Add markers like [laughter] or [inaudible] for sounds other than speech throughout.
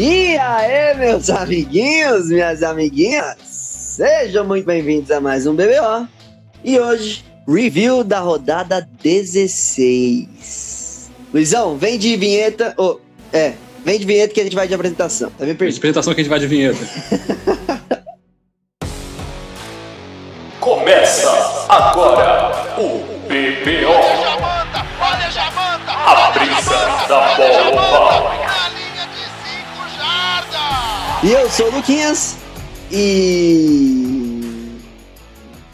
E aí, meus amiguinhos, minhas amiguinhas, sejam muito bem-vindos a mais um BBO. E hoje, review da rodada 16. Luizão, vem de vinheta. Oh, é, vem de vinheta que a gente vai de apresentação. Tá me De apresentação que a gente vai de vinheta. [laughs] Começa agora o BBO. E eu sou o Luquinhas e.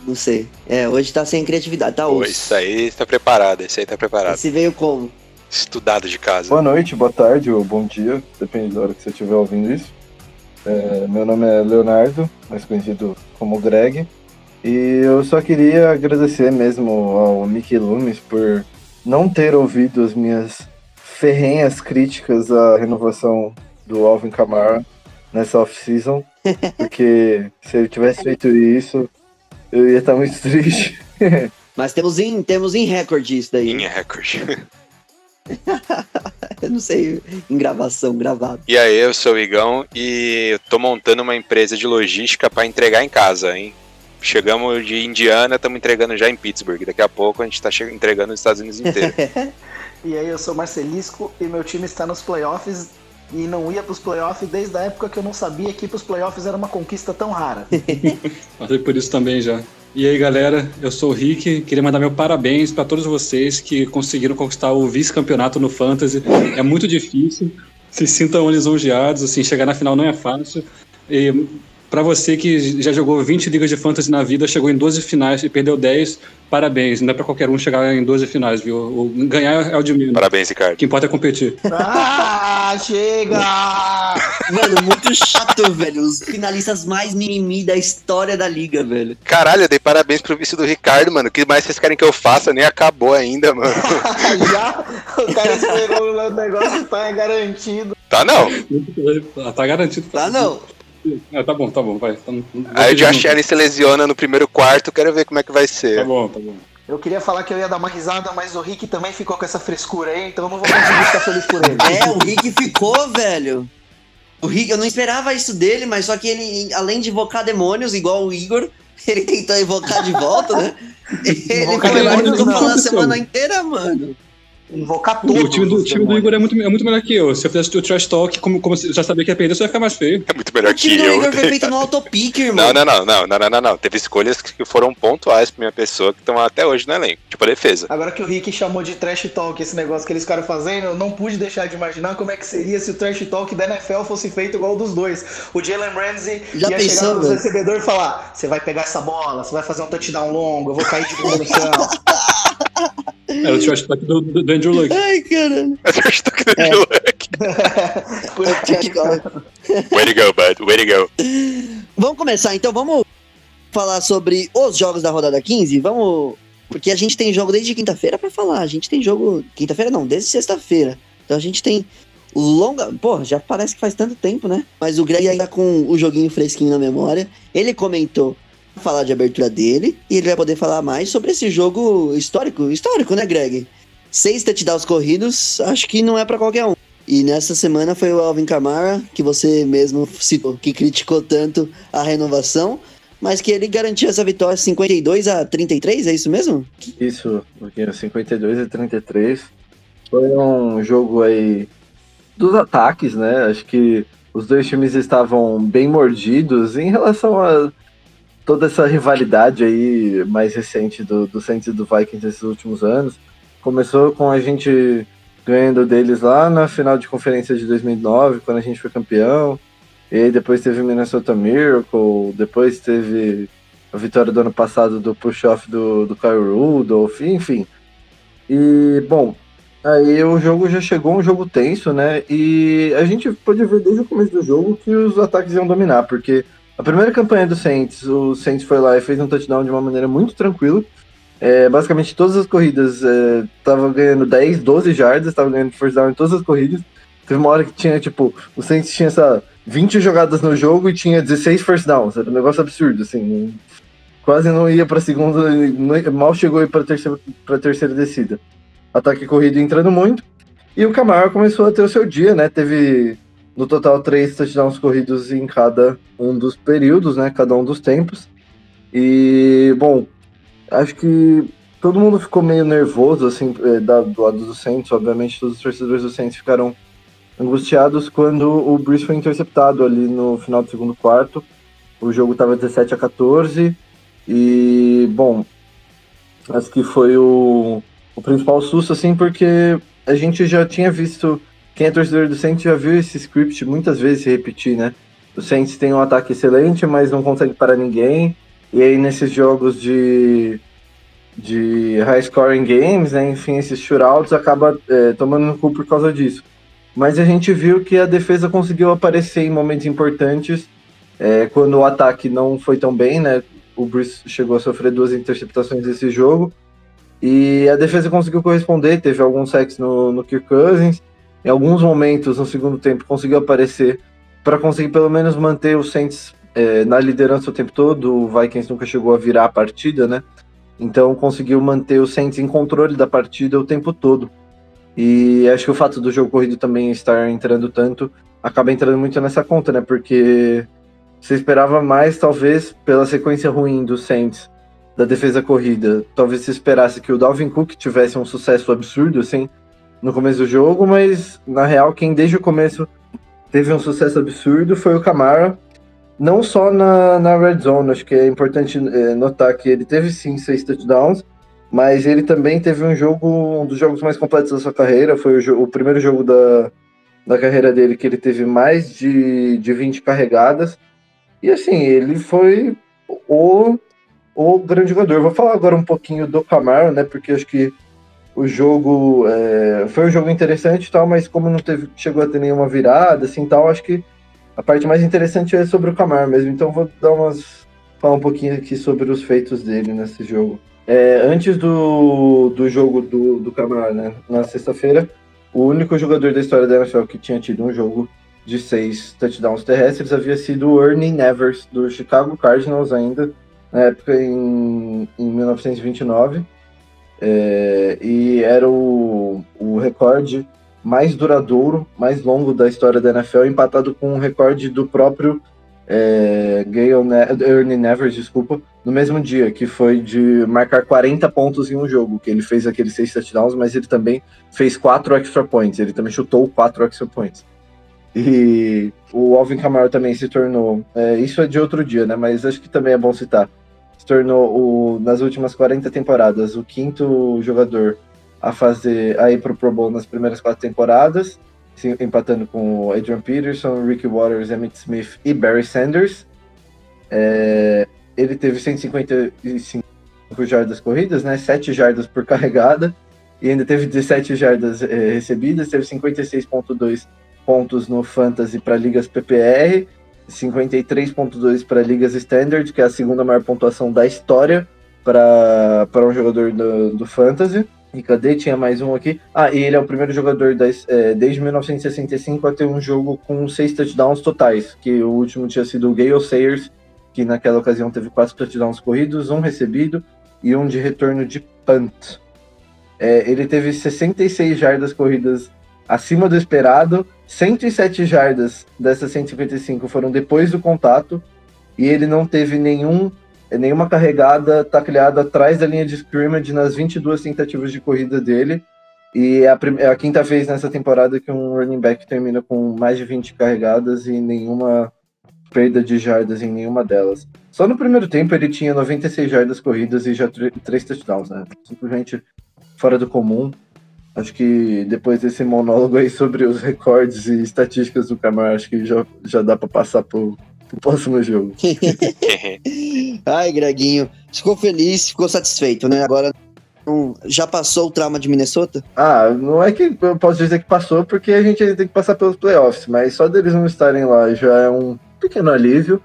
Não sei. É, hoje tá sem criatividade, tá osso. isso aí tá preparado, esse aí tá preparado. Esse veio como? Estudado de casa. Boa noite, boa tarde ou bom dia, depende da hora que você estiver ouvindo isso. É, meu nome é Leonardo, mais conhecido como Greg, e eu só queria agradecer mesmo ao Mickey Loomis por não ter ouvido as minhas ferrenhas críticas à renovação do Alvin Kamara nessa off-season, [laughs] porque se ele tivesse feito isso, eu ia estar muito triste. [laughs] Mas temos em, temos em recorde isso daí. Minha recorde. [laughs] Eu não sei, em gravação, gravado. E aí, eu sou o Igão e eu tô montando uma empresa de logística pra entregar em casa, hein? Chegamos de Indiana, estamos entregando já em Pittsburgh. Daqui a pouco a gente tá che- entregando nos Estados Unidos inteiro. E aí, eu sou Marcelisco e meu time está nos playoffs e não ia pros playoffs desde a época que eu não sabia que ir pros playoffs era uma conquista tão rara. [laughs] Passei por isso também já. E aí, galera, eu sou o Rick. Queria mandar meu parabéns para todos vocês que conseguiram conquistar o vice-campeonato no Fantasy. É muito difícil. Se sintam lisonjeados, assim, chegar na final não é fácil. E para você que já jogou 20 ligas de fantasy na vida, chegou em 12 finais e perdeu 10, parabéns. Não é para qualquer um chegar em 12 finais, viu? O- Ganhar é o de menos. Parabéns, O Ricardo. que importa é competir. ah, [laughs] chega! Mano, muito chato, velho. Os finalistas mais mimimi da história da liga, velho. Caralho, eu dei parabéns pro vice do Ricardo, mano. O que mais vocês querem que eu faça? Nem acabou ainda, mano. [laughs] Já o cara esperou o negócio e tá garantido. Tá não. Tá garantido. Tá não. Ah, tá bom, tá bom, vai. Tá, Aí o Josh Allen se lesiona no primeiro quarto, quero ver como é que vai Tá ser. bom, tá bom. Eu queria falar que eu ia dar uma risada, mas o Rick também ficou com essa frescura aí, então eu não vou conseguir ficar feliz por ele. [laughs] É, o Rick ficou, velho. O Rick, eu não esperava isso dele, mas só que ele, além de invocar demônios, igual o Igor, [laughs] ele tentou invocar de volta, né? [laughs] Ele foi demônios no não. a semana inteira, mano. Invocar todos. O time do, o time do. Igor é muito, é muito melhor que eu. Se eu fizesse o trash talk, como, como se- eu já sabia que ia perder, só ia ficar mais feio. É muito melhor O time que do eu. Igor foi feito no [laughs] autopic, irmão. Não, não, não, não, não, não, não, não. Teve escolhas que foram pontuais pra minha pessoa que estão até hoje no elenco. Tipo a defesa. Agora que o Rick chamou de trash talk esse negócio que eles ficaram fazendo, eu não pude deixar de imaginar como é que seria se o trash talk da NFL fosse feito igual o dos dois. O Jalen Ramsey Já ia pensou, chegar nos velho? recebedores e falar: você vai pegar essa bola, você vai fazer um touchdown longo, eu vou cair de bunda no chão. [laughs] Era o trash talk do, do, do Andrew Luck. Ai, caralho. Eu tô toque É. do moleque. Por aí. Way to go, bud. Way to go. Vamos começar, então vamos falar sobre os jogos da rodada 15? Vamos. Porque a gente tem jogo desde quinta-feira pra falar. A gente tem jogo. Quinta-feira não, desde sexta-feira. Então a gente tem longa. Pô, já parece que faz tanto tempo, né? Mas o Greg ainda com o joguinho fresquinho na memória. Ele comentou falar de abertura dele e ele vai poder falar mais sobre esse jogo histórico. Histórico, né, Greg? Seis touchdowns corridos, acho que não é pra qualquer um. E nessa semana foi o Alvin Kamara, que você mesmo citou, que criticou tanto a renovação, mas que ele garantiu essa vitória 52 a 33, é isso mesmo? Isso, porque 52 e 33 foi um jogo aí dos ataques, né? Acho que os dois times estavam bem mordidos em relação a toda essa rivalidade aí mais recente do, do Saints e do Vikings nesses últimos anos. Começou com a gente ganhando deles lá na final de conferência de 2009, quando a gente foi campeão. E aí depois teve o Minnesota Miracle, depois teve a vitória do ano passado do push-off do, do Kyle Rudolph, enfim. E, bom, aí o jogo já chegou, um jogo tenso, né? E a gente pôde ver desde o começo do jogo que os ataques iam dominar, porque a primeira campanha do Saints, o Saints foi lá e fez um touchdown de uma maneira muito tranquila. É, basicamente todas as corridas estavam ganhando 10, 12 jardas, estavam ganhando first down em todas as corridas. Teve uma hora que tinha, tipo, o Saints tinha essa 20 jogadas no jogo e tinha 16 first downs. Era um negócio absurdo, assim. Quase não ia pra segunda, mal chegou pra terceira, pra terceira descida. Ataque corrido entrando muito. E o Camaro começou a ter o seu dia, né? Teve No total, três touchdowns corridos em cada um dos períodos, né? Cada um dos tempos. E, bom, acho que todo mundo ficou meio nervoso, assim, é, da- do lado do Saints. Obviamente, todos os torcedores do Saints ficaram angustiados quando o Breeze foi interceptado ali no final do segundo quarto. O jogo estava 17 a 14 e, bom, acho que foi o, o principal susto, assim, porque a gente já tinha visto, quem é torcedor do Saints já viu esse script muitas vezes se repetir, né? O Saints tem um ataque excelente, mas não consegue parar ninguém. E aí nesses jogos de, de high scoring games, né, enfim, esses shootouts acaba é, tomando no cu por causa disso. Mas a gente viu que a defesa conseguiu aparecer em momentos importantes, é, quando o ataque não foi tão bem, né? O Bruce chegou a sofrer duas interceptações nesse jogo. E a defesa conseguiu corresponder, teve alguns sacks no, no Kirk Cousins. Em alguns momentos no segundo tempo conseguiu aparecer para conseguir pelo menos manter o Saints é, na liderança o tempo todo. O Vikings nunca chegou a virar a partida, né? Então conseguiu manter o Saints em controle da partida o tempo todo. E acho que o fato do jogo corrido também estar entrando tanto acaba entrando muito nessa conta, né? Porque você esperava mais, talvez, pela sequência ruim do Saints da defesa corrida. Talvez se esperasse que o Dalvin Cook tivesse um sucesso absurdo, assim, no começo do jogo, mas na real, quem desde o começo teve um sucesso absurdo foi o Camara. Não só na, na red zone, acho que é importante é, notar que ele teve sim seis touchdowns, mas ele também teve um jogo, um dos jogos mais completos da sua carreira. Foi o, o primeiro jogo da, da carreira dele que ele teve mais de, de 20 carregadas. E assim, ele foi o, o grande jogador. Vou falar agora um pouquinho do Camaro, né? Porque acho que o jogo é, foi um jogo interessante e tal, mas como não teve, chegou a ter nenhuma virada, assim tal, acho que a parte mais interessante é sobre o Camaro mesmo. Então vou dar umas. falar um pouquinho aqui sobre os feitos dele nesse jogo. É, antes do, do jogo do, do Camaro, né? Na sexta-feira, o único jogador da história da NFL que tinha tido um jogo de seis touchdowns terrestres havia sido o Ernie Nevers, do Chicago Cardinals, ainda, na época em, em 1929. É, e era o, o recorde mais duradouro, mais longo da história da NFL, empatado com o recorde do próprio é, Gale ne Ernie Nevers, desculpa, no mesmo dia, que foi de marcar 40 pontos em um jogo, que ele fez aqueles seis touchdowns, mas ele também fez quatro extra points, ele também chutou quatro extra points. E o Alvin Kamara também se tornou, é, isso é de outro dia, né, mas acho que também é bom citar, se tornou, o, nas últimas 40 temporadas, o quinto jogador a fazer, a ir pro Pro Bowl nas primeiras quatro temporadas, empatando com o Adrian Peterson, Ricky Waters, Emmett Smith e Barry Sanders. É, ele teve 155 jardas corridas, né? 7 jardas por carregada. E ainda teve 17 jardas é, recebidas, teve 56,2 pontos no Fantasy para ligas PPR, 53,2 para ligas Standard, que é a segunda maior pontuação da história para um jogador do, do Fantasy. E cadê? Tinha mais um aqui. Ah, e ele é o primeiro jogador das, é, desde 1965 a ter um jogo com seis touchdowns totais, que o último tinha sido o Gale Sayers, que naquela ocasião teve quatro touchdowns corridos, um recebido e um de retorno de punt. É, ele teve 66 jardas corridas acima do esperado, 107 jardas dessas 155 foram depois do contato, e ele não teve nenhum nenhuma carregada tacleada atrás da linha de scrimmage nas 22 tentativas de corrida dele. E é a, é a quinta vez nessa temporada que um running back termina com mais de 20 carregadas e nenhuma perda de jardas em nenhuma delas. Só no primeiro tempo ele tinha 96 jardas corridas e já tr- três touchdowns, né? Simplesmente fora do comum. Acho que depois desse monólogo aí sobre os recordes e estatísticas do Camaro, acho que já, já dá para passar pro, pro próximo jogo. [laughs] Ai, Greginho. Ficou feliz, ficou satisfeito, né? Agora já passou o trauma de Minnesota? Ah, não é que eu posso dizer que passou, porque a gente ainda tem que passar pelos playoffs, mas só deles não estarem lá já é um pequeno alívio.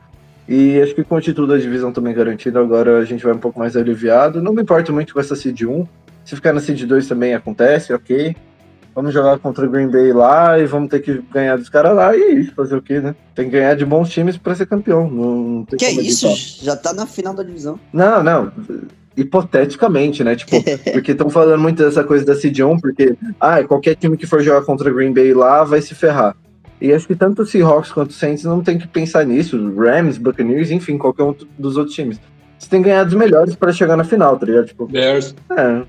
E acho que com o título da divisão também garantido, agora a gente vai um pouco mais aliviado. Não me importo muito com essa Seed 1. Se ficar na Seed 2 também acontece, ok. Vamos jogar contra o Green Bay lá e vamos ter que ganhar dos caras lá e fazer o quê, né? Tem que ganhar de bons times pra ser campeão. Não, não tem Que é isso? Já tá na final da divisão. Não, não. Hipoteticamente, né? Tipo, [laughs] porque estão falando muito dessa coisa da Seed 1, porque ah, qualquer time que for jogar contra Green Bay lá vai se ferrar. E acho que tanto o Seahawks quanto o Saints não tem que pensar nisso. Rams, Buccaneers, enfim, qualquer um dos outros times. Você tem que ganhar dos melhores pra chegar na final, tá ligado? Tipo, Bears. é.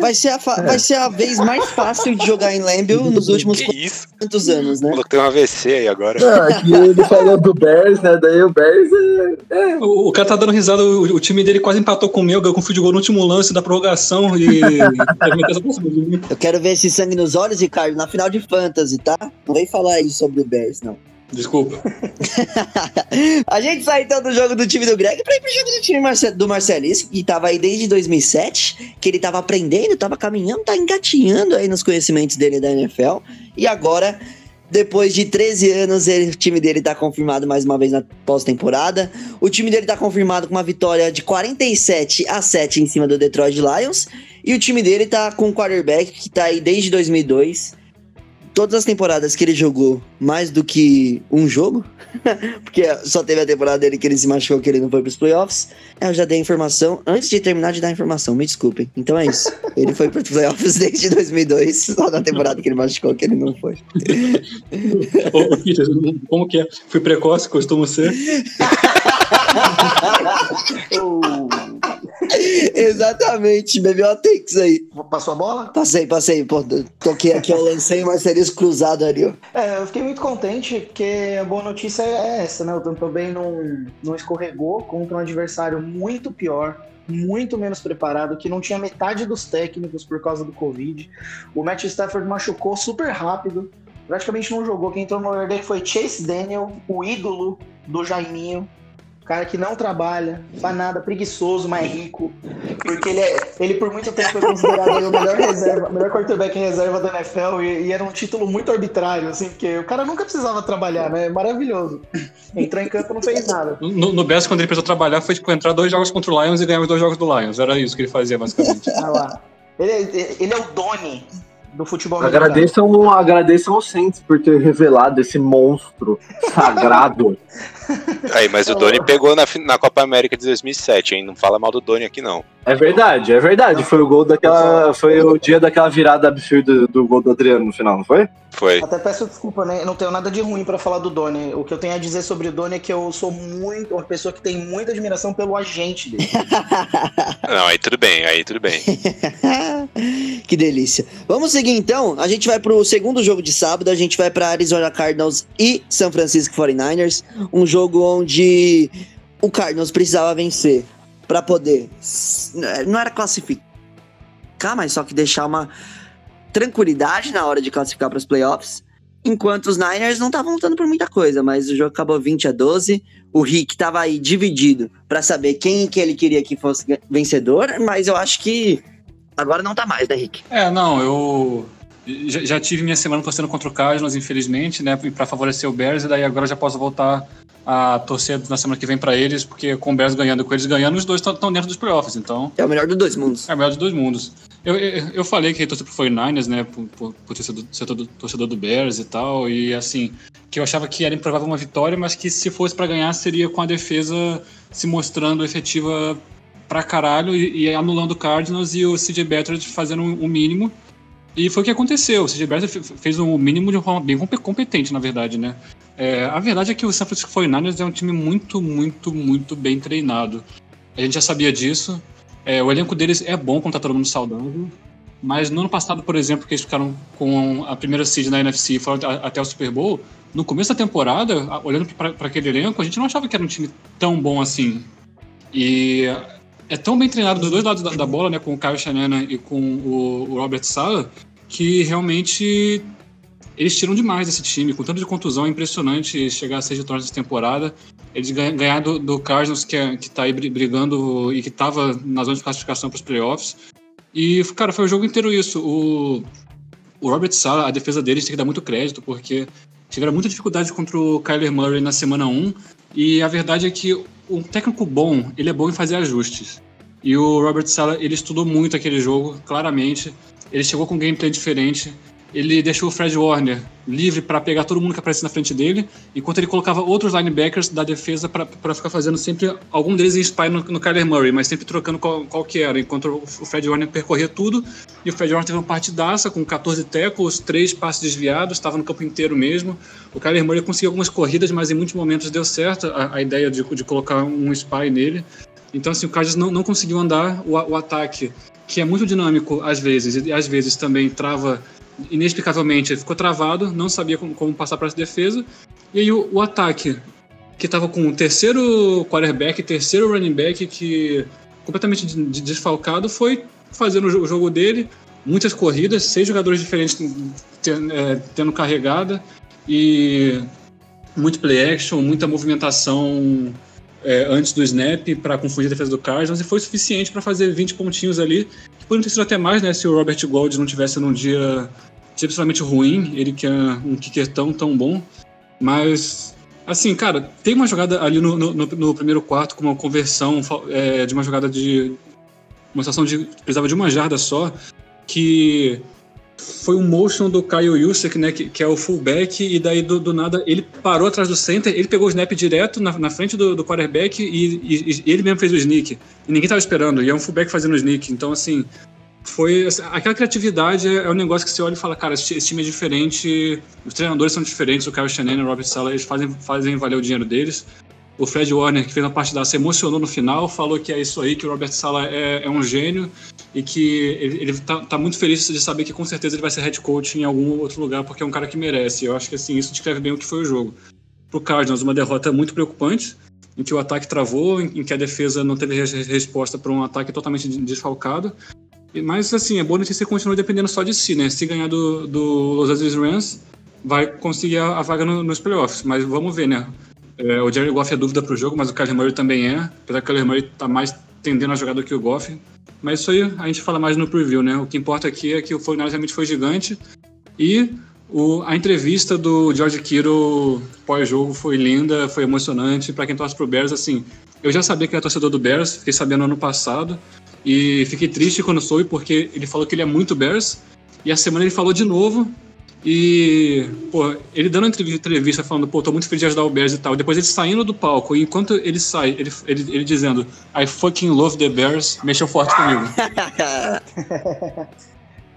Vai ser, a fa- vai ser a vez mais fácil de jogar em Lambeau nos últimos Que isso? quantos anos, né? Falou que tem um AVC aí agora. Não, é que ele falou do Bears, né? Daí o Bears é. O, o cara tá dando risada, o, o time dele quase empatou com o meu, ganhou com fio de gol no último lance da prorrogação e. [laughs] Eu quero ver esse sangue nos olhos, Ricardo, na final de Fantasy, tá? Não vem falar aí sobre o Bears, não. Desculpa. [laughs] a gente sai então do jogo do time do Greg pra ir pro jogo do time Marce- do Marcelisco, que tava aí desde 2007, que ele tava aprendendo, tava caminhando, tá engatinhando aí nos conhecimentos dele da NFL. E agora, depois de 13 anos, ele- o time dele tá confirmado mais uma vez na pós-temporada. O time dele tá confirmado com uma vitória de 47 a 7 em cima do Detroit Lions. E o time dele tá com um quarterback que tá aí desde 2002. Todas as temporadas que ele jogou mais do que um jogo, [laughs] porque só teve a temporada dele que ele se machucou, que ele não foi pros playoffs. Eu já dei a informação antes de terminar de dar a informação, me desculpem. Então é isso. Ele foi pros playoffs desde 2002, [laughs] só na temporada que ele machucou, que ele não foi. [laughs] Ô, Peter, como que é? Fui precoce, costumo ser. [laughs] Exatamente, bebeu a takes aí. Passou a bola? Passei, passei, pô, toquei aqui, eu lancei o Marcelisco cruzado ali, ó. É, eu fiquei muito contente porque a boa notícia é essa, né? O Tampa Bay não, não escorregou contra um adversário muito pior, muito menos preparado, que não tinha metade dos técnicos por causa do Covid. O Matt Stafford machucou super rápido, praticamente não jogou. Quem entrou no lugar dele foi Chase Daniel, o ídolo do Jaiminho. Cara que não trabalha, faz nada, preguiçoso, mas rico. Porque ele, é, ele por muito tempo foi considerado o melhor reserva, o melhor quarterback em reserva da NFL e, e era um título muito arbitrário, assim, porque o cara nunca precisava trabalhar, né? Maravilhoso. Entrou em campo e não fez nada. No, no Bears, quando ele precisou trabalhar, foi tipo entrar dois jogos contra o Lions e ganhar os dois jogos do Lions. Era isso que ele fazia, basicamente. [laughs] Ah lá. Ele, é- ele é o Doni do futebol. Agradeçam, agradeçam ao Saints por ter revelado esse monstro sagrado. [laughs] Aí, mas o Doni pegou na, na Copa América de 2007, hein? Não fala mal do Doni aqui, não. É verdade, é verdade. Foi o gol daquela. Foi o dia daquela virada absurda do gol do Adriano no final, não foi? Foi. Até peço desculpa, né? Eu não tenho nada de ruim pra falar do Doni. O que eu tenho a dizer sobre o Doni é que eu sou muito uma pessoa que tem muita admiração pelo agente dele. [laughs] Não, aí tudo bem, aí tudo bem. [laughs] que delícia. Vamos seguir então. A gente vai pro segundo jogo de sábado. A gente vai para Arizona Cardinals e San Francisco 49ers. Um jogo onde o Cardinals precisava vencer para poder. Não era classificar, mas só que deixar uma tranquilidade na hora de classificar para os playoffs. Enquanto os Niners não estavam lutando por muita coisa, mas o jogo acabou 20 a 12. O Rick tava aí dividido para saber quem que ele queria que fosse vencedor, mas eu acho que agora não tá mais, né, Rick? É, não, eu já, já tive minha semana torcendo contra o Cardinals, infelizmente, né, para favorecer o Bears, e daí agora já posso voltar a torcer na semana que vem para eles, porque com o Bears ganhando e com eles ganhando, os dois estão dentro dos playoffs, então É o melhor dos dois mundos. é o melhor dos dois mundos. Eu, eu, eu falei que torcer pro 49ers, né, por, por, por ter sido ser todo- torcedor do Bears e tal, e assim, que eu achava que era improvável uma vitória, mas que se fosse para ganhar seria com a defesa se mostrando efetiva pra caralho e, e anulando o Cardinals e o CJ Beathard fazendo o mínimo. E foi o que aconteceu. O CJ Beathard fe- fez o mínimo de uma forma bem compe- competente, na verdade, né? É, a verdade é que o San Francisco 49ers é um time muito, muito, muito bem treinado. A gente já sabia disso. É, o elenco deles é bom quando tá todo mundo saudável. Mas no ano passado, por exemplo, que eles ficaram com a primeira seed na NFC e foram até o Super Bowl, no começo da temporada, olhando para aquele elenco, a gente não achava que era um time tão bom assim. E é tão bem treinado dos dois lados da, da bola, né, com o Kyle Shanahan e com o, o Robert Sala, que realmente eles tiram demais desse time. Com tanto de contusão, é impressionante chegar a seis vitórias essa temporada. Eles ganha- ganhar do, do Cardinals, que, é, que tá aí bri- brigando e que tava na zona de classificação para os playoffs. E, cara, foi o jogo inteiro isso. O, o Robert Sala, a defesa deles tem que dar muito crédito, porque tiveram muita dificuldade contra o Kyler Murray na semana 1. E a verdade é que um técnico bom, ele é bom em fazer ajustes. E o Robert Sala, ele estudou muito aquele jogo, claramente. Ele chegou com um gameplay diferente. Ele deixou o Fred Warner livre para pegar todo mundo que aparece na frente dele, enquanto ele colocava outros linebackers da defesa para ficar fazendo sempre algum deles em spy no, no Kyler Murray, mas sempre trocando qual, qual que era, enquanto o Fred Warner percorria tudo, e o Fred Warner teve uma partidaça com 14 tackles, três passes desviados, estava no campo inteiro mesmo. O Kyler Murray conseguiu algumas corridas, mas em muitos momentos deu certo a, a ideia de, de colocar um spy nele. Então, assim, o Cardinals não, não conseguiu andar o, o ataque, que é muito dinâmico às vezes, e às vezes também trava inexplicavelmente ficou travado, não sabia como, como passar para essa defesa. E aí o, o ataque, que estava com o terceiro quarterback, terceiro running back, que completamente desfalcado, foi fazendo o jogo dele, muitas corridas, seis jogadores diferentes é, tendo carregada e muito play action, muita movimentação é, antes do snap para confundir a defesa do Cardinals e foi suficiente para fazer 20 pontinhos ali. Que poderiam ter sido até mais, né, se o Robert Gold não tivesse num dia excepcionalmente ruim, ele que é um kicker tão, tão bom. Mas, assim, cara, tem uma jogada ali no, no, no primeiro quarto com uma conversão é, de uma jogada de. Uma situação de. precisava de uma jarda só, que foi um motion do Kyle Yusek, né, que, que, é o fullback, e daí do, do, nada ele parou atrás do center, ele pegou o snap direto na, na frente do, do quarterback e, e, e, ele mesmo fez o sneak. E ninguém tava esperando, e é um fullback fazendo o sneak. Então, assim, foi aquela criatividade é, é um negócio que você olha e fala, cara, esse, esse, time é diferente, os treinadores são diferentes, o Kyle Shanahan e o Robert Sala, eles fazem, fazem valer o dinheiro deles. O Fred Warner, que fez uma parte da se emocionou no final, falou que é isso aí, que o Robert Sala é, é um gênio e que ele, ele tá, tá, muito feliz de saber que com certeza ele vai ser head coach em algum outro lugar, porque é um cara que merece. Eu acho que assim, isso descreve bem o que foi o jogo. Pro Cardinals, uma derrota muito preocupante, em que o ataque travou, em, em que a defesa não teve resposta para um ataque totalmente desfalcado. Mas, assim, é boa notícia que continua dependendo só de si, né? Se ganhar do, do Los Angeles Rams, vai conseguir a, a vaga no, nos playoffs. Mas vamos ver, né? É, o Jerry Goff é dúvida pro jogo, mas o Kyler Murray também é. Apesar que o Kyler Murray tá mais tendendo a jogar do que o Goff. Mas isso aí a gente fala mais no preview, né? O que importa aqui é que o 49 realmente foi gigante. E o, a entrevista do George Kittle pós-jogo foi linda, foi emocionante. Para quem torce pro Bears, assim, eu já sabia que era torcedor do Bears, fiquei sabendo ano passado. E fiquei triste quando soube, porque ele falou que ele é muito Bears. E a semana ele falou de novo. E, pô, ele dando entrevista falando, pô, tô muito feliz de ajudar o Bears e tal. Depois ele saindo do palco, e enquanto ele sai, ele, ele, ele dizendo, I fucking love the Bears, mexeu forte comigo. [laughs]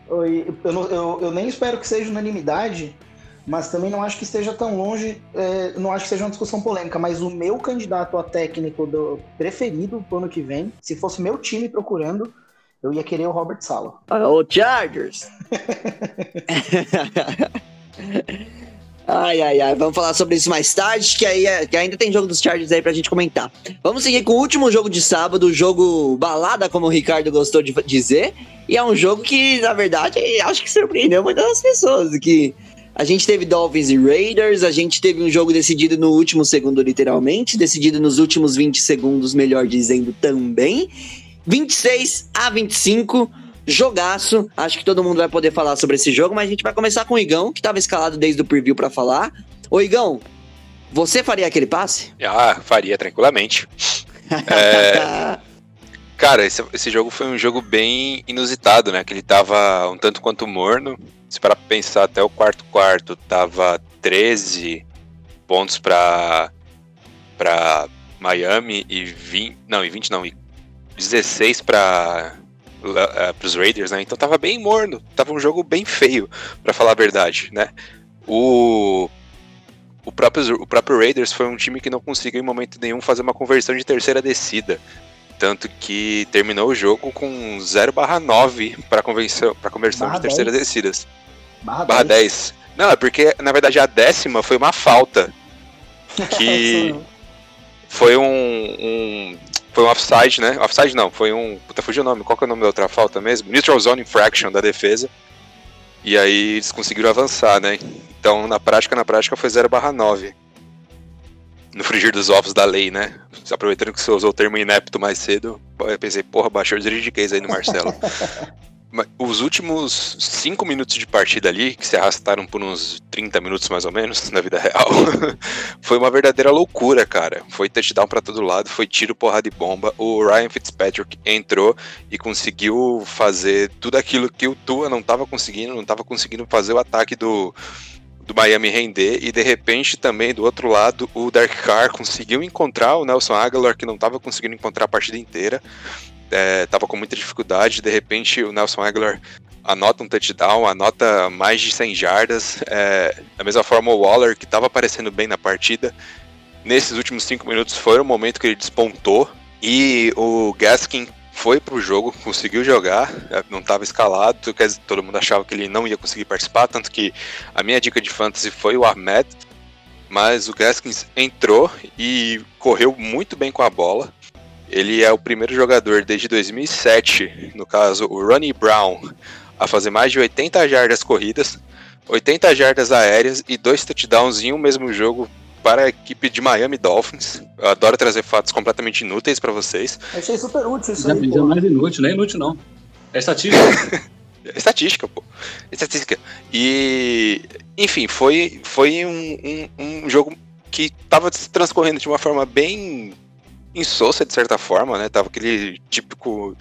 eu, eu, eu nem espero que seja unanimidade, mas também não acho que esteja tão longe, é, não acho que seja uma discussão polêmica, mas o meu candidato a técnico do, preferido pro ano que vem, se fosse meu time procurando, eu ia querer o Robert Sala. O Chargers! Ai, ai, ai. Vamos falar sobre isso mais tarde, que, aí é, que ainda tem jogo dos Chargers aí pra gente comentar. Vamos seguir com o último jogo de sábado, o jogo balada, como o Ricardo gostou de dizer. E é um jogo que, na verdade, acho que surpreendeu muitas pessoas. Que a gente teve Dolphins e Raiders, a gente teve um jogo decidido no último segundo, literalmente, decidido nos últimos 20 segundos, melhor dizendo, também. 26 a 25, jogaço. Acho que todo mundo vai poder falar sobre esse jogo, mas a gente vai começar com o Igão, que estava escalado desde o preview para falar. Ô, Igão, você faria aquele passe? Ah, faria tranquilamente. [laughs] é... Cara, esse, esse jogo foi um jogo bem inusitado, né? Que ele tava um tanto quanto morno se para pensar até o quarto quarto, tava 13 pontos para para Miami e 20, não, e 20 não, e 16 para uh, os Raiders, né? Então tava bem morno, tava um jogo bem feio, para falar a verdade, né? O o próprio, o próprio Raiders foi um time que não conseguiu em momento nenhum fazer uma conversão de terceira descida. Tanto que terminou o jogo com 0/9 para conversão, para conversão de terceira descidas. Barra, barra 10. 10. Não, é porque, na verdade, a décima foi uma falta. [laughs] Que foi um, um, Foi um offside, né? Offside não, foi um. Puta, fugiu o nome. Qual que é o nome da outra falta mesmo? Neutral Zone Infraction da defesa. E aí eles conseguiram avançar, né? Então, na prática, na prática foi 0 barra 9. No frigir dos ovos da lei, né? Aproveitando que você usou o termo inepto mais cedo, eu pensei, porra, baixou o juridiquês aí no Marcelo. [laughs] ma- os últimos cinco minutos de partida ali, que se arrastaram por uns 30 minutos mais ou menos na vida real, [laughs] foi uma verdadeira loucura, cara. Foi touchdown pra todo lado, foi tiro, porrada e bomba. O Ryan Fitzpatrick entrou e conseguiu fazer tudo aquilo que o Tua não tava conseguindo, não tava conseguindo fazer o ataque do, do Miami render. E de repente também do outro lado, o Dark Carr conseguiu encontrar o Nelson Aguilar, que não tava conseguindo encontrar a partida inteira. É, tava com muita dificuldade. De repente, o Nelson Aguilar anota um touchdown, anota mais de 100 jardas. É, da mesma forma, o Waller, que estava aparecendo bem na partida, nesses últimos cinco minutos foi o momento que ele despontou. E o Gaskin foi pro jogo, conseguiu jogar, não estava escalado, todo mundo achava que ele não ia conseguir participar, tanto que a minha dica de fantasy foi o Ahmed, mas o Gaskins entrou e correu muito bem com a bola. Ele é o primeiro jogador desde 2007, no caso o Ronnie Brown, a fazer mais de 80 jardas corridas, 80 jardas aéreas e dois touchdowns em um mesmo jogo para a equipe de Miami Dolphins. Eu adoro trazer fatos completamente inúteis para vocês. Achei super útil isso Já, aí, já pô. mais inútil, não é inútil não. É estatística. [laughs] É Estatística, pô. Estatística. E, enfim, foi, foi um, um, um jogo que tava se transcorrendo de uma forma bem insossa, de certa forma, né? Tava aquele típico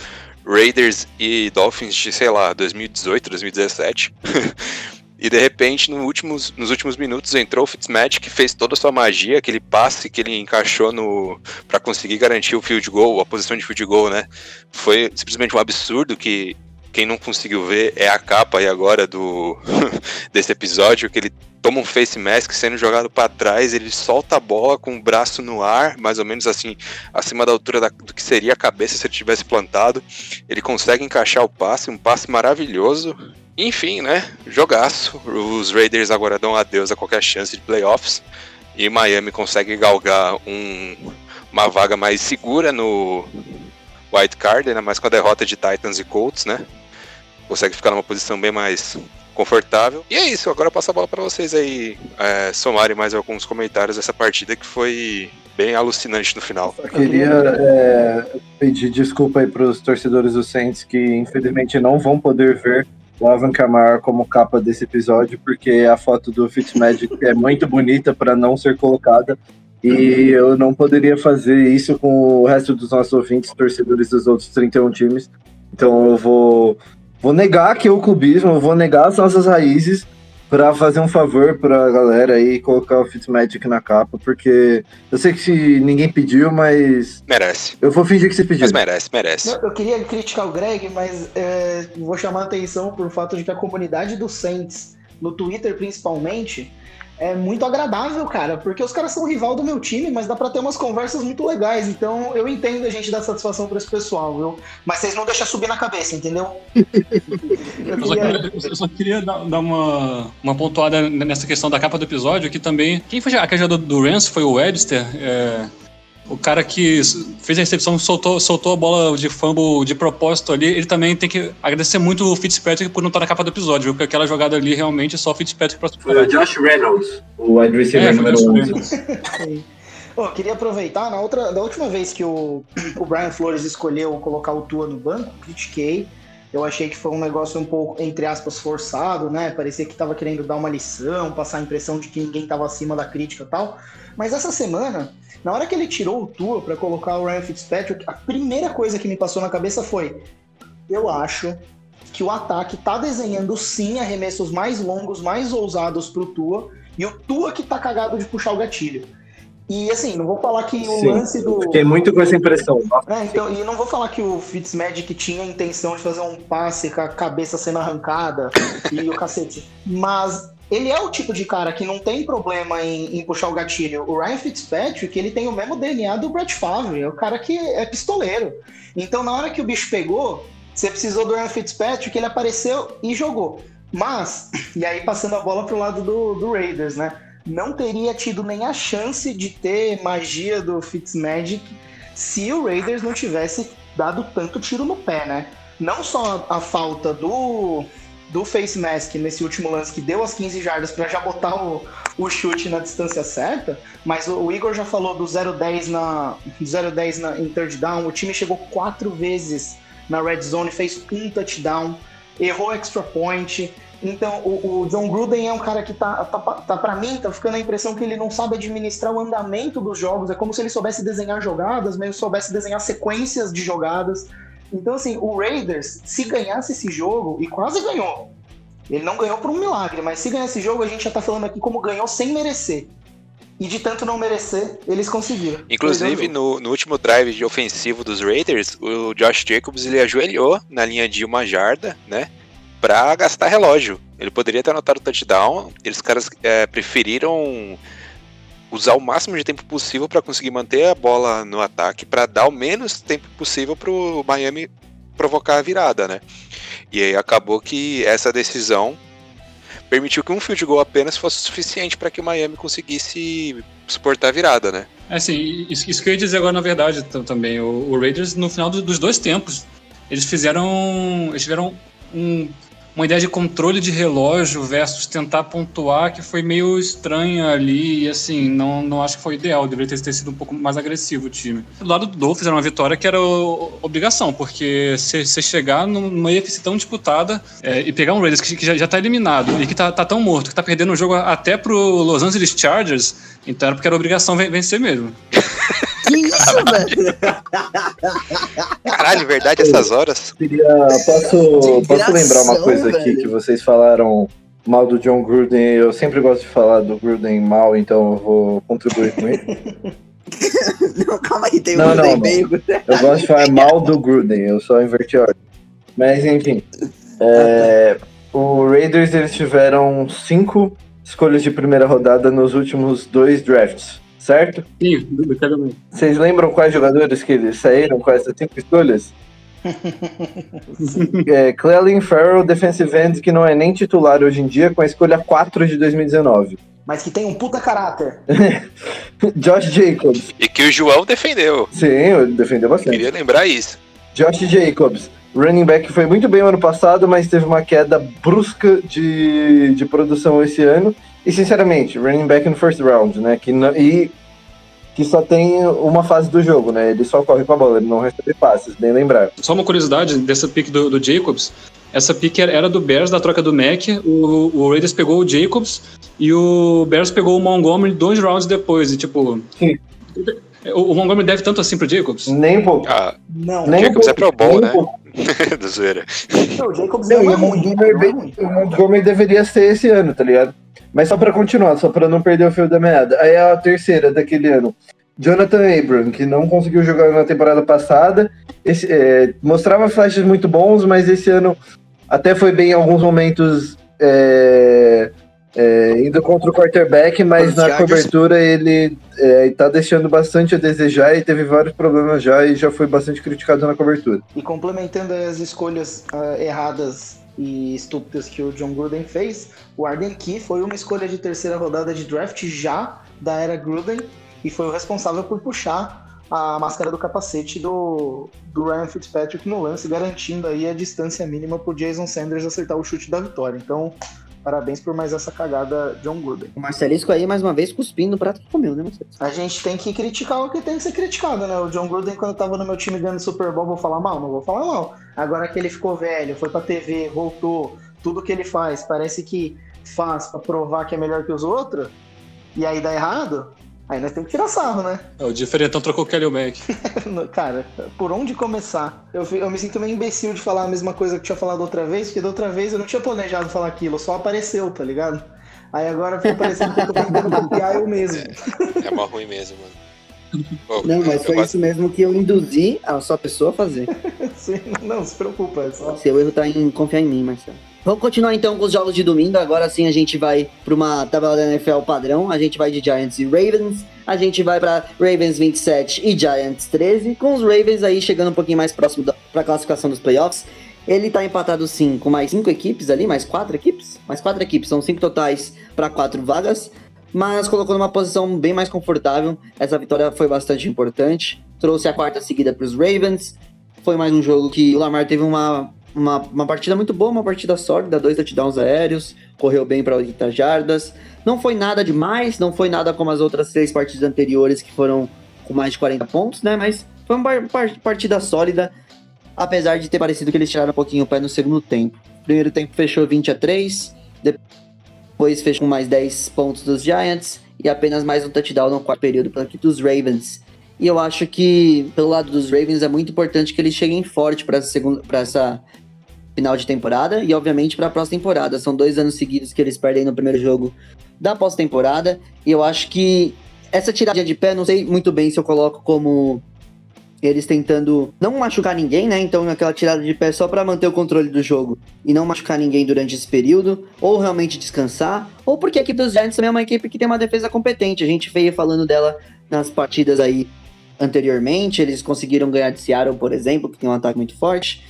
Raiders e Dolphins de, sei lá, 2018, 2017. [laughs] E de repente, no últimos, nos últimos minutos, entrou o Fitzmagic, fez toda a sua magia, aquele passe que ele encaixou no para conseguir garantir o field goal, a posição de field goal, né? Foi simplesmente um absurdo que quem não conseguiu ver é a capa aí agora do [laughs] desse episódio, que ele toma um face mask sendo jogado para trás, ele solta a bola com o braço no ar, mais ou menos assim, acima da altura da- do que seria a cabeça se ele tivesse plantado. Ele consegue encaixar o passe, um passe maravilhoso. Enfim, né? Jogaço. Os Raiders agora dão adeus a qualquer chance de playoffs. E Miami consegue galgar um- uma vaga mais segura no White Card, ainda mais com a derrota de Titans e Colts, né? Consegue ficar numa posição bem mais confortável. E é isso, agora eu passo a bola para vocês aí é, somarem mais alguns comentários dessa partida que foi bem alucinante no final. Só queria é, pedir desculpa aí pros torcedores do Saints que infelizmente não vão poder ver o Alvin como capa desse episódio, porque a foto do Fitzmagic é muito bonita para não ser colocada. E eu não poderia fazer isso com o resto dos nossos ouvintes, torcedores dos outros 31 times. Então eu vou, vou negar aqui o clubismo, eu vou negar as nossas raízes para fazer um favor pra galera aí e colocar o Fitzmagic na capa, porque eu sei que se ninguém pediu, mas Merece. eu vou fingir que você pediu. Mas merece, merece. Não, Eu queria criticar o Greg, mas é, vou chamar a atenção por fato de que a comunidade do Saints, no Twitter principalmente, é muito agradável, cara, porque os caras são rival do meu time, mas dá pra ter umas conversas muito legais. Então eu entendo a gente dar satisfação pra esse pessoal, viu? Mas vocês não deixam subir na cabeça, entendeu? [laughs] Eu só queria- eu só queria dar, dar uma, uma pontuada nessa questão da capa do episódio, que também. Quem foi aquele jogador do Rams foi o Webster. é, o cara que fez a recepção, soltou, soltou a bola de fumble de propósito ali. Ele também tem que agradecer muito o Fitzpatrick por não estar na capa do episódio, viu? porque aquela jogada ali realmente é só o Fitzpatrick pra Foi o Josh Reynolds, o wide receiver É, número o 11. Ô, eu queria aproveitar, na outra, da última vez que o, o Brian Flores escolheu colocar o Tua no banco, critiquei. Eu achei que foi um negócio um pouco, entre aspas, forçado, né? Parecia que tava querendo dar uma lição, passar a impressão de que ninguém tava acima da crítica e tal. Mas essa semana, na hora que ele tirou o Tua pra colocar o Ryan Fitzpatrick, a primeira coisa que me passou na cabeça foi: eu acho que o ataque tá desenhando sim arremessos mais longos, mais ousados pro Tua, e o Tua que tá cagado de puxar o gatilho. E assim, não vou falar que o Sim, lance do. Fiquei muito com essa impressão. É, então, e não vou falar que o Fitzmagic tinha a intenção de fazer um passe com a cabeça sendo arrancada e o cacete. Mas ele é o tipo de cara que não tem problema em, em puxar o gatilho. O Ryan Fitzpatrick, ele tem o mesmo DNA do Brett Favre, é o cara que é pistoleiro. Então, na hora que o bicho pegou, você precisou do Ryan Fitzpatrick, ele apareceu e jogou. Mas, [clears throat] e aí passando a bola pro lado do, do Raiders, né? Não teria tido nem a chance de ter magia do Fitzmagic se o Raiders não tivesse dado tanto tiro no pé, né? Não só a falta do, do face mask nesse último lance que deu as 15 jardas para já botar o, o chute na distância certa, mas o, o Igor já falou do 0-10 na, do 0-10 na, em third down. O time chegou quatro vezes na red zone, fez um touchdown. errou extra point. Então, o, o John Gruden é um cara que tá, tá, tá para mim, tá ficando a impressão que ele não sabe administrar o andamento dos jogos. É como se ele soubesse desenhar jogadas, mas soubesse desenhar sequências de jogadas. Então, assim, o Raiders, se ganhasse esse jogo, e quase ganhou, ele não ganhou por um milagre, mas se ganhar esse jogo, a gente já tá falando aqui como ganhou sem merecer. E de tanto não merecer, eles conseguiram. Inclusive, no, no último drive de ofensivo dos Raiders, o Josh Jacobs ele ajoelhou na linha de uma jarda, né? Pra gastar relógio. Ele poderia ter anotado o touchdown. Eles caras é, preferiram usar o máximo de tempo possível para conseguir manter a bola no ataque, para dar o menos tempo possível pro Miami provocar a virada, né? E aí acabou que essa decisão permitiu que um field goal apenas fosse suficiente para que o Miami conseguisse suportar a virada, né? É assim, isso, isso que eu ia dizer agora na verdade também. O, o Raiders, no final do, dos dois tempos, eles fizeram. Eles tiveram um uma ideia de controle de relógio versus tentar pontuar que foi meio estranha ali e assim, não, não acho que foi ideal, deveria ter, sido um pouco mais agressivo o time. Do lado do Dolphins era uma vitória que era obrigação, porque você chegar numa EFC tão disputada é, e pegar um Raiders que, que já, já tá eliminado e que tá, tá tão morto, que tá perdendo o jogo até pro Los Angeles Chargers, então era porque era obrigação vencer mesmo. Que isso, velho? Caralho, verdade essas horas? Queria, posso, posso lembrar uma coisa aqui velho. que vocês falaram mal do John Gruden. Eu sempre gosto de falar do Gruden mal, então eu vou contribuir com ele. [laughs] Não, calma aí, tem Não, um não, tem não. meio. Eu gosto de falar mal do Gruden, eu só inverti a ordem. Mas enfim. é, o Raiders eles tiveram cinco escolhas de primeira rodada nos últimos dois drafts, certo? Sim, detalhadamente. Vocês lembram quais jogadores que eles saíram com essas cinco escolhas? [laughs] é, Clelin Farrell, defensive end, que não é nem titular hoje em dia, com a escolha 4 de 2019. Mas que tem um puta caráter. [laughs] Josh Jacobs. E que o João defendeu. Sim, ele defendeu bastante. Queria lembrar isso. Josh Jacobs, running back foi muito bem ano passado, mas teve uma queda brusca de, de produção esse ano. E sinceramente, running back no first round, né? Que não, e que só tem uma fase do jogo, né? Ele só corre com a bola, ele não recebe passes, bem lembrar. Só uma curiosidade dessa pick do, do Jacobs. Essa pick era, era do Bears da troca do Mac. O, o Raiders pegou o Jacobs e o Bears pegou o Montgomery dois rounds depois. E tipo. Sim. O, o Montgomery deve tanto assim pro Jacobs? Nem um pouco. Ah, Não, Nem um Jacobs é Pro Bowl, um né? [laughs] do zoeira. não, o Jacobs Não, é o. Montgomery, é o Montgomery deveria ser esse ano, tá ligado? Mas só pra continuar, só pra não perder o fio da meada. Aí a terceira daquele ano. Jonathan Abram, que não conseguiu jogar na temporada passada. Esse, é, mostrava flashes muito bons, mas esse ano até foi bem em alguns momentos é, é, indo contra o quarterback, mas na cobertura ele é, tá deixando bastante a desejar e teve vários problemas já e já foi bastante criticado na cobertura. E complementando as escolhas ah, erradas e estúpidas que o John Gruden fez, o Arden Key foi uma escolha de terceira rodada de draft já da era Gruden e foi o responsável por puxar a máscara do capacete do, do Ryan Fitzpatrick no lance, garantindo aí a distância mínima pro Jason Sanders acertar o chute da vitória. Então, parabéns por mais essa cagada, John Gruden. O Marcelisco aí, mais uma vez, cuspindo no prato que comeu, né, Marcelisco? A gente tem que criticar o que tem que ser criticado, né? O John Gruden, quando tava no meu time ganhando Super Bowl, vou falar mal? Não vou falar mal. Agora que ele ficou velho, foi pra TV, voltou, tudo que ele faz parece que faz pra provar que é melhor que os outros, e aí dá errado, aí nós temos que tirar sarro, né? É, o diferentão trocou o Kelly Mac. [laughs] Cara, por onde começar? Eu, eu me sinto meio imbecil de falar a mesma coisa que eu tinha falado outra vez, porque da outra vez eu não tinha planejado falar aquilo, só apareceu, tá ligado? Aí agora fica parecendo que eu tô tentando [laughs] copiar eu mesmo. É mó ruim mesmo, mano. Pô, Não, mas foi isso mesmo que eu induzi a sua pessoa a fazer. [laughs] Sim, não, se preocupa, é só. Seu erro tá em confiar em mim, Marcelo. Vamos continuar então com os jogos de domingo. Agora sim a gente vai para uma tabela da NFL padrão. A gente vai de Giants e Ravens. A gente vai para Ravens 27 e Giants 13. Com os Ravens aí chegando um pouquinho mais próximo para a classificação dos playoffs. Ele tá empatado sim com mais cinco equipes ali, mais quatro equipes? Mais quatro equipes, são cinco totais para quatro vagas. Mas colocou numa posição bem mais confortável. Essa vitória foi bastante importante. Trouxe a quarta seguida para os Ravens. Foi mais um jogo que o Lamar teve uma, uma, uma partida muito boa, uma partida sólida, dois touchdowns aéreos, correu bem para 80 jardas. Não foi nada demais, não foi nada como as outras três partidas anteriores que foram com mais de 40 pontos, né? Mas foi uma par- par- partida sólida, apesar de ter parecido que eles tiraram um pouquinho o pé no segundo tempo. Primeiro tempo fechou 20 a 3. Depois fechou com mais 10 pontos dos Giants. E apenas mais um touchdown no quarto período pela equipe dos Ravens. E eu acho que, pelo lado dos Ravens, é muito importante que eles cheguem forte para essa final de temporada e, obviamente, para a próxima temporada. São dois anos seguidos que eles perdem no primeiro jogo da pós-temporada. E eu acho que essa tirada de pé, não sei muito bem se eu coloco como eles tentando não machucar ninguém, né? Então, aquela tirada de pé só para manter o controle do jogo e não machucar ninguém durante esse período, ou realmente descansar, ou porque a equipe dos Giants também é uma equipe que tem uma defesa competente. A gente veio falando dela nas partidas aí anteriormente, eles conseguiram ganhar de Seattle, por exemplo, que tem um ataque muito forte.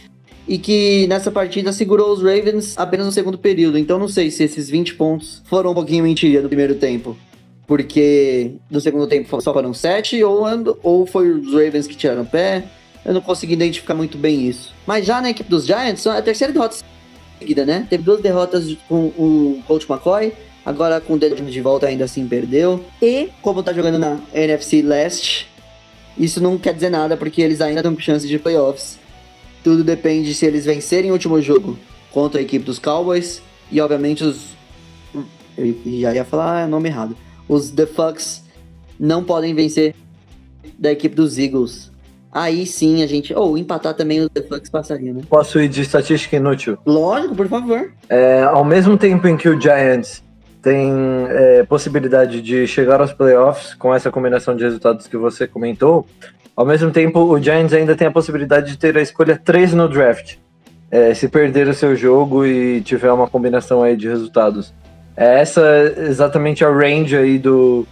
E que nessa partida segurou os Ravens apenas no segundo período. Então não sei se esses 20 pontos foram um pouquinho mentira no primeiro tempo porque no segundo tempo só foram sete, ou, ou foi os Ravens que tiraram o pé. Eu não consegui identificar muito bem isso. Mas já na equipe dos Giants, é a terceira derrota seguida, né? Teve duas derrotas com o Coach McCoy, agora com o dedo de volta ainda assim perdeu. E, como tá jogando na NFC Leste, isso não quer dizer nada, porque eles ainda têm chance de playoffs. Tudo depende se eles vencerem o último jogo contra a equipe dos Cowboys, e obviamente os... Eu já ia falar o nome errado os The Fucks não podem vencer da equipe dos Eagles. Aí sim a gente. Ou oh, empatar também os The Fucks passaria, né? Posso ir de estatística inútil? Lógico, por favor. É, ao mesmo tempo em que o Giants tem é, possibilidade de chegar aos playoffs com essa combinação de resultados que você comentou, ao mesmo tempo o Giants ainda tem a possibilidade de ter a escolha 3 no draft. É, se perder o seu jogo e tiver uma combinação aí de resultados. É essa exatamente a range aí do,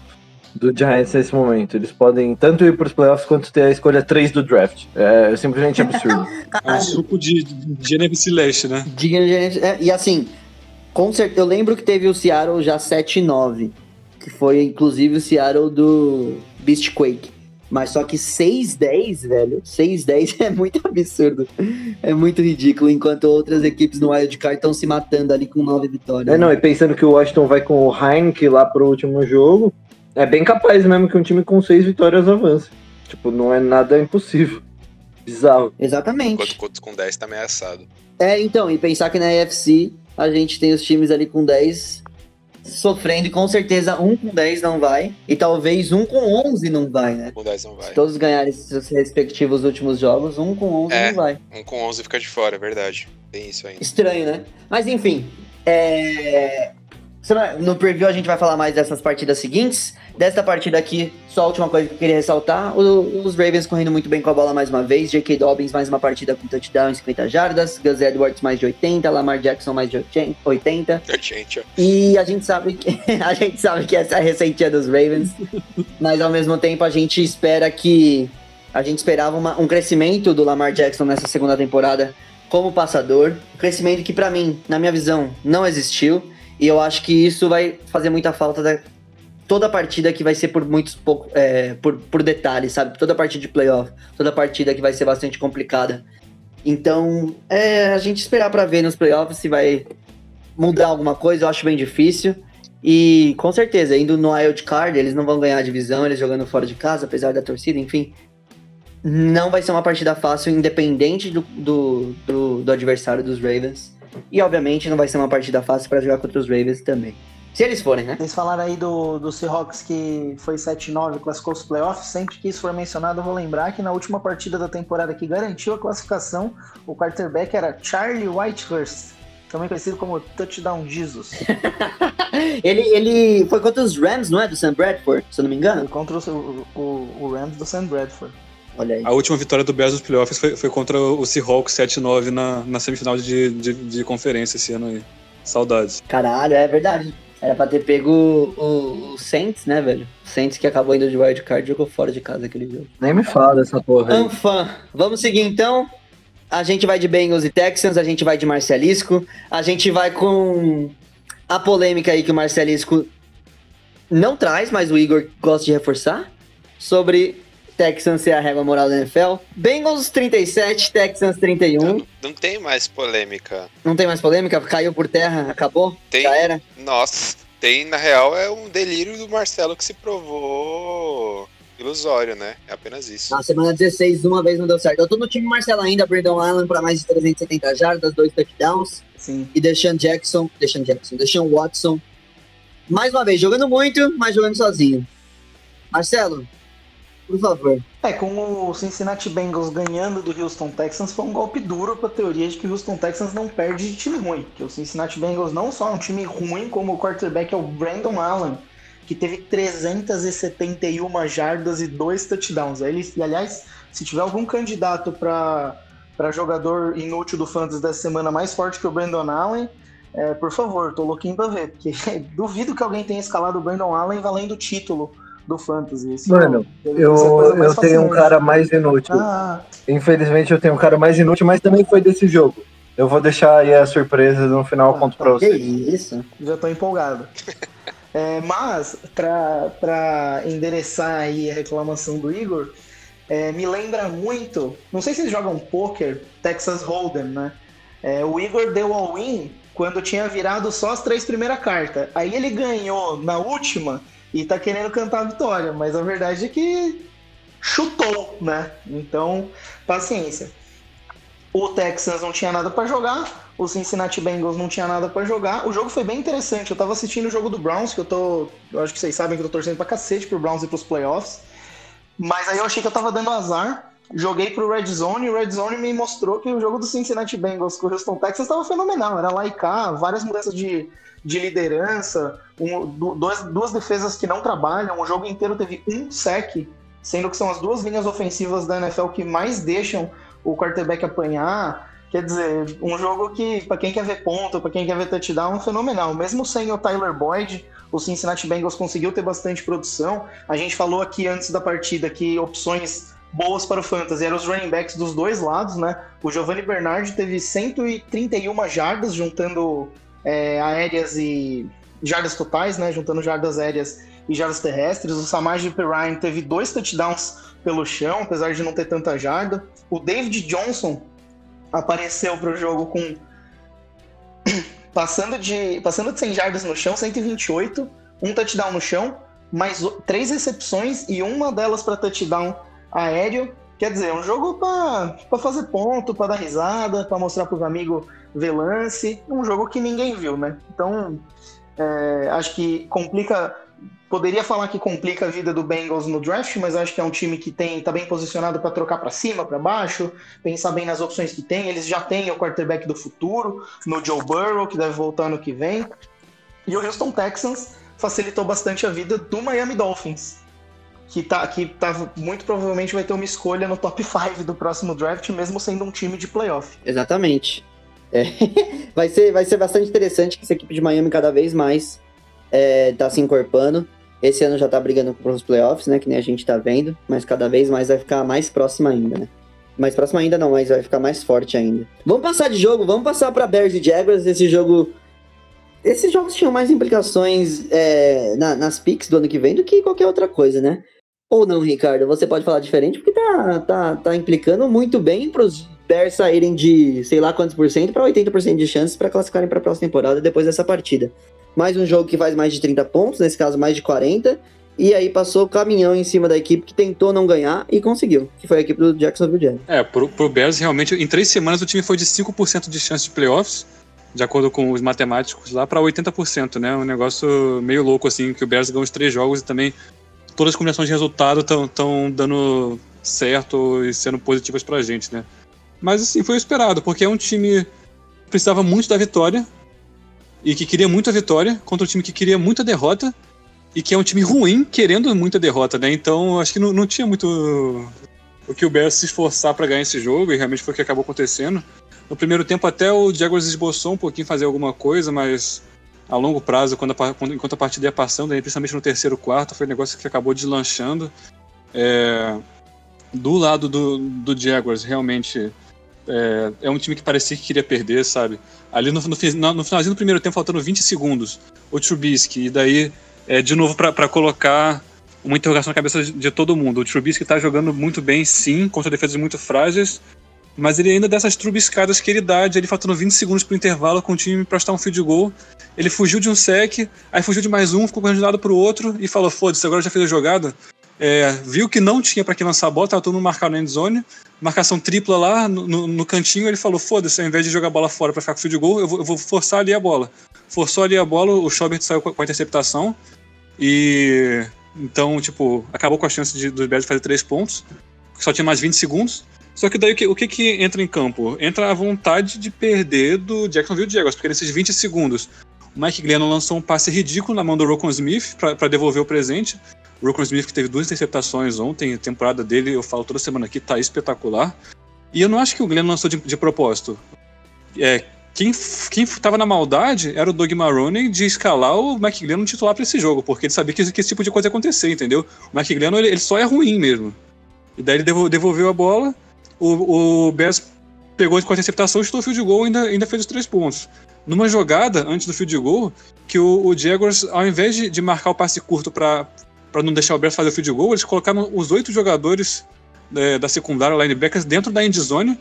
do Giants nesse momento. Eles podem tanto ir para os playoffs quanto ter a escolha 3 do draft. É simplesmente absurdo. [laughs] é um suco de, de NFC Leste, né? De, é, e assim, com certeza, eu lembro que teve o Seattle já 7-9, que foi inclusive o Seattle do Beastquake. Mas só que 6-10, velho, 6-10 [laughs] é muito absurdo. É muito ridículo, enquanto outras equipes no Wildcard estão se matando ali com 9 vitórias. É, não, e pensando que o Washington vai com o Heineken lá pro último jogo, é bem capaz mesmo que um time com 6 vitórias avance. Tipo, não é nada impossível. Bizarro. Exatamente. Enquanto outros com 10 tá ameaçado. É, então, e pensar que na AFC a gente tem os times ali com 10 sofrendo e com certeza um com 10 não vai. E talvez um com 11 não vai, né? Com 10 não vai. Se todos ganharem seus respectivos últimos jogos, um com 11 É. não vai. Um com 11 fica de fora, é verdade. Tem isso ainda. Estranho, né? Mas enfim, é... no preview a gente vai falar mais dessas partidas seguintes. Desta partida aqui, só a última coisa que eu queria ressaltar: os Ravens correndo muito bem com a bola mais uma vez. J.K. Dobbins mais uma partida com touchdown em 50 jardas. Gus Edwards mais de 80. Lamar Jackson mais de 80. Gente, ó. E a gente sabe que [laughs] a gente sabe que essa é a receitinha dos Ravens, mas ao mesmo tempo a gente espera que a gente esperava uma- um crescimento do Lamar Jackson nessa segunda temporada como passador, um crescimento que pra mim, na minha visão, não existiu, e eu acho que isso vai fazer muita falta da toda partida que vai ser por muitos pouco é, por, por detalhes, sabe? Toda partida de playoff, toda partida que vai ser bastante complicada. Então, é a gente esperar pra ver nos playoffs se vai mudar alguma coisa, eu acho bem difícil. E com certeza, indo no wild card, eles não vão ganhar a divisão, eles jogando fora de casa, apesar da torcida, enfim. Não vai ser uma partida fácil, independente do, do, do, do adversário dos Ravens. E obviamente não vai ser uma partida fácil para jogar contra os Ravens também. Se eles forem, né? Vocês falaram aí do, do Seahawks que foi 7-9 classificou os playoffs. Sempre que isso for mencionado, eu vou lembrar que na última partida da temporada que garantiu a classificação, o quarterback era Charlie Whitehurst, também conhecido como Touchdown Jesus. [laughs] ele, ele foi contra os Rams, não é? Do Sam Bradford, se eu não me engano. contra o, o, o Rams do Sam Bradford. Olha aí. A última vitória do Bears nos playoffs foi, foi contra o Seahawks 7-9 na, na semifinal de, de, de conferência esse ano aí. Saudades. Caralho, é verdade. Era pra ter pego o, o, Saints, né, velho? O Saints que acabou indo de wildcard jogou fora de casa aquele jogo. Nem me fala dessa porra aí. Anfã, vamos seguir então. A gente vai de Bengals e Texans, a gente vai de Marcelisco, a gente vai com a polêmica aí que o Marcelisco não traz, mas o Igor gosta de reforçar, sobre Texans ser a régua moral da NFL. Bengals 37, Texans 31. Não, não tem mais polêmica. Não tem mais polêmica? Caiu por terra, acabou? Tem. Já era? Nossa, tem, na real, é um delírio do Marcelo que se provou ilusório, né? É apenas isso. Na semana 16, uma vez não deu certo. Eu tô no time Marcelo ainda, Brandon Allen para mais de 370 jardas, dois touchdowns. Sim. E Deshaun Jackson, Deshaun Jackson, Deshaun Watson. Mais uma vez, jogando muito, mas jogando sozinho. Marcelo, por favor. É, com o Cincinnati Bengals ganhando do Houston Texans, foi um golpe duro para a teoria de que o Houston Texans não perde de time ruim. Que o Cincinnati Bengals não só é um time ruim, como o quarterback é o Brandon Allen, que teve 371 jardas e dois touchdowns. Ele, e, aliás, se tiver algum candidato para jogador inútil do Fantasy dessa semana mais forte que o Brandon Allen, é, por favor, tô louquinho pra ver, porque [laughs] duvido que alguém tenha escalado o Brandon Allen valendo o título do Fantasy. Isso Mano, eu, eu tenho um cara mais inútil. Ah, Infelizmente eu tenho um cara mais inútil, mas também foi desse jogo. Eu vou deixar aí a surpresa no final, eu conto pra Que vocês. isso? já tô empolgado. [laughs] É, mas, para endereçar aí a reclamação do Igor, é, me lembra muito. Não sei se vocês jogam poker, Texas Hold'em, né? É, o Igor deu all-in quando tinha virado só as três primeiras cartas. Aí ele ganhou na última e tá querendo cantar a vitória, mas a verdade é que chutou, né? Então, paciência. O Texans não tinha nada para jogar, o Cincinnati Bengals não tinha nada para jogar. O jogo foi bem interessante. Eu tava assistindo o jogo do Browns, que eu tô. Eu acho que vocês sabem que eu tô torcendo pra cacete pro Browns e pros playoffs. Mas aí eu achei que eu tava dando azar. Joguei pro Red Zone e o Red Zone me mostrou que o jogo do Cincinnati Bengals com o Houston Texans estava fenomenal. Era lá e cá, várias mudanças de, de liderança, um- du- duas, duas defesas que não trabalham. O jogo inteiro teve um sec, sendo que são as duas linhas ofensivas da NFL que mais deixam o quarterback apanhar. Quer dizer, um jogo que, para quem quer ver ponto, para quem quer ver touchdown, é fenomenal. Mesmo sem o Tyler Boyd, o Cincinnati Bengals conseguiu ter bastante produção. A gente falou aqui antes da partida que opções boas para o Fantasy eram os running backs dos dois lados, né? O Giovanni Bernard teve 131 jardas, juntando é, aéreas e jardas totais, né? Juntando jardas aéreas e jardas terrestres. O Samaje Perrine teve dois touchdowns pelo chão, apesar de não ter tanta jarda. O David Johnson apareceu para o jogo com [coughs] passando de passando de 100 jardas no chão, 128, um touchdown no chão, mais três recepções e uma delas para touchdown aéreo. Quer dizer, um jogo para fazer ponto, para dar risada, para mostrar para os amigos ver lance. Um jogo que ninguém viu, né? Então, é, acho que complica. Poderia falar que complica a vida do Bengals no draft, mas acho que é um time que tem tá bem posicionado para trocar para cima, para baixo, pensar bem nas opções que tem. Eles já têm o quarterback do futuro, no Joe Burrow, que deve voltar no que vem. E o Houston Texans facilitou bastante a vida do Miami Dolphins, que, tá, que tá, muito provavelmente vai ter uma escolha no top 5 do próximo draft, mesmo sendo um time de playoff. Exatamente. É, [laughs] vai, ser, vai ser bastante interessante que essa equipe de Miami cada vez mais é, tá se encorpando. Esse ano já tá brigando pros playoffs, né? Que nem a gente tá vendo, mas cada vez mais vai ficar mais próxima ainda, né? Mais próxima ainda não, mas vai ficar mais forte ainda. Vamos passar de jogo, vamos passar pra Bears e Jaguars. Esse jogo. Esses jogos tinham mais implicações é, na- nas picks do ano que vem do que qualquer outra coisa, né? Ou não, Ricardo? Você pode falar diferente, porque tá, tá, tá implicando muito bem pros Bears saírem de sei lá quantos por cento para 80% de chances para classificarem para a próxima temporada depois dessa partida. Mais um jogo que faz mais de 30 pontos, nesse caso mais de 40, e aí passou o caminhão em cima da equipe que tentou não ganhar e conseguiu, que foi a equipe do Jacksonville Jaguars. É, pro, pro Bears, realmente, em três semanas o time foi de 5% de chance de playoffs, de acordo com os matemáticos lá, para 80%, né? Um negócio meio louco, assim, que o Bears ganhou os três jogos e também todas as combinações de resultado estão dando certo e sendo positivas pra gente, né? Mas, assim, foi esperado, porque é um time que precisava muito da vitória e que queria muito a vitória contra um time que queria muita derrota e que é um time ruim querendo muita derrota, né? Então, acho que não, não tinha muito o que o Bears se esforçar para ganhar esse jogo, e realmente foi o que acabou acontecendo. No primeiro tempo, até o Jaguars esboçou um pouquinho fazer alguma coisa, mas a longo prazo, quando a, quando- enquanto a partida ia passando, aí, principalmente no terceiro quarto, foi um negócio que acabou deslanchando. É, do lado do, do Jaguars, realmente é, é um time que parecia que queria perder, sabe? Ali no, no, no, finalzinho do primeiro tempo, faltando 20 segundos, o Trubisky, e daí, é, de novo, para colocar uma interrogação na cabeça de, de todo mundo. O Trubisky tá jogando muito bem, sim, contra defesas muito frágeis, mas ele ainda dessas trubiscadas que ele dá, de ele faltando 20 segundos pro intervalo com o time pra estar um field goal. Ele fugiu de um sec, aí fugiu de mais um, ficou correndo de um lado pro outro e falou: foda-se, agora já fez a jogada, é, viu que não tinha para quem lançar a bola, tava todo mundo marcado na endzone, marcação tripla lá no, no, no cantinho, ele falou, foda-se, ao invés de jogar a bola fora para ficar com field goal, eu vou, eu vou, forçar ali a bola. Forçou ali a bola, o Schobert saiu com a interceptação, e então, tipo, acabou com a chance de, dos Bears fazer três pontos, só tinha mais 20 segundos, só que daí o que, o que, que entra em campo? Entra a vontade de perder do Jacksonville Jaguars, porque nesses 20 segundos o Mike Glennon lançou um passe ridículo na mão do Rokon Smith para devolver o presente. O Smith que teve duas interceptações ontem, a temporada dele, eu falo toda semana aqui, tá espetacular. E eu não acho que o Glennon lançou de, de propósito. É, quem, quem tava na maldade era o Doug Maroney de escalar o Mike Glennon titular para esse jogo, porque ele sabia que, que, esse tipo de coisa ia acontecer, entendeu? O Mike Glennon, ele, ele só é ruim mesmo. E daí ele devolveu a bola, o, o Bears pegou com a interceptação, o field goal e ainda, ainda fez os três pontos numa jogada antes do field goal, que o, o Jaguars, ao invés de, de marcar o passe curto para não deixar o Bears fazer o field goal, eles colocaram os oito jogadores é, da secundária linebackers dentro da end zone,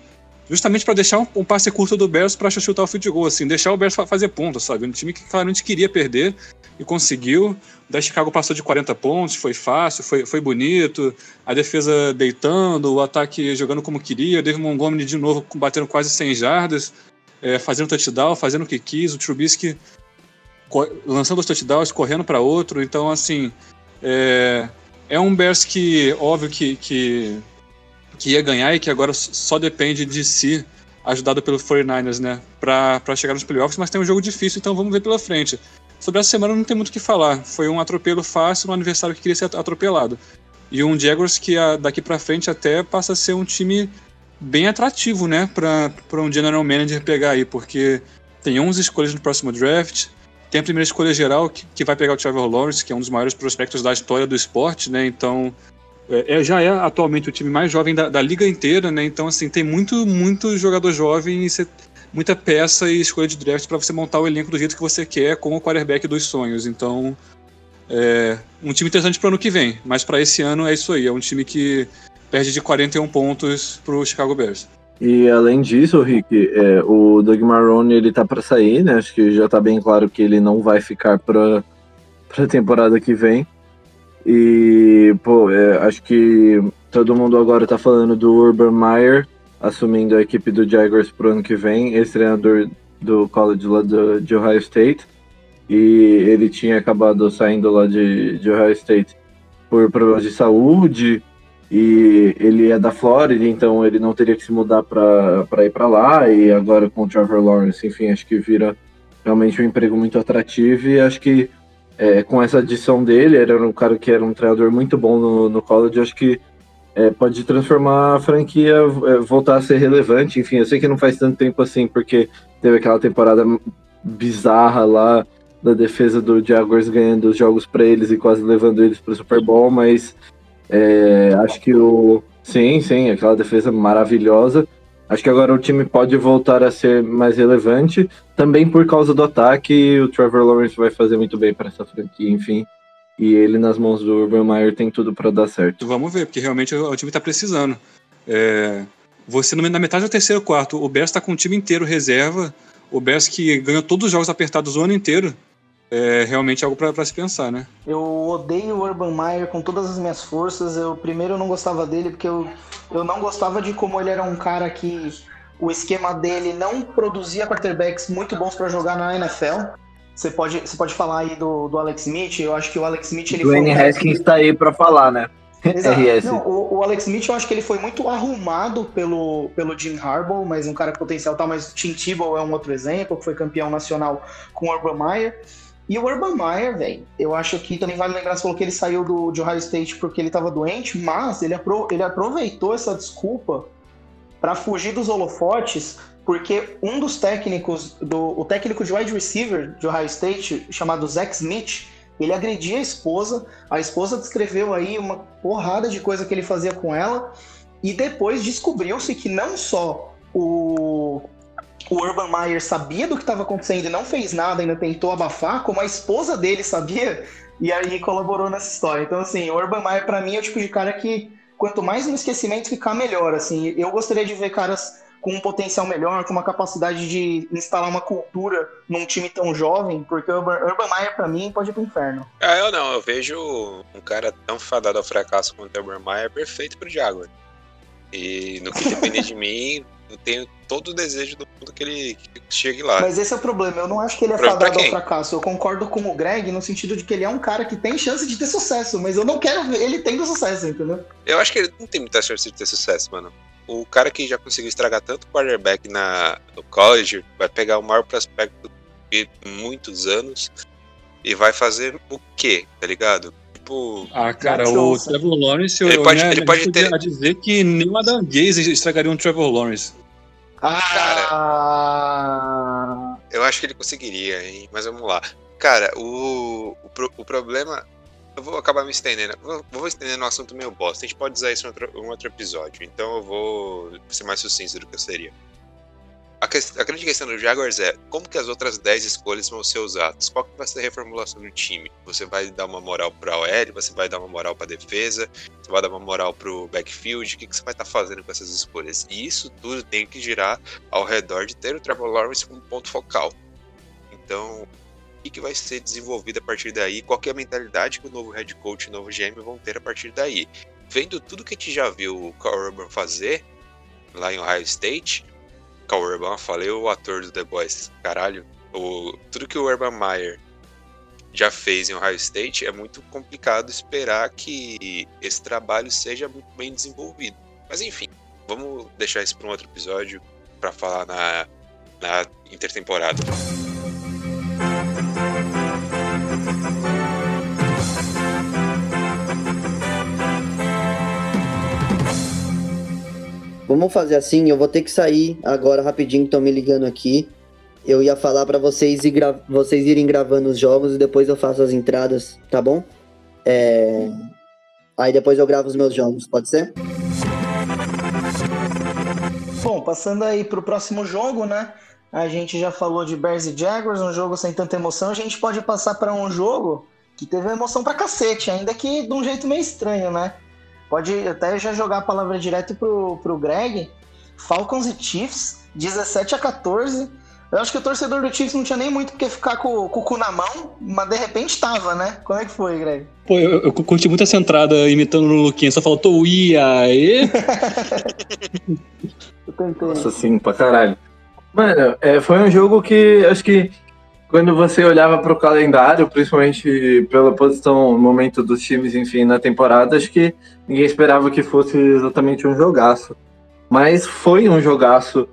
justamente para deixar um, um, passe curto do Bears para chutar o field goal, assim, deixar o Bears fazer pontos, sabe? Um time que claramente queria perder e conseguiu. Da Chicago passou de 40 pontos, foi fácil, foi, foi bonito. A defesa deitando, o ataque jogando como queria. David Montgomery de novo batendo quase 100 jardas é, fazendo touchdown, fazendo o que quis, o Trubisky lançando os touchdowns, correndo para outro. Então, assim, é, é um Bears que, óbvio, que, que, que ia ganhar e que agora só depende de si, ajudado pelo 49ers, né, para chegar nos playoffs, mas tem um jogo difícil, então vamos ver pela frente. Sobre essa semana não tem muito o que falar. Foi um atropelo fácil no aniversário que queria ser atropelado. E um Jaguars que daqui para frente até passa a ser um time bem atrativo, né, para um general manager pegar aí, porque tem 11 escolhas no próximo draft, tem a primeira escolha geral que, que vai pegar o Trevor Lawrence, que é um dos maiores prospectos da história do esporte, né, então é, é já é atualmente o time mais jovem da, da, liga inteira, né, então assim, tem muito, muito jogador jovem e muita peça e escolha de draft para você montar o elenco do jeito que você quer com o quarterback dos sonhos, então é um time interessante para o ano que vem, mas para esse ano é isso aí, é um time que perde de 41 pontos pro Chicago Bears. E além disso, Rick, é, o Doug Marrone ele tá para sair, né? Acho que já tá bem claro que ele não vai ficar para para temporada que vem. E pô, é, acho que todo mundo agora tá falando do Urban Meyer assumindo a equipe do Jaguars pro ano que vem, esse treinador do college lá do, de Ohio State. E ele tinha acabado saindo lá de, de Ohio State por problemas de saúde e ele é da Flórida, então ele não teria que se mudar para ir para lá. E agora com o Trevor Lawrence, enfim, acho que vira realmente um emprego muito atrativo. E acho que é, com essa adição dele, era um cara que era um treinador muito bom no, no college, acho que é, pode transformar a franquia, é, voltar a ser relevante. Enfim, eu sei que não faz tanto tempo assim, porque teve aquela temporada bizarra lá da defesa do Jaguars ganhando os jogos para eles e quase levando eles para o Super Bowl, mas é, acho que o. Sim, sim, aquela defesa maravilhosa. Acho que agora o time pode voltar a ser mais relevante, também por causa do ataque. O Trevor Lawrence vai fazer muito bem para essa franquia, enfim. E ele nas mãos do Urban Meyer tem tudo para dar certo. Vamos ver, porque realmente o, time está precisando. É, você na metade do terceiro quarto, o Bears está com o time inteiro reserva. O Bears que ganhou todos os jogos apertados o ano inteiro é realmente algo para se pensar, né? Eu odeio o Urban Meyer com todas as minhas forças. Eu primeiro não gostava dele porque eu, eu não gostava de como ele era um cara que o esquema dele não produzia quarterbacks muito bons para jogar na NFL. Você pode, você pode falar aí do, do Alex Smith. Eu acho que o Alex Smith ele Dwayne foi. Haskins está aí para falar, né? RS. [laughs] Não, o, o, Alex Smith eu acho que ele foi muito arrumado pelo, pelo Jim Harbaugh, mas um cara com potencial tal, mas Tim Tebow é um outro exemplo, que foi campeão nacional com o Urban Meyer. E o Urban Meyer, velho, eu acho que também vale lembrar, você falou que ele saiu do, de Ohio State porque ele estava doente, mas ele, apro ele aproveitou essa desculpa para fugir dos holofotes, porque um dos técnicos, do, o técnico de wide receiver de Ohio State, chamado Zach Smith, ele agredia a esposa, a esposa descreveu aí uma porrada de coisa que ele fazia com ela, e depois descobriu-se que não só o o Urban Meyer sabia do que estava acontecendo e não fez nada, ainda tentou abafar, como a esposa dele sabia, e aí colaborou nessa história. Então, assim, o Urban Meyer, para mim, é o tipo de cara que, quanto mais no esquecimento ficar, melhor. Assim, eu gostaria de ver caras com um potencial melhor, com uma capacidade de instalar uma cultura num time tão jovem, porque o Urban, Meyer, pra mim, pode ir pro inferno. Ah, eu não, eu vejo um cara tão fadado ao fracasso quanto o Urban Meyer perfeito pro Jaguar. E no que depender de mim, eu tenho todo o desejo do mundo que ele chegue lá. Mas esse é o problema, eu não acho que ele é pra fadado ao fracasso. Eu concordo com o Greg no sentido de que ele é um cara que tem chance de ter sucesso, mas eu não quero ver ele tendo sucesso, entendeu? Eu acho que ele não tem muita chance de ter sucesso, mano. O cara que já conseguiu estragar tanto quarterback na, no college vai pegar o maior prospecto de muitos anos e vai fazer o quê, tá ligado? Tipo, Ah, cara, o. Trevor Lawrence, Ele eu, pode- me- ele pode ter- a dizer que nem Adam Gaze estragaria um Trevor Lawrence. Ah, eu acho que ele conseguiria, hein? Mas vamos lá. Cara, o, o, o problema. Eu vou acabar me estendendo. Vou, vou estender no assunto meio bosta. A gente pode usar isso em outro, em outro episódio. Então eu vou ser mais sucinto do que eu seria. A, ques- a grande questão do Jaguars é como que as outras 10 escolhas vão ser usadas? Qual que vai ser a reformulação do time? Você vai dar uma moral pra OL, você vai dar uma moral pra defesa, você vai dar uma moral pro backfield, o que, que você vai estar fazendo com essas escolhas? E isso tudo tem que girar ao redor de ter o Trevor Lawrence como ponto focal. Então, o que, que vai ser desenvolvido a partir daí? Qual que é a mentalidade que o novo head coach e o novo GM vão ter a partir daí? Vendo tudo que a gente já viu o Carl Urban fazer lá em Ohio State, Carl Urban, falei o ator do The Boys, caralho, o, tudo que o Urban Meyer já fez em Ohio State, é muito complicado esperar que esse trabalho seja muito bem desenvolvido. Mas enfim, vamos deixar isso para um outro episódio para falar na, na intertemporada. Vamos fazer assim, eu vou ter que sair agora rapidinho, estão me ligando aqui. Eu ia falar pra vocês, gra- vocês irem gravando os jogos e depois eu faço as entradas, tá bom? É, Aí depois eu gravo os meus jogos, pode ser? Bom, passando aí pro próximo jogo, né? A gente já falou de Bears e Jaguars, um jogo sem tanta emoção. A gente pode passar para um jogo que teve emoção pra cacete, ainda que de um jeito meio estranho, né? Pode até já jogar a palavra direto pro, pro Greg. Falcons e Chiefs, 17 a 14. Eu acho que o torcedor do Chiefs não tinha nem muito porque ficar com, com o cu na mão, mas de repente tava, né? Como é que foi, Greg? Pô, eu, eu curti muito essa entrada imitando o Luquinha, só faltou o ia e [laughs] Eu tentei. Nossa, sim, pra caralho. Mano, é, foi um jogo que acho que quando você olhava pro calendário, principalmente pela posição, momento dos times, enfim, na temporada, acho que ninguém esperava que fosse exatamente um jogaço. Mas foi um jogaço.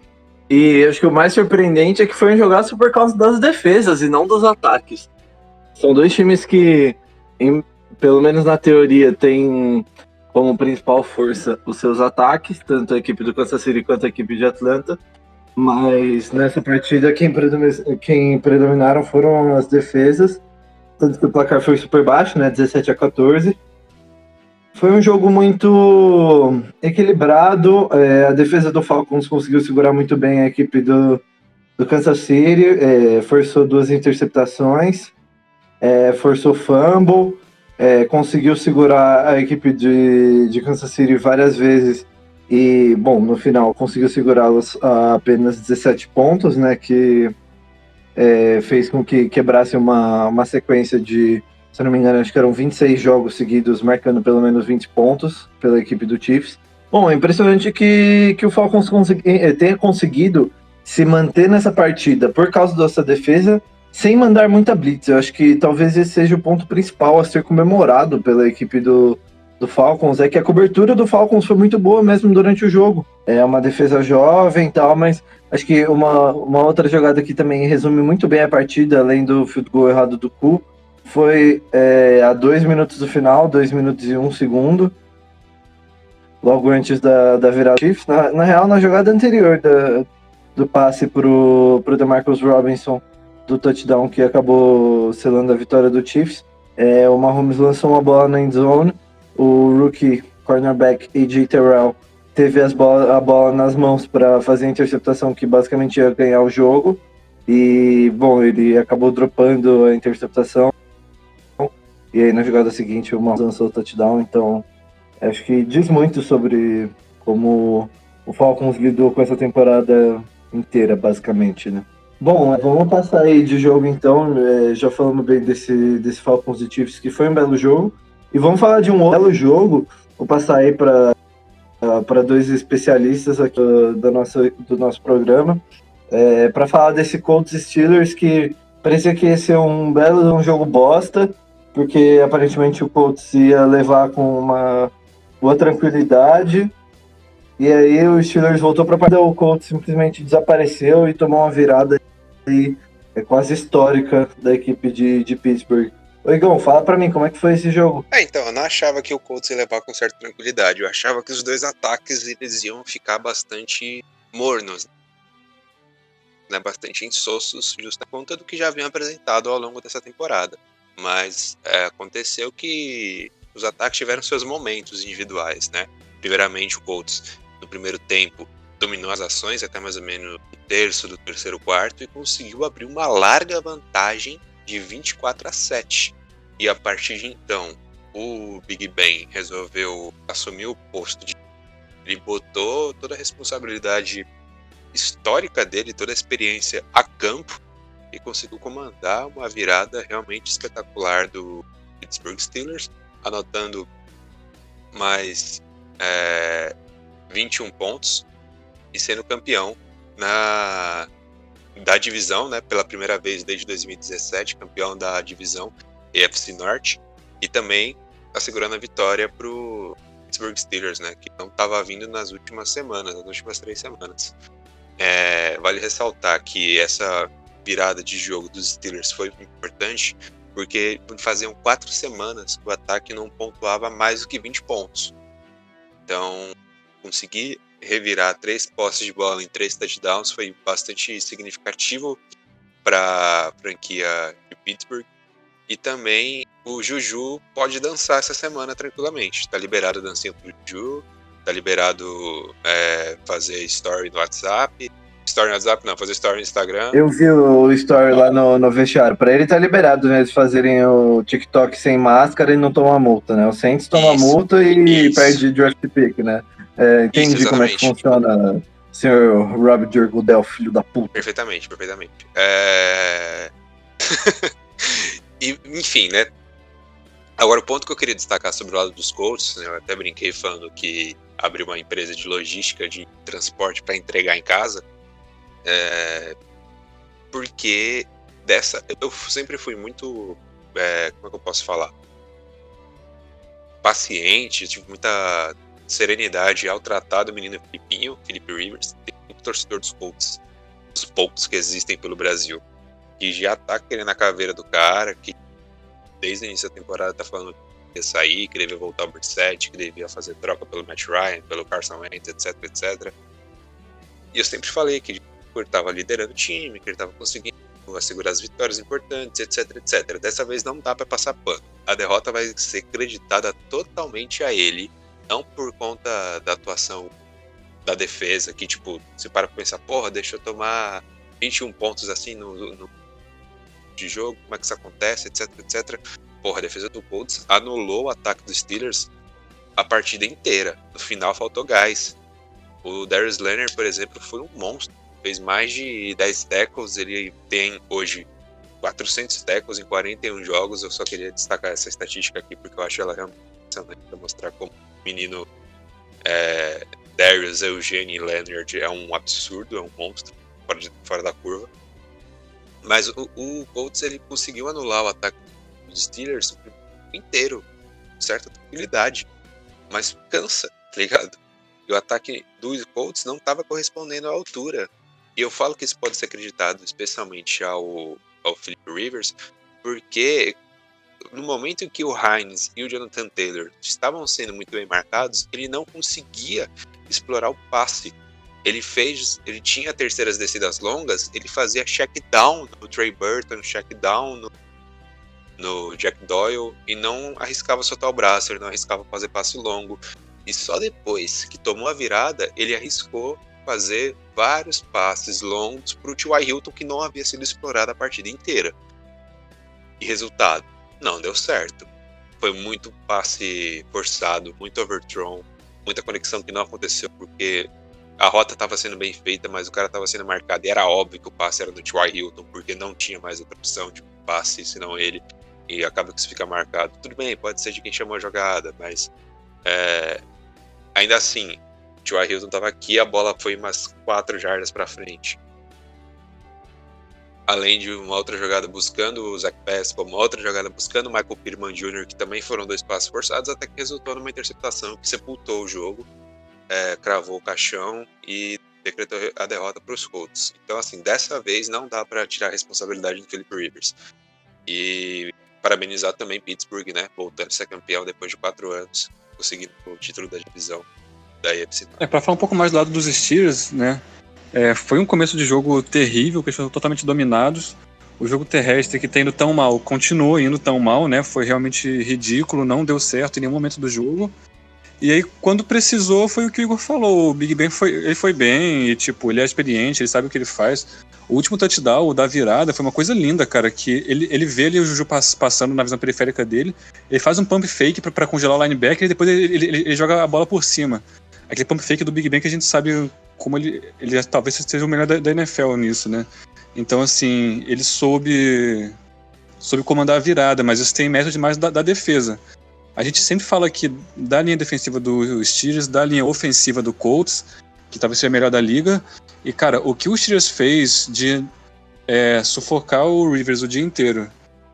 E acho que o mais surpreendente é que foi um jogaço por causa das defesas e não dos ataques. São dois times que, em- pelo menos na teoria, têm como principal força os seus ataques, tanto a equipe do Kansas City quanto a equipe de Atlanta. Mas nessa partida quem, predomi- quem predominaram foram as defesas. Tanto que o placar foi super baixo, né? 17 a 14. Foi um jogo muito equilibrado. é, a defesa do Falcons conseguiu segurar muito bem a equipe do, do Kansas City. é, forçou duas interceptações. é, forçou fumble. é, conseguiu segurar a equipe de, de Kansas City várias vezes e, bom, no final conseguiu segurá-los a apenas 17 pontos, né? Que é, fez com que quebrasse uma, uma sequência de, se não me engano, acho que eram 26 jogos seguidos, marcando pelo menos 20 pontos pela equipe do Chiefs. Bom, é impressionante que, que o Falcons consegui- eh, tenha conseguido se manter nessa partida por causa dessa defesa, sem mandar muita blitz. Eu acho que talvez esse seja o ponto principal a ser comemorado pela equipe do, do Falcons é que a cobertura do Falcons foi muito boa mesmo durante o jogo. É uma defesa jovem e tal, mas acho que uma, uma outra jogada que também resume muito bem a partida, além do field goal errado do Cu, foi é, a dois minutos do final, dois minutos e um segundo, logo antes da, da virada Chiefs. Na, na real, na jogada anterior da, do passe pro, pro DeMarcus Robinson, do touchdown que acabou selando a vitória do Chiefs, é, o Mahomes lançou uma bola na end zone, o rookie cornerback AJ Terrell teve as bola, a bola nas mãos para fazer a interceptação que basicamente ia ganhar o jogo. E, bom, ele acabou dropando a interceptação. E aí na jogada seguinte o Mahomes lançou o touchdown. Então, acho que diz muito sobre como o Falcons lidou com essa temporada inteira, basicamente, né? Bom, vamos passar aí de jogo então. É, já falamos bem desse, desse Falcons e Chiefs, que foi um belo jogo. E vamos falar de um outro jogo. Vou passar aí para para dois especialistas aqui do, nosso, do nosso programa é, para falar desse Colts Steelers que parecia que ia ser um belo um jogo bosta, porque aparentemente o Colts ia levar com uma boa tranquilidade. E aí o Steelers voltou para partida, o Colts simplesmente desapareceu e tomou uma virada aí, é quase histórica da equipe de, de Pittsburgh. Ô Igão, fala pra mim, como é que foi esse jogo? É, então, eu não achava que o Colts ia levar com certa tranquilidade. Eu achava que os dois ataques eles iam ficar bastante mornos, né, bastante insossos, justa conta do que já haviam apresentado ao longo dessa temporada. Mas é, aconteceu que os ataques tiveram seus momentos individuais, né? Primeiramente, o Colts no primeiro tempo, dominou as ações até mais ou menos um terço do terceiro quarto e conseguiu abrir uma larga vantagem de 24 a 7. E a partir de então, o Big Ben resolveu assumir o posto de. Ele botou toda a responsabilidade histórica dele, toda a experiência a campo e conseguiu comandar uma virada realmente espetacular do Pittsburgh Steelers, anotando mais é, 21 pontos e sendo campeão na da divisão, né, pela primeira vez desde 2017, campeão da divisão EFC Norte e também assegurando a vitória para o Pittsburgh Steelers, né, que não estava vindo nas últimas semanas, nas últimas três semanas. É, vale ressaltar que essa virada de jogo dos Steelers foi importante porque faziam quatro semanas que o ataque não pontuava mais do que 20 pontos. Então, conseguir revirar três posses de bola em três touchdowns foi bastante significativo para a franquia de Pittsburgh. E também o Juju pode dançar essa semana tranquilamente. Está liberado a dancinha do Juju, está liberado é, fazer story no WhatsApp. Story no WhatsApp, não, fazer story no Instagram. Eu vi o story lá no, no vestiário. Para ele tá liberado, né? Eles fazerem o TikTok sem máscara e não tomar multa, né? O Saints toma Isso. multa e Isso. perde draft pick, né? É, entendi Isso, como é que funciona, senhor Rob Goodell, filho da puta. Perfeitamente, perfeitamente. É... [laughs] e, enfim, né? Agora, o ponto que eu queria destacar sobre o lado dos Colts, né, eu até brinquei falando que abriu uma empresa de logística de transporte para entregar em casa, é... porque dessa. Eu sempre fui muito. É... como é que eu posso falar? Paciente, tive muita serenidade ao tratar do menino Filipinho, Felipe Rivers, tem um torcedor dos Colts, dos poucos que existem pelo Brasil, que já tá querendo a caveira do cara, que desde o início da temporada tá falando que ia sair, que devia voltar ao Brissette, que devia fazer troca pelo Matt Ryan, pelo Carson Wentz, etc, etc. E eu sempre falei que ele estava liderando o time, que ele estava conseguindo assegurar as vitórias importantes, etc, etc. Dessa vez não dá para passar pano. A derrota vai ser creditada totalmente a ele não por conta da atuação da defesa, que, tipo, você para pra pensar, porra, deixa eu tomar 21 pontos assim no, no de jogo, como é que isso acontece, etc, etc. Porra, a defesa do Colts anulou o ataque dos Steelers a partida inteira. No final faltou gás. O Darius Leonard, por exemplo, foi um monstro. Fez mais de 10 tackles. Ele tem hoje 400 tackles em 41 jogos. Eu só queria destacar essa estatística aqui porque eu acho ela realmente para mostrar como menino é, Darius Eugene Leonard é um absurdo, é um monstro, fora, de, fora da curva. Mas o, o Colts ele conseguiu anular o ataque dos Steelers inteiro, com certa tranquilidade. Mas cansa, [laughs] tá ligado? E o ataque dos Colts não estava correspondendo à altura. E eu falo que isso pode ser acreditado especialmente ao, ao Philip Rivers, porque no momento em que o Hines e o Jonathan Taylor estavam sendo muito bem marcados, ele não conseguia explorar o passe. Ele fez, ele tinha terceiras descidas longas, ele fazia check down no Trey Burton, check down no, no Jack Doyle e não arriscava soltar o braço, ele não arriscava fazer passe longo. E só depois que tomou a virada, ele arriscou fazer vários passes longos para o T.Y. Hilton que não havia sido explorado a partida inteira. E resultado, não deu certo. Foi muito passe forçado, muito overthrown, muita conexão que não aconteceu porque a rota estava sendo bem feita, mas o cara estava sendo marcado e era óbvio que o passe era do T.Y. Hilton, porque não tinha mais outra opção de passe senão ele, e acaba que isso fica marcado. Tudo bem, pode ser de quem chamou a jogada, mas é, ainda assim, o T.Y. Hilton estava aqui, a bola foi umas quatro jardas para frente. Além de uma outra jogada buscando o Zach Pespa, uma outra jogada buscando o Michael Pittman Jr., que também foram dois passos forçados, até que resultou numa interceptação que sepultou o jogo é, cravou o caixão e decretou a derrota para os Colts. Então, assim, dessa vez não dá para tirar a responsabilidade do Philip Rivers. E parabenizar também Pittsburgh, né? Voltando a ser campeão depois de quatro anos, conseguindo o título da divisão da AFC. É, para falar um pouco mais do lado dos Steelers, né? É, foi um começo de jogo terrível, que eles foram totalmente dominados. O jogo terrestre que está indo tão mal, continua indo tão mal, né? Foi realmente ridículo, não deu certo em nenhum momento do jogo. E aí, quando precisou, foi o que o Igor falou. O Big Ben foi, ele foi bem, e tipo, ele é experiente, ele sabe o que ele faz. O último touchdown, o da virada, foi uma coisa linda, cara. Que ele, ele vê ali o Juju passando na visão periférica dele, ele faz um pump fake para congelar o linebacker e depois ele, ele, ele, joga a bola por cima. Aquele pump fake do Big Ben que a gente sabe como ele. Ele talvez seja o melhor da, da NFL nisso, né? Então, assim, ele soube. soube comandar a virada, mas isso tem mérito demais da, da defesa. A gente sempre fala aqui da linha defensiva do Steelers, da linha ofensiva do Colts, que talvez seja a melhor da liga. E, cara, o que o Steelers fez de é, sufocar o Rivers o dia inteiro,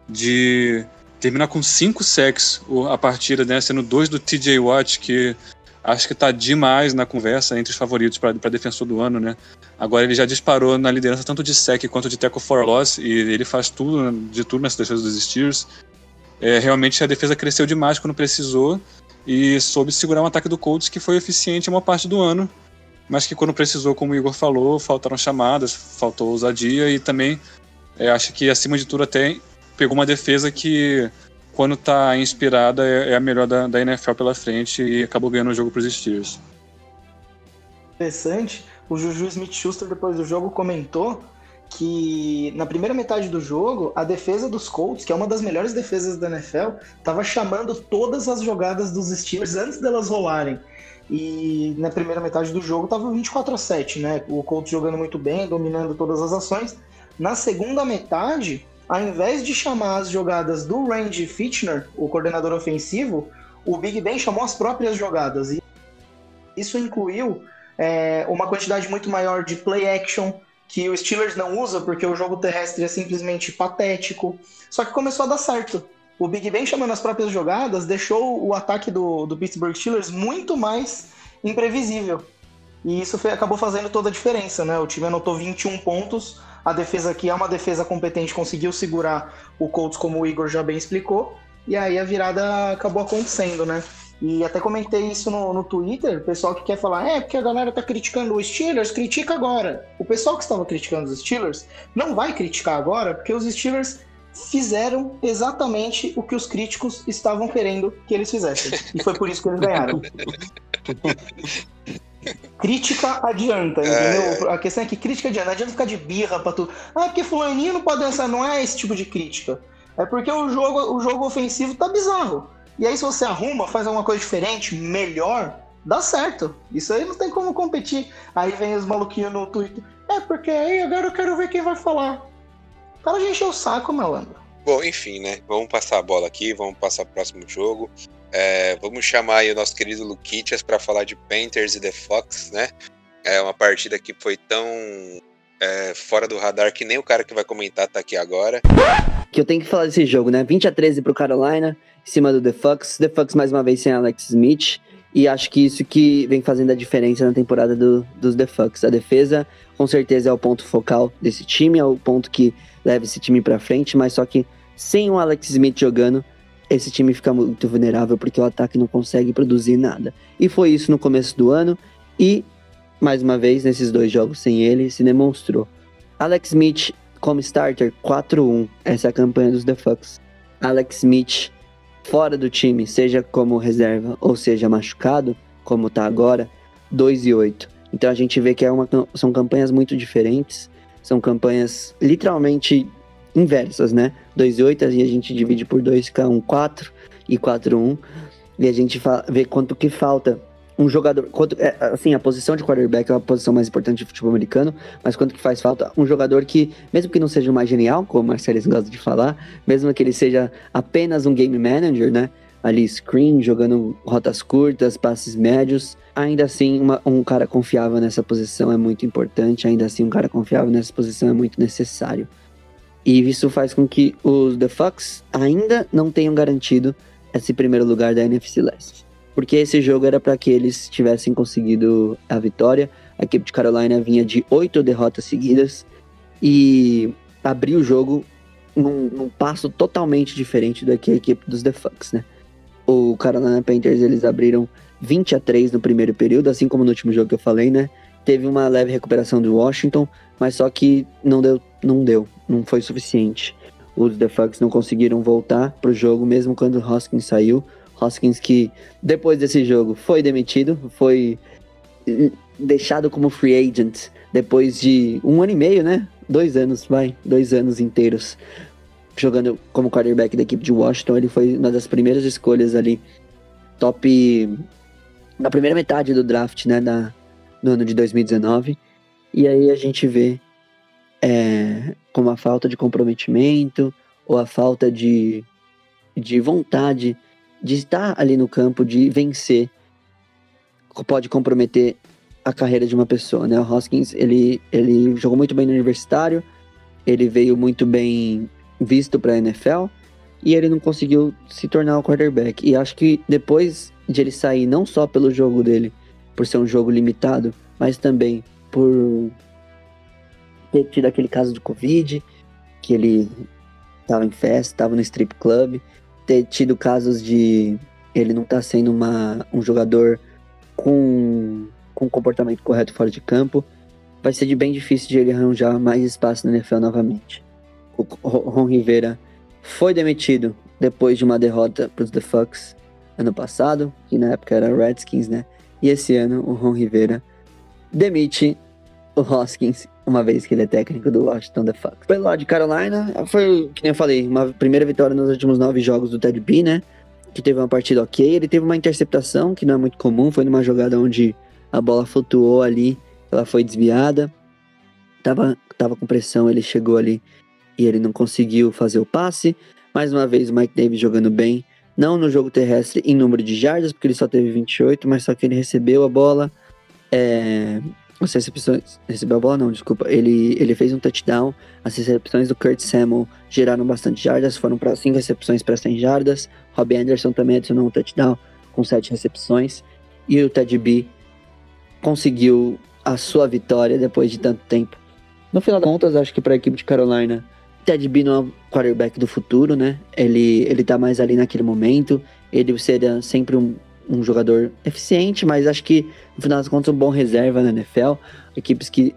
de terminar com cinco sacks a partida, né, sendo dois do TJ Watt, que acho que tá demais na conversa entre os favoritos para defensor do ano, né? Agora ele já disparou na liderança tanto de sec quanto de tackle for loss e ele faz tudo de tudo nessa defesa dos Steelers é, realmente a defesa cresceu demais quando precisou e soube segurar um ataque do Colts que foi eficiente uma parte do ano, mas que quando precisou, como o Igor falou, faltaram chamadas, faltou ousadia e também é, acho que acima de tudo até pegou uma defesa que quando está inspirada é, é, a melhor da, da, NFL pela frente e acabou ganhando o jogo para os Steelers. Interessante, o Juju Smith-Schuster depois do jogo comentou que na primeira metade do jogo, a defesa dos Colts, que é uma das melhores defesas da NFL, estava chamando todas as jogadas dos Steelers antes delas rolarem. E na primeira metade do jogo estava 24 a 7, né? O Colts jogando muito bem, dominando todas as ações. Na segunda metade, ao invés de chamar as jogadas do Randy Fitchner, o coordenador ofensivo, o Big Ben chamou as próprias jogadas. E isso incluiu é, uma quantidade muito maior de play action, que o Steelers não usa porque o jogo terrestre é simplesmente patético. Só que começou a dar certo. O Big Ben chamando as próprias jogadas deixou o ataque do, do Pittsburgh Steelers muito mais imprevisível. E isso foi, acabou fazendo toda a diferença, né? O time anotou 21 pontos, a defesa que é uma defesa competente conseguiu segurar o Colts, como o Igor já bem explicou, e aí a virada acabou acontecendo, né? E até comentei isso no, no Twitter, o pessoal que quer falar, é, porque a galera tá criticando os Steelers, critica agora. O pessoal que estava criticando os Steelers não vai criticar agora, porque os Steelers fizeram exatamente o que os críticos estavam querendo que eles fizessem. E foi por isso que eles ganharam. [laughs] crítica adianta, entendeu? É, é. A questão é que crítica adianta, não adianta ficar de birra pra tu. Ah, porque fulaninho não pode dançar, não é esse tipo de crítica. É porque o jogo, o jogo ofensivo tá bizarro. E aí, se você arruma, faz alguma coisa diferente, melhor, dá certo. Isso aí não tem como competir. Aí vem os maluquinhos no Twitter. É, porque aí agora eu quero ver quem vai falar. Para de encher o saco, malandro. Bom, enfim, né? Vamos passar a bola aqui, vamos passar o próximo jogo. É, vamos chamar aí o nosso querido Luquitas para falar de Panthers e The Fox, né? É uma partida que foi tão é, fora do radar que nem o cara que vai comentar tá aqui agora. Que eu tenho que falar desse jogo, né? 20 a 13 pro Carolina em cima do The Fox. The Fox mais uma vez sem Alex Smith. E acho que isso que vem fazendo a diferença na temporada do, dos The Fox. A defesa, com certeza, é o ponto focal desse time, é o ponto que leva esse time para frente, mas só que sem o Alex Smith jogando, esse time fica muito vulnerável porque o ataque não consegue produzir nada. E foi isso no começo do ano e mais uma vez nesses dois jogos sem ele se demonstrou. Alex Smith como starter 4-1, essa é a campanha dos The Fox. Alex Smith fora do time, seja como reserva ou seja machucado, como tá agora, 2 e 8. Então a gente vê que é uma, são campanhas muito diferentes, são campanhas literalmente inversas, né? 2 e 8 a gente divide por 2, fica um 4 e 4 1. E a gente vê quanto que falta um jogador. Quanto, é, assim, a posição de quarterback é a posição mais importante de futebol americano, mas quanto que faz falta um jogador que, mesmo que não seja o mais genial, como o Marcelis gosta de falar, mesmo que ele seja apenas um game manager, né? Ali, screen, jogando rotas curtas, passes médios. Ainda assim, uma, um cara confiável nessa posição é muito importante. Ainda assim, um cara confiável nessa posição é muito necessário. E isso faz com que os The Fox ainda não tenham garantido esse primeiro lugar da NFC Leste porque esse jogo era para que eles tivessem conseguido a vitória. A equipe de Carolina vinha de oito derrotas seguidas e abriu o jogo num, num, passo totalmente diferente do que a equipe dos The Fucks, né? O Carolina Panthers eles abriram 20 a 3 no primeiro período, assim como no último jogo que eu falei, né? Teve uma leve recuperação do Washington, mas só que não deu, não deu, não foi suficiente. Os The Fucks não conseguiram voltar pro jogo mesmo quando o Hoskins saiu. Hoskins que depois desse jogo foi demitido, foi deixado como free agent depois de um ano e meio, né? Dois anos, vai, dois anos inteiros jogando como quarterback da equipe de Washington. Ele foi uma das primeiras escolhas ali, top na primeira metade do draft, né? Da, no ano de 2019. E aí a gente vê a falta de comprometimento ou a falta de, de vontade de estar ali no campo, de vencer, pode comprometer a carreira de uma pessoa, né? O Hoskins, ele, ele jogou muito bem no universitário, ele veio muito bem visto para a NFL e ele não conseguiu se tornar o quarterback. E acho que depois de ele sair, não só pelo jogo dele, por ser um jogo limitado, mas também por ter tido aquele caso de Covid, que ele estava em festa, estava no strip club, ter tido casos de ele não estar tá sendo uma, um jogador com, com comportamento correto fora de campo, vai ser de bem difícil de ele arranjar mais espaço na NFL novamente. O Ron Rivera foi demitido depois de uma derrota para os The Fucks ano passado, que na época era Redskins, né? E esse ano o Ron Rivera demite o Hoskins uma vez que ele é técnico do Washington The Fox. Pelo lado de Carolina, foi, que nem eu falei, uma primeira vitória nos últimos nove jogos do Ted B, né? Que teve uma partida ok. Ele teve uma interceptação, que não é muito comum, foi numa jogada onde a bola flutuou ali, ela foi desviada. Tava, tava com pressão, ele chegou ali e ele não conseguiu fazer o passe. Mais uma vez, o Mike Davis jogando bem. Não no jogo terrestre em número de jardas, porque ele só teve 28, mas só que ele recebeu a bola. É, as recepções. Recebeu a bola, não, desculpa. Ele, ele fez um touchdown. As recepções do Kurt Samuel geraram bastante jardas. Foram para 5 recepções para 100 jardas. Robbie Anderson também adicionou um touchdown com 7 recepções. E o Ted B conseguiu a sua vitória depois de tanto tempo. No final das contas, acho que para a equipe de Carolina, Ted B não é o quarterback do futuro, né? Ele, ele tá mais ali naquele momento. Ele seria sempre um um jogador eficiente, mas acho que no final das contas um bom reserva na NFL. Equipes que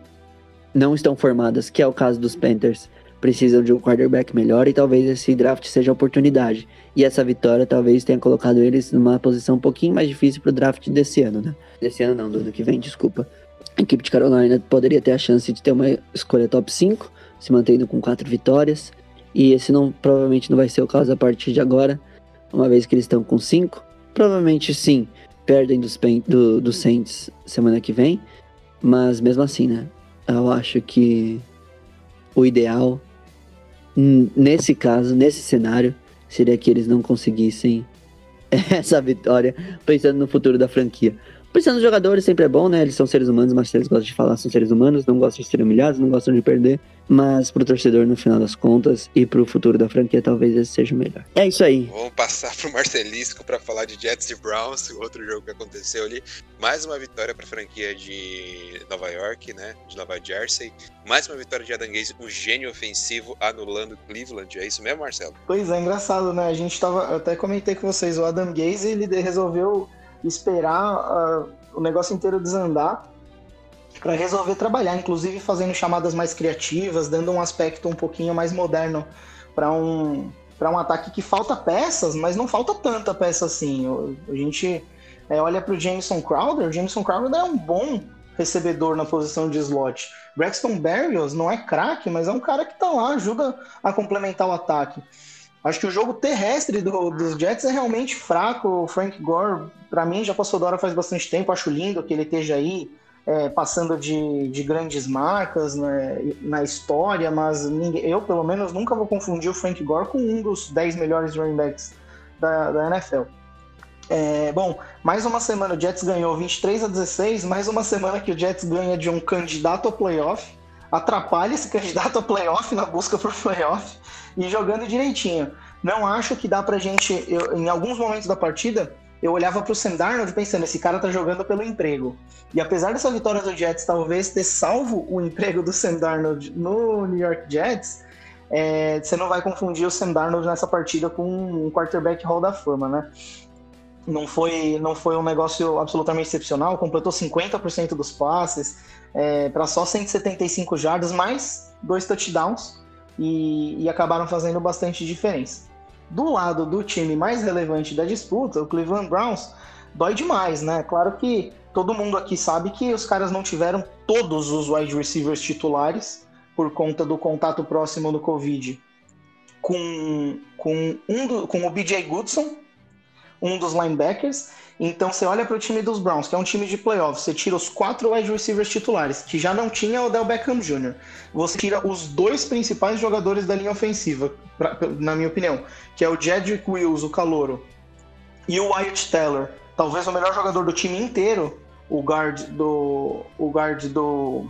não estão formadas, que é o caso dos Panthers, precisam de um quarterback melhor e talvez esse draft seja a oportunidade. E essa vitória talvez tenha colocado eles numa posição um pouquinho mais difícil para o draft desse ano, né? Desse ano não, do ano que vem, desculpa. A equipe de Carolina poderia ter a chance de ter uma escolha top 5, se mantendo com quatro vitórias. E esse não provavelmente não vai ser o caso a partir de agora, uma vez que eles estão com 5. Provavelmente sim, perdem dos, do, Saints semana que vem, mas mesmo assim, né? Eu acho que o ideal, nesse caso, nesse cenário, seria que eles não conseguissem [laughs] essa vitória, pensando no futuro da franquia. Pensando nos jogadores sempre é bom, né? Eles são seres humanos, mas eles gostam de falar, são seres humanos, não gostam de ser humilhados, não gostam de perder. Mas pro torcedor, no final das contas, e pro futuro da franquia, talvez esse seja o melhor. É isso aí. Vamos passar pro Marcelisco para falar de Jets e Browns, outro jogo que aconteceu ali. Mais uma vitória pra franquia de Nova York, né? De Nova Jersey. Mais uma vitória de Adam Gaze, o gênio ofensivo anulando Cleveland. É isso mesmo, Marcelo? Pois é, engraçado, né? A gente tava. Eu até comentei com vocês, o Adam Gaze, ele resolveu esperar uh, o negócio inteiro desandar para resolver trabalhar, inclusive fazendo chamadas mais criativas, dando um aspecto um pouquinho mais moderno para um para um ataque que falta peças, mas não falta tanta peça assim. A gente é, olha para o Jameson Crowder, o Jameson Crowder é um bom recebedor na posição de slot. Braxton Berrios não é craque, mas é um cara que está lá, ajuda a complementar o ataque. Acho que o jogo terrestre do- dos Jets é realmente fraco. O Frank Gore, pra mim, já passou da hora faz bastante tempo. Acho lindo que ele esteja aí é, passando de, de grandes marcas né, na história, mas ninguém- eu, pelo menos, nunca vou confundir o Frank Gore com um dos 10 melhores running backs da, da NFL. É, bom, mais uma semana o Jets ganhou 23 a 16, mais uma semana que o Jets ganha de um candidato ao playoff, atrapalha esse candidato ao playoff na busca por playoff e jogando direitinho. Não acho que dá pra gente, eu- em alguns momentos da partida, eu olhava pro Sam Darnold pensando, esse cara tá jogando pelo emprego. E apesar dessa vitória do Jets talvez ter salvo o emprego do Sam Darnold no New York Jets, é, você não vai confundir o Sam Darnold nessa partida com um quarterback Hall da Fama, né? Não foi, não foi um negócio absolutamente excepcional, completou 50% dos passes, para só 175 jardas, mais dois touchdowns, e, e acabaram fazendo bastante diferença. Do lado do time mais relevante da disputa, o Cleveland Browns, dói demais, né? Claro que todo mundo aqui sabe que os caras não tiveram todos os wide receivers titulares por conta do contato próximo do Covid com, com, um do- com o BJ Goodson, um dos linebackers. Então você olha para o time dos Browns, que é um time de playoffs, você tira os quatro wide receivers titulares, que já não tinha o Del Beckham Jr. Você tira os dois principais jogadores da linha ofensiva, pra- na minha opinião, que é o Jedrick Wills, o calouro, e o Wyatt Teller, talvez o melhor jogador do time inteiro, o guard do o guard do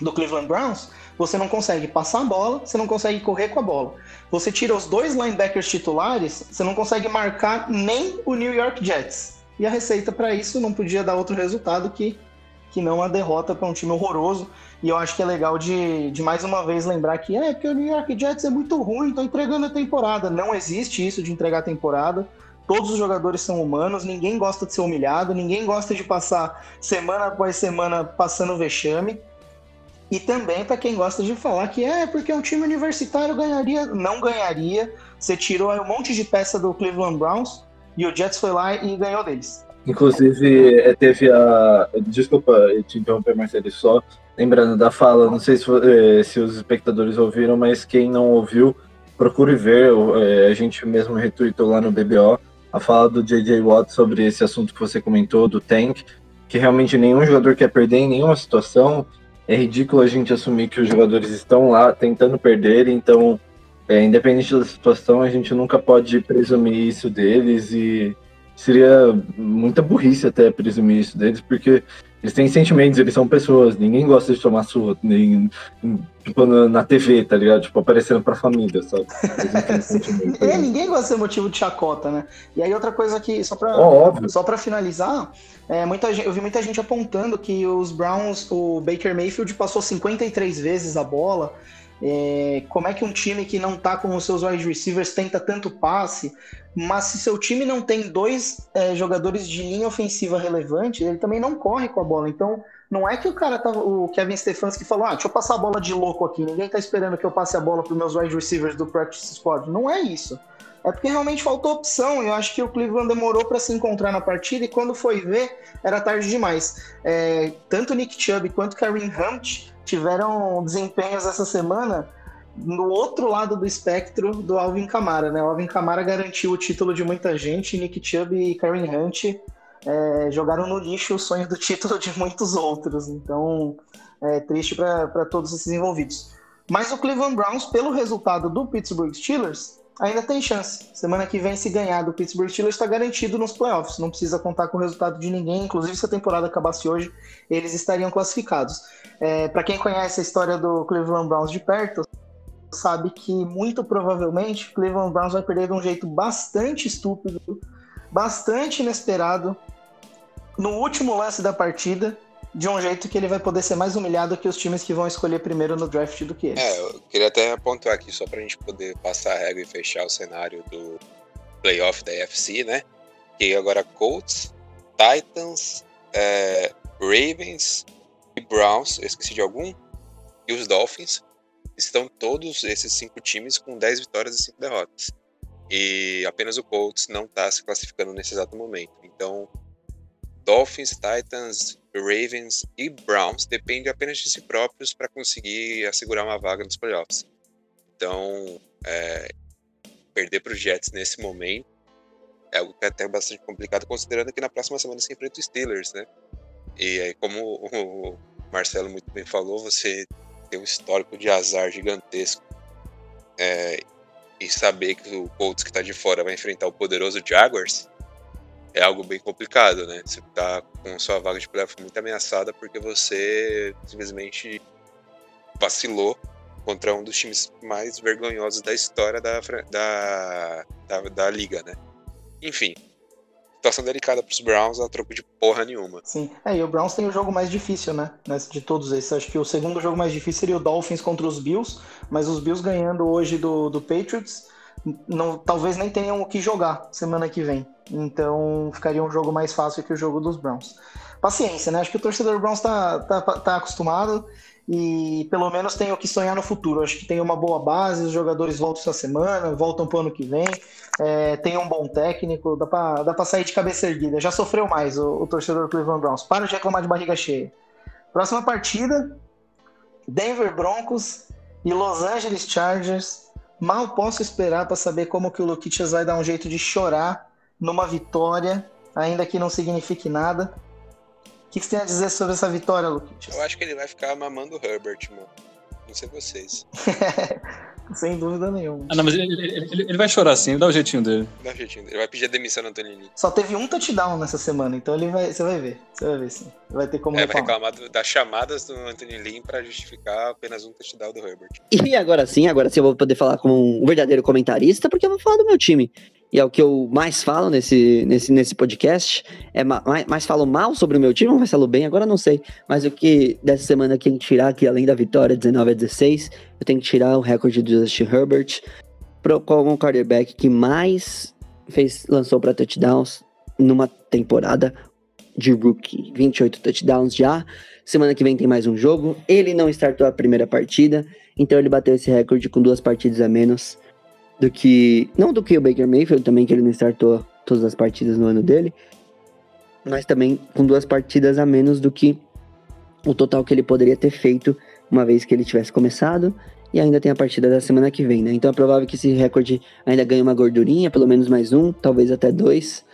do Cleveland Browns, você não consegue passar a bola, você não consegue correr com a bola. Você tira os dois linebackers titulares, você não consegue marcar nem o New York Jets. E a receita para isso não podia dar outro resultado que, que não a derrota para um time horroroso. E eu acho que é legal de, de mais uma vez lembrar que é porque o New York Jets é muito ruim, tá entregando a temporada. Não existe isso de entregar a temporada. Todos os jogadores são humanos, ninguém gosta de ser humilhado, ninguém gosta de passar semana após semana passando vexame. E também para quem gosta de falar que é porque um time universitário ganharia, não ganharia. Você tirou um monte de peça do Cleveland Browns e o Jets foi lá e ganhou deles. Inclusive, eh, teve a. Desculpa te interromper, Marcelo, só lembrando da fala, não sei se, eh, se os espectadores ouviram, mas quem não ouviu, procure ver. eh, A gente mesmo retweetou lá no BBO a fala do JJ Watt sobre esse assunto que você comentou, do Tank, que realmente nenhum jogador quer perder em nenhuma situação. É ridículo a gente assumir que os jogadores estão lá tentando perder, então, é, independente da situação, a gente nunca pode presumir isso deles e seria muita burrice até presumir isso deles, porque eles têm sentimentos, eles são pessoas, ninguém gosta de tomar surra, nem tipo, na, TV, tá ligado? Tipo, aparecendo pra família, sabe? [laughs] É, ninguém gosta de ser motivo de chacota, né? E aí outra coisa que, só pra, óbvio. só pra finalizar, é, muita gente, eu vi muita gente apontando que os Browns, o Baker Mayfield passou 53 vezes a bola. É, como é que um time que não tá com os seus wide receivers tenta tanto passe? Mas se seu time não tem dois é, jogadores de linha ofensiva relevante, ele também não corre com a bola. Então, não é que o cara tava. O Kevin Stefanski falou: ah, deixa eu passar a bola de louco aqui, ninguém tá esperando que eu passe a bola pros meus wide receivers do Practice Squad. Não é isso. É porque realmente faltou opção. Eu acho que o Cleveland demorou para se encontrar na partida e quando foi ver, era tarde demais. É, tanto Nick Chubb quanto Kareem Hunt tiveram desempenhos essa semana no outro lado do espectro do Alvin Kamara, né? O Alvin Kamara garantiu o título de muita gente, Nick Chubb e Kareem Hunt é, jogaram no lixo o sonho do título de muitos outros. Então, é triste para todos esses envolvidos. Mas o Cleveland Browns, pelo resultado do Pittsburgh Steelers, ainda tem chance. Semana que vem, se ganhar do Pittsburgh Steelers, está garantido nos playoffs. Não precisa contar com o resultado de ninguém. Inclusive, se a temporada acabasse hoje, eles estariam classificados. É, Para quem conhece a história do Cleveland Browns de perto, sabe que muito provavelmente o Cleveland Browns vai perder de um jeito bastante estúpido, bastante inesperado, no último lance da partida, de um jeito que ele vai poder ser mais humilhado que os times que vão escolher primeiro no draft do que eles. É, eu queria até pontuar aqui, só pra gente poder passar a regra e fechar o cenário do playoff da UFC, né? Que agora Colts, Titans, é, Ravens Browns, eu esqueci de algum, e os Dolphins, estão todos esses cinco times com 10 vitórias e 5 derrotas. E apenas o Colts não está se classificando nesse exato momento. Então, Dolphins, Titans, Ravens e Browns dependem apenas de si próprios para conseguir assegurar uma vaga nos playoffs. Então, é, perder para os Jets nesse momento é algo que é até bastante complicado, considerando que na próxima semana você enfrenta os Steelers, né? E aí, como o Marcelo muito bem falou, você tem um histórico de azar gigantesco. É, e saber que o Colts que está de fora vai enfrentar o poderoso Jaguars é algo bem complicado, né? Você tá com sua vaga de playoff muito ameaçada porque você simplesmente vacilou contra um dos times mais vergonhosos da história da, da, da, da liga, né? Enfim, situação delicada para os Browns a troco de porra nenhuma. Sim, é, e o Browns tem o jogo mais difícil, né? De todos esses. Acho que o segundo jogo mais difícil seria o Dolphins contra os Bills, mas os Bills ganhando hoje do, do Patriots, não, talvez nem tenham o que jogar semana que vem. Então ficaria um jogo mais fácil que o jogo dos Browns. Paciência, né? Acho que o torcedor do Browns tá, tá, tá acostumado e pelo menos tem o que sonhar no futuro. Acho que tem uma boa base, os jogadores voltam essa semana, voltam pro ano que vem, é, tem um bom técnico, dá pra, dá sair de cabeça erguida. Já sofreu mais o, o torcedor do Cleveland Browns. Para de reclamar de barriga cheia. Próxima partida: Denver Broncos e Los Angeles Chargers. Mal posso esperar para saber como que o Luquitas vai dar um jeito de chorar numa vitória, ainda que não signifique nada. O que, que você tem a dizer sobre essa vitória, Luquitas? Eu acho que ele vai ficar mamando o Herbert, mano. Não sei vocês. [laughs] Sem dúvida nenhuma. Ah, não, mas ele, ele, ele, ele vai chorar sim, dá o jeitinho dele. Dá um jeitinho dele. Ele vai pedir a demissão do Antônio Lee. Só teve um touchdown nessa semana, então ele vai, você vai ver. Você vai ver sim. Vai ter como É, vai reclamar. reclamar do- das chamadas do Anthony Lynn pra justificar apenas um touchdown do Herbert. E agora sim, agora sim eu vou poder falar como um verdadeiro comentarista, porque eu vou falar do meu time. E é o que eu mais falo nesse, nesse, nesse podcast. É ma- mais, mais falo mal sobre o meu time, ou mais falo bem, agora não sei. Mas o que dessa semana eu tenho que tirar aqui, além da vitória 19 a 16, eu tenho que tirar o recorde do Justin Herbert pro, como o quarterback que mais fez, lançou para touchdowns numa temporada de rookie. 28 touchdowns já. Semana que vem tem mais um jogo. Ele não startou a primeira partida. Então ele bateu esse recorde com duas partidas a menos do que. Não do que o Baker Mayfield também, que ele não startou todas as partidas no ano dele. Mas também com duas partidas a menos do que o total que ele poderia ter feito uma vez que ele tivesse começado. E ainda tem a partida da semana que vem, né? Então é provável que esse recorde ainda ganhe uma gordurinha, pelo menos mais um, talvez até dois,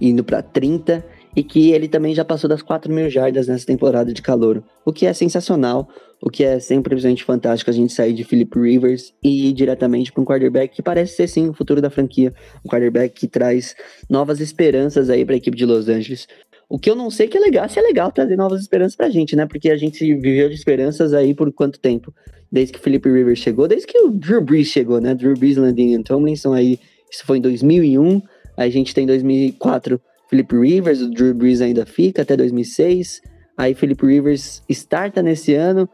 indo pra 30 e que ele também já passou das 4 mil jardas nessa temporada de calor, o que é sensacional, o que é simplesmente fantástico a gente sair de Philip Rivers e ir diretamente para um quarterback que parece ser sim o futuro da franquia, um quarterback que traz novas esperanças aí para a equipe de Los Angeles. O que eu não sei que é legal, se é legal trazer novas esperanças pra gente, né? Porque a gente viveu de esperanças aí por quanto tempo? Desde que o Philip Rivers chegou, desde que o Drew Brees chegou, né? Drew Brees, Landon e Tomlinson aí, isso foi em 2001, aí a gente tem 2004 Philip Rivers, o Drew Brees ainda fica até 2006. Aí Philip Rivers starta nesse ano.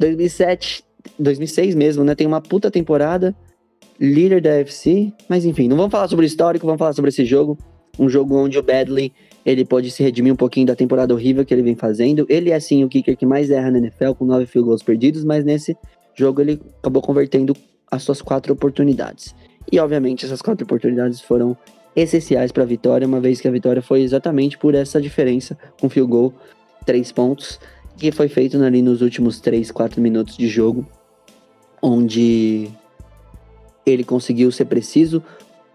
2007, 2006 mesmo, né? Tem uma puta temporada. Líder da FC. Mas enfim, não vamos falar sobre o histórico, vamos falar sobre esse jogo. Um jogo onde o Badley ele pode se redimir um pouquinho da temporada horrível que ele vem fazendo. Ele é sim o kicker que mais erra na NFL, com nove field goals perdidos, mas nesse jogo ele acabou convertendo as suas quatro oportunidades. E obviamente essas quatro oportunidades foram essenciais para a vitória, uma vez que a vitória foi exatamente por essa diferença com field goal, três pontos, que foi feito ali nos últimos 3, 4 minutos de jogo, onde ele conseguiu ser preciso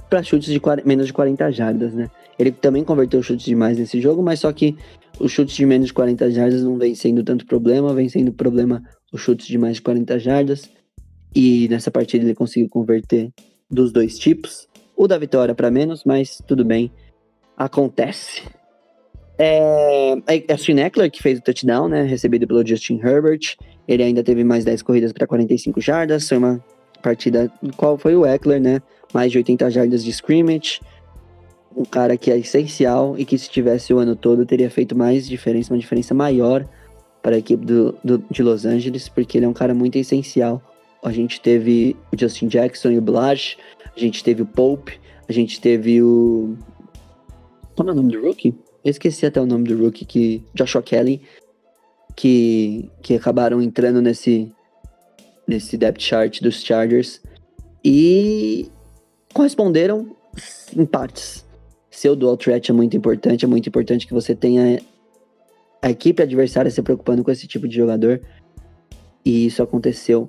para chutes de 40 menos de 40 jardas, né? Ele também converteu chutes demais nesse jogo, mas só que os chutes de menos de 40 jardas não vem sendo tanto problema, vem sendo problema os chutes de mais de 40 jardas. E nessa partida ele conseguiu converter dos dois tipos. O da vitória para menos, mas tudo bem. Acontece. É, é o Austin Eckler que fez o touchdown, né? Recebido pelo Justin Herbert. Ele ainda teve mais 10 corridas para 45 jardas. Foi uma partida qual foi o Eckler, né? Mais de 80 jardas de scrimmage. Um cara que é essencial e que se tivesse o ano todo teria feito mais diferença, uma diferença maior para a equipe do, do- de Los Angeles, porque ele é um cara muito essencial. A gente teve o Justin Jackson e o Blanche, a gente teve o Pope, a gente teve o. Como é o nome do rookie? Eu esqueci até o nome do rookie, que. Joshua Kelly, que, que acabaram entrando nesse, nesse depth chart dos Chargers e corresponderam em partes. Seu dual threat é muito importante, é muito importante que você tenha a equipe adversária se preocupando com esse tipo de jogador. E isso aconteceu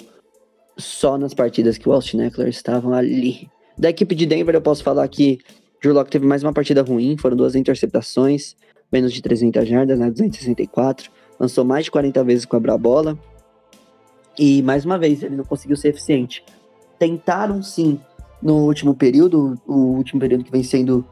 só nas partidas que o Austin Eckler estavam ali Da equipe de Denver, eu posso falar que Drew Locke teve mais uma partida ruim, foram duas interceptações, menos de 300 jardas, né, 264, lançou mais de 40 vezes com a bola, e mais uma vez ele não conseguiu ser eficiente. Tentaram sim no último período, o último período que vem sendo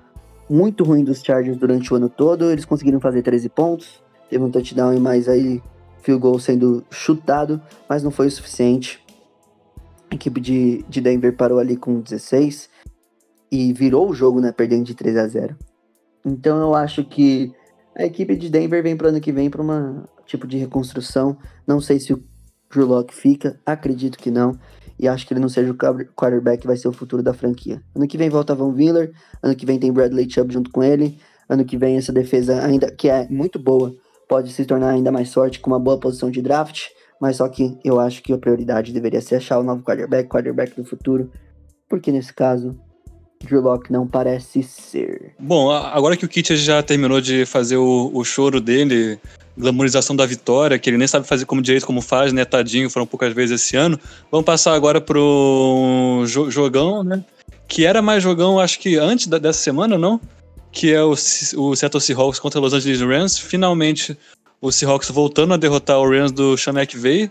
muito ruim dos Chargers durante o ano todo, eles conseguiram fazer 13 pontos, teve um touchdown e mais aí field goal sendo chutado, mas não foi o suficiente. A equipe de, de Denver parou ali com 16 e virou o jogo, né, perdendo de 3 a 0. Então eu acho que a equipe de Denver vem para o ano que vem para uma tipo de reconstrução. Não sei se o Drew Locke fica, acredito que não. E acho que ele não seja o quarterback, vai ser o futuro da franquia. Ano que vem volta Von Miller, ano que vem tem Bradley Chubb junto com ele. Ano que vem essa defesa ainda que é muito boa, pode se tornar ainda mais forte com uma boa posição de draft. Mas só que eu acho que a prioridade deveria ser achar o novo quarterback, quarterback do futuro. Porque nesse caso, Drew Locke não parece ser. Bom, agora que o Kit já terminou de fazer o, o choro dele, glamorização da vitória, que ele nem sabe fazer como direito como faz, né? Tadinho, foram poucas vezes esse ano. Vamos passar agora pro jogão, né? Que era mais jogão, acho que antes da, dessa semana, não? Que é o, o Seattle Seahawks contra Los Angeles Rams. Finalmente, o Seahawks voltando a derrotar o Rams do Sean McVay.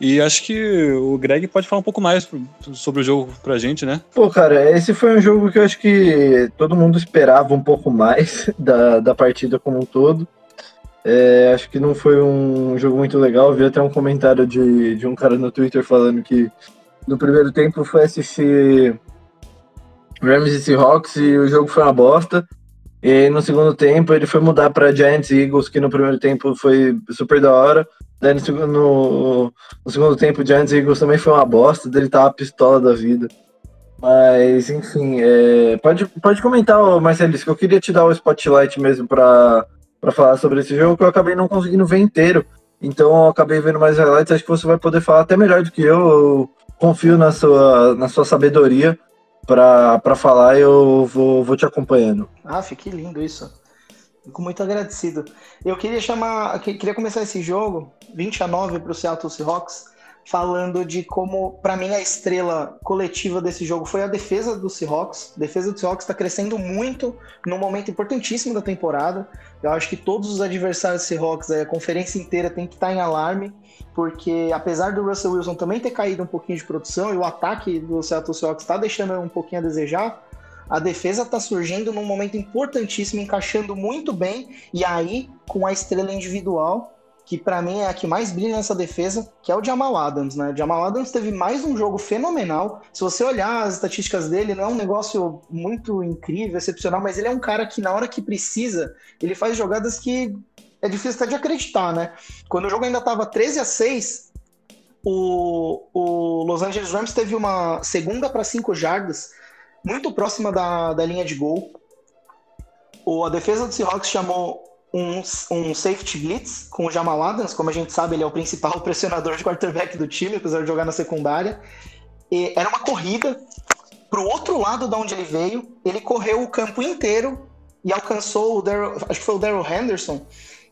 E acho que o Greg pode falar um pouco mais sobre o jogo pra gente, né? Pô, cara, esse foi um jogo que eu acho que todo mundo esperava um pouco mais [laughs] da, da partida como um todo. É, acho que não foi um jogo muito legal. Vi até um comentário de, de um cara no Twitter falando que no primeiro tempo foi assistir Rams e Seahawks e o jogo foi uma bosta. E no segundo tempo ele foi mudar para Giants e Eagles, que no primeiro tempo foi super da hora. Daí no segundo, no, no segundo tempo, Giants e Eagles também foi uma bosta, dele tava a pistola da vida. Mas, enfim, é, pode, pode comentar, Marcelis, que eu queria te dar o spotlight mesmo para falar sobre esse jogo que eu acabei não conseguindo ver inteiro. Então eu acabei vendo mais highlights, acho que você vai poder falar até melhor do que eu. Eu confio na sua, na sua sabedoria para falar eu vou, vou te acompanhando. Ah, fique lindo isso. Fico muito agradecido. Eu queria chamar, queria começar esse jogo 20 a 9 para o Seattle Seahawks falando de como, para mim, a estrela coletiva desse jogo foi a defesa do Seahawks. A defesa do Seahawks está crescendo muito num momento importantíssimo da temporada. Eu acho que todos os adversários do Seahawks, a conferência inteira tem que estar tá em alarme, porque apesar do Russell Wilson também ter caído um pouquinho de produção e o ataque do Seattle Seahawks está deixando um pouquinho a desejar, a defesa está surgindo num momento importantíssimo, encaixando muito bem, e aí, com a estrela individual, que para mim é a que mais brilha nessa defesa, que é o Jamal Adams, né? Jamal Adams teve mais um jogo fenomenal. Se você olhar as estatísticas dele, não é um negócio muito incrível, excepcional, mas ele é um cara que na hora que precisa, ele faz jogadas que é difícil até de acreditar, né? Quando o jogo ainda estava 13 a 6, o, o Los Angeles Rams teve uma segunda para 5 jardas, muito próxima da, da linha de gol. O, a defesa do Seahawks chamou um, um safety blitz com o Jamal Adams, como a gente sabe, ele é o principal [laughs] pressionador de quarterback do time, apesar de jogar na secundária. E era uma corrida para o outro lado de onde ele veio, ele correu o campo inteiro e alcançou o Darryl, acho que foi o Daryl Henderson.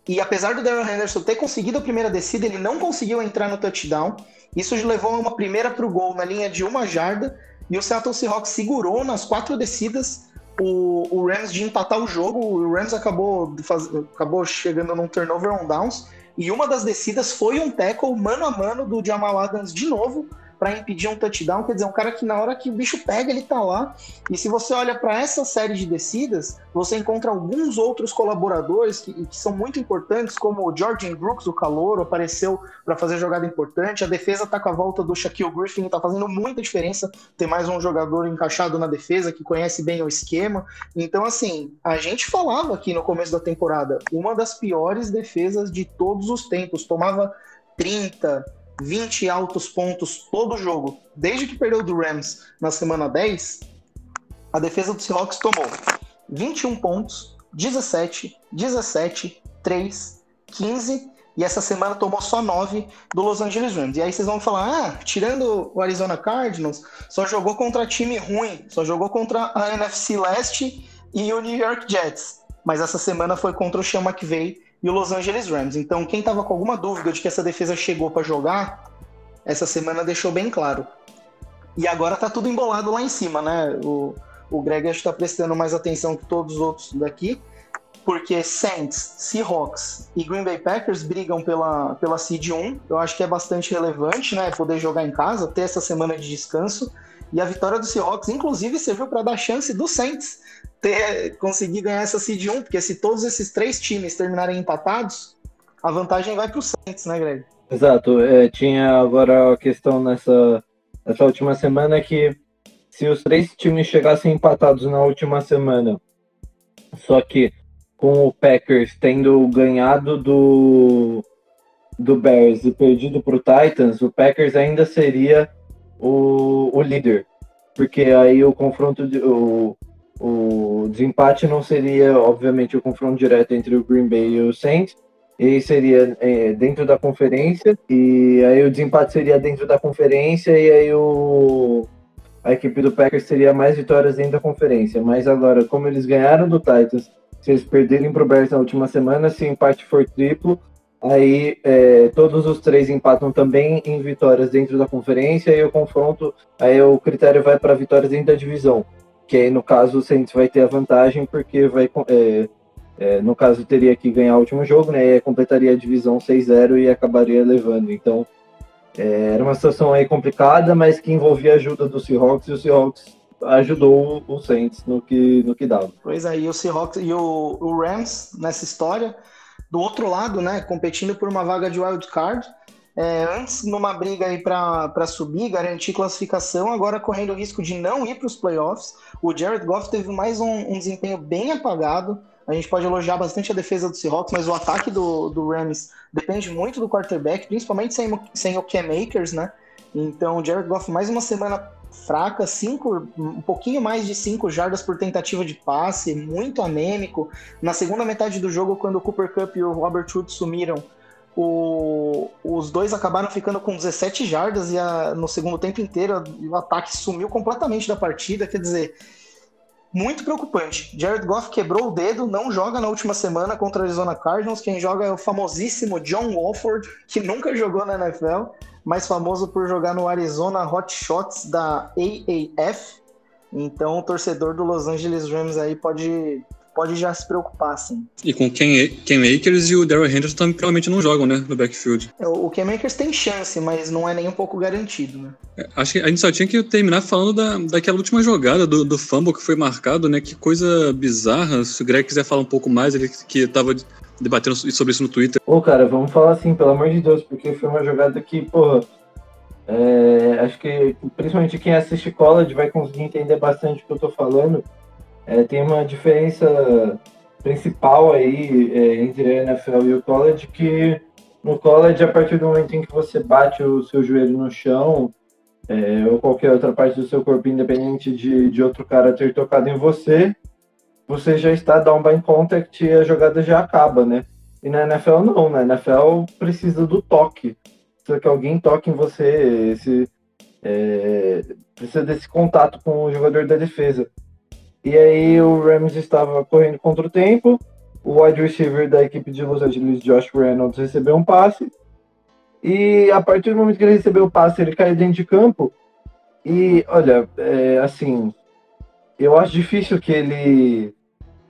E apesar do Daryl Henderson ter conseguido a primeira descida, ele não conseguiu entrar no touchdown. Isso levou a uma primeira para o gol na linha de uma jarda. E o Seattle Seahawks segurou nas quatro descidas o, o Rams de empatar o jogo. O Rams acabou, faz, acabou chegando num turnover on downs. E uma das descidas foi um tackle mano a mano do Jamal Adams de novo para impedir um touchdown. Quer dizer, um cara que na hora que o bicho pega, ele tá lá. E se você olha para essa série de descidas, você encontra alguns outros colaboradores que, que são muito importantes, como o Jordan Brooks, o calor, apareceu para fazer jogada importante. A defesa tá com a volta do Shaquille Griffin, tá fazendo muita diferença ter mais um jogador encaixado na defesa que conhece bem o esquema. Então, assim, a gente falava aqui no começo da temporada, uma das piores defesas de todos os tempos. Tomava 30, 20 altos pontos todo jogo, desde que perdeu do Rams na semana 10, a defesa do Seahawks tomou 21 pontos, 17, 17, 3, 15 e essa semana tomou só 9 do Los Angeles Rams. E aí vocês vão falar: ah, tirando o Arizona Cardinals, só jogou contra time ruim, só jogou contra a NFC Leste e o New York Jets. Mas essa semana foi contra o Sean McVay e o Los Angeles Rams. Então, quem estava com alguma dúvida de que essa defesa chegou para jogar, essa semana deixou bem claro. E agora tá tudo embolado lá em cima, né? O, o Greg acho que tá prestando mais atenção que todos os outros daqui, porque Saints, Seahawks e Green Bay Packers brigam pela, pela Seed 1. Eu acho que é bastante relevante, né? Poder jogar em casa, ter essa semana de descanso. E a vitória do Seahawks, inclusive, serviu para dar chance do Saints ter, conseguir ganhar essa Seed 1, porque se todos esses três times terminarem empatados, a vantagem vai para o Saints, né, Greg? Exato. É, tinha agora a questão nessa, nessa última semana que se os três times chegassem empatados na última semana, só que com o Packers tendo ganhado do, do Bears e perdido para o Titans, o Packers ainda seria o, o líder. Porque aí o confronto, de, o, o desempate não seria, obviamente, o confronto direto entre o Green Bay e o Saints, e seria é, dentro da conferência, e aí o desempate seria dentro da conferência, e aí o, a equipe do Packers teria mais vitórias dentro da conferência. Mas agora, como eles ganharam do Titans, se eles perderem para o Bears na última semana, se o empate for triplo, aí é, todos os três empatam também em vitórias dentro da conferência, e o confronto, aí o critério vai para vitórias dentro da divisão. Que aí, no caso, o Saints vai ter a vantagem, porque vai. É, é, no caso, teria que ganhar o último jogo, né? E completaria a divisão 6-0 e acabaria levando. Então, é, era uma situação aí complicada, mas que envolvia a ajuda do Seahawks e o Seahawks ajudou o Saints no que, no que dava. Pois aí, o Seahawks e o, o Rams nessa história. Do outro lado, né, competindo por uma vaga de wild card, é, antes numa briga aí para subir, garantir classificação, agora correndo o risco de não ir para os playoffs. O Jared Goff teve mais um, um, desempenho bem apagado. A gente pode elogiar bastante a defesa do Seahawks, mas o ataque do, do Rams depende muito do quarterback, principalmente sem, sem o Cam Akers, né? Então, o Jared Goff mais uma semana fraca, cinco, um pouquinho mais de 5 jardas por tentativa de passe, muito anêmico. Na segunda metade do jogo, quando o Cooper Cup e o Robert Woods sumiram, o, os dois acabaram ficando com 17 jardas e a, no segundo tempo inteiro o ataque sumiu completamente da partida. Quer dizer, muito preocupante. Jared Goff quebrou o dedo, não joga na última semana contra a Arizona Cardinals. Quem joga é o famosíssimo John Wolford, que nunca jogou na NFL, mais famoso por jogar no Arizona Hot Shots da AAF. Então, o torcedor do Los Angeles Rams aí pode pode já se preocupar, sim. E com Ken, Ken Akers e o Daryl Henderson também provavelmente não jogam, né, no backfield. É, o Ken Akers tem chance, mas não é nem um pouco garantido, né? É, acho que a gente só tinha que terminar falando da, daquela última jogada do, do fumble que foi marcado, né, que coisa bizarra. Se o Greg quiser falar um pouco mais, ele que tava debatendo sobre isso no Twitter. Ô, cara, vamos falar assim, pelo amor de Deus, porque foi uma jogada que, porra, é, acho que principalmente quem assiste college vai conseguir entender bastante o que eu tô falando. É, tem uma diferença principal aí é, entre a NFL e o college, que no college, a partir do momento em que você bate o seu joelho no chão, é, ou qualquer outra parte do seu corpo, independente de, de outro cara ter tocado em você, você já está down by contact e a jogada já acaba, né? E na NFL não, na NFL precisa do toque. Precisa que alguém toque em você, esse, é, precisa desse contato com o jogador da defesa. E aí o Rams estava correndo contra o tempo. O wide receiver da equipe de Los Angeles, Josh Reynolds, recebeu um passe. E a partir do momento que ele recebeu o passe, ele caiu dentro de campo. E olha, é, assim, eu acho difícil que ele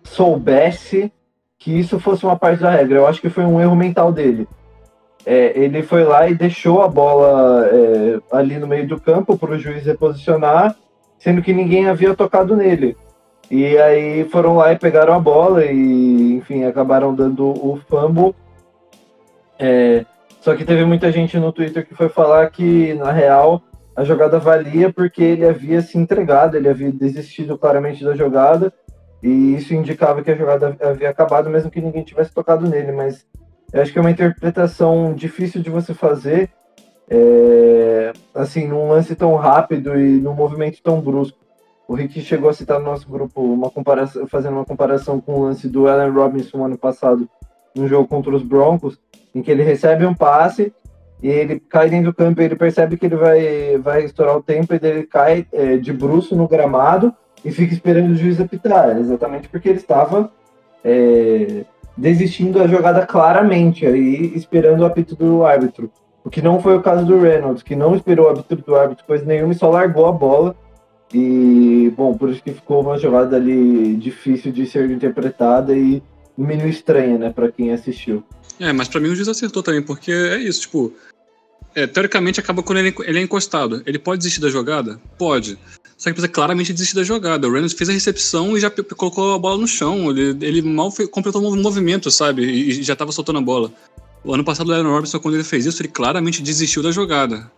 soubesse que isso fosse uma parte da regra. Eu acho que foi um erro mental dele. É, ele foi lá e deixou a bola é, ali no meio do campo para o juiz reposicionar, sendo que ninguém havia tocado nele. E aí foram lá e pegaram a bola e, enfim, acabaram dando o fumble. É, só que teve muita gente no Twitter que foi falar que, na real, a jogada valia porque ele havia se entregado, ele havia desistido claramente da jogada, e isso indicava que a jogada havia acabado, mesmo que ninguém tivesse tocado nele. Mas eu acho que é uma interpretação difícil de você fazer, é, assim, num lance tão rápido e num movimento tão brusco. O Rick chegou a citar no nosso grupo uma comparação, fazendo uma comparação com o lance do Allen Robinson ano passado, no jogo contra os Broncos, em que ele recebe um passe e ele cai dentro do campo ele percebe que ele vai, vai estourar o tempo e ele cai é, de bruço no gramado e fica esperando o juiz apitar, exatamente porque ele estava é, desistindo da jogada claramente aí, esperando o apito do árbitro. O que não foi o caso do Reynolds, que não esperou o árbitro do árbitro coisa nenhuma e só largou a bola. E, bom, por isso que ficou uma jogada ali difícil de ser interpretada e no mínimo estranha, né, pra quem assistiu. É, mas pra mim o juiz acertou também, porque é isso, tipo. é, teoricamente acaba quando ele, ele é encostado. Ele pode desistir da jogada? Pode. Só que precisa claramente desistir da jogada. O Reynolds fez a recepção e já colocou a bola no chão. Ele, ele mal fe- completou o movimento, sabe? E, e já tava soltando a bola. O ano passado o Aaron Robinson, quando ele fez isso, ele claramente desistiu da jogada.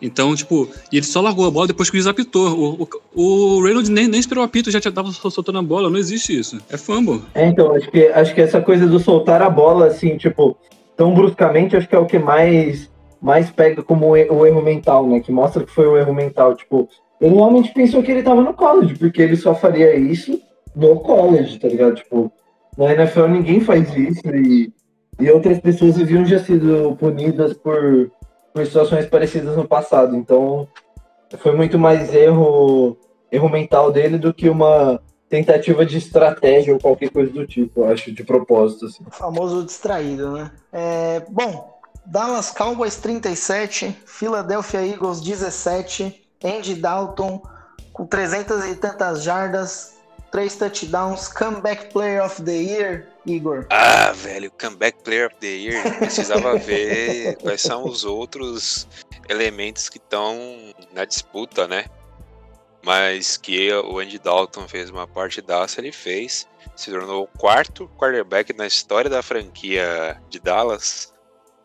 Então, tipo, e ele só largou a bola depois que o juiz apitou. O, o, o Reynolds nem, nem esperou o apito, já tava soltando a bola. Não existe isso. É fumble. É, então, acho que, acho que essa coisa do soltar a bola, assim, tipo, tão bruscamente, acho que é o que mais, mais pega como o erro mental, né? Que mostra que foi o erro mental. Tipo, ele realmente pensou que ele tava no college, porque ele só faria isso no college, tá ligado? Tipo, na NFL ninguém faz isso e, e outras pessoas haviam já sido punidas por, por situações parecidas no passado. Então, foi muito mais erro, erro mental dele do que uma tentativa de estratégia ou qualquer coisa do tipo, eu acho, de propósito, assim. O famoso distraído, né? É, bom, Dallas Cowboys 37, Philadelphia Eagles 17, Andy Dalton com 300 e tantas jardas, 3 touchdowns, comeback player of the year, Igor. Ah, velho, Comeback Player of the Year. Precisava ver [laughs] quais são os outros elementos que estão na disputa, né? Mas que o Andy Dalton fez uma partidaça, ele fez. Se tornou o quarto quarterback na história da franquia de Dallas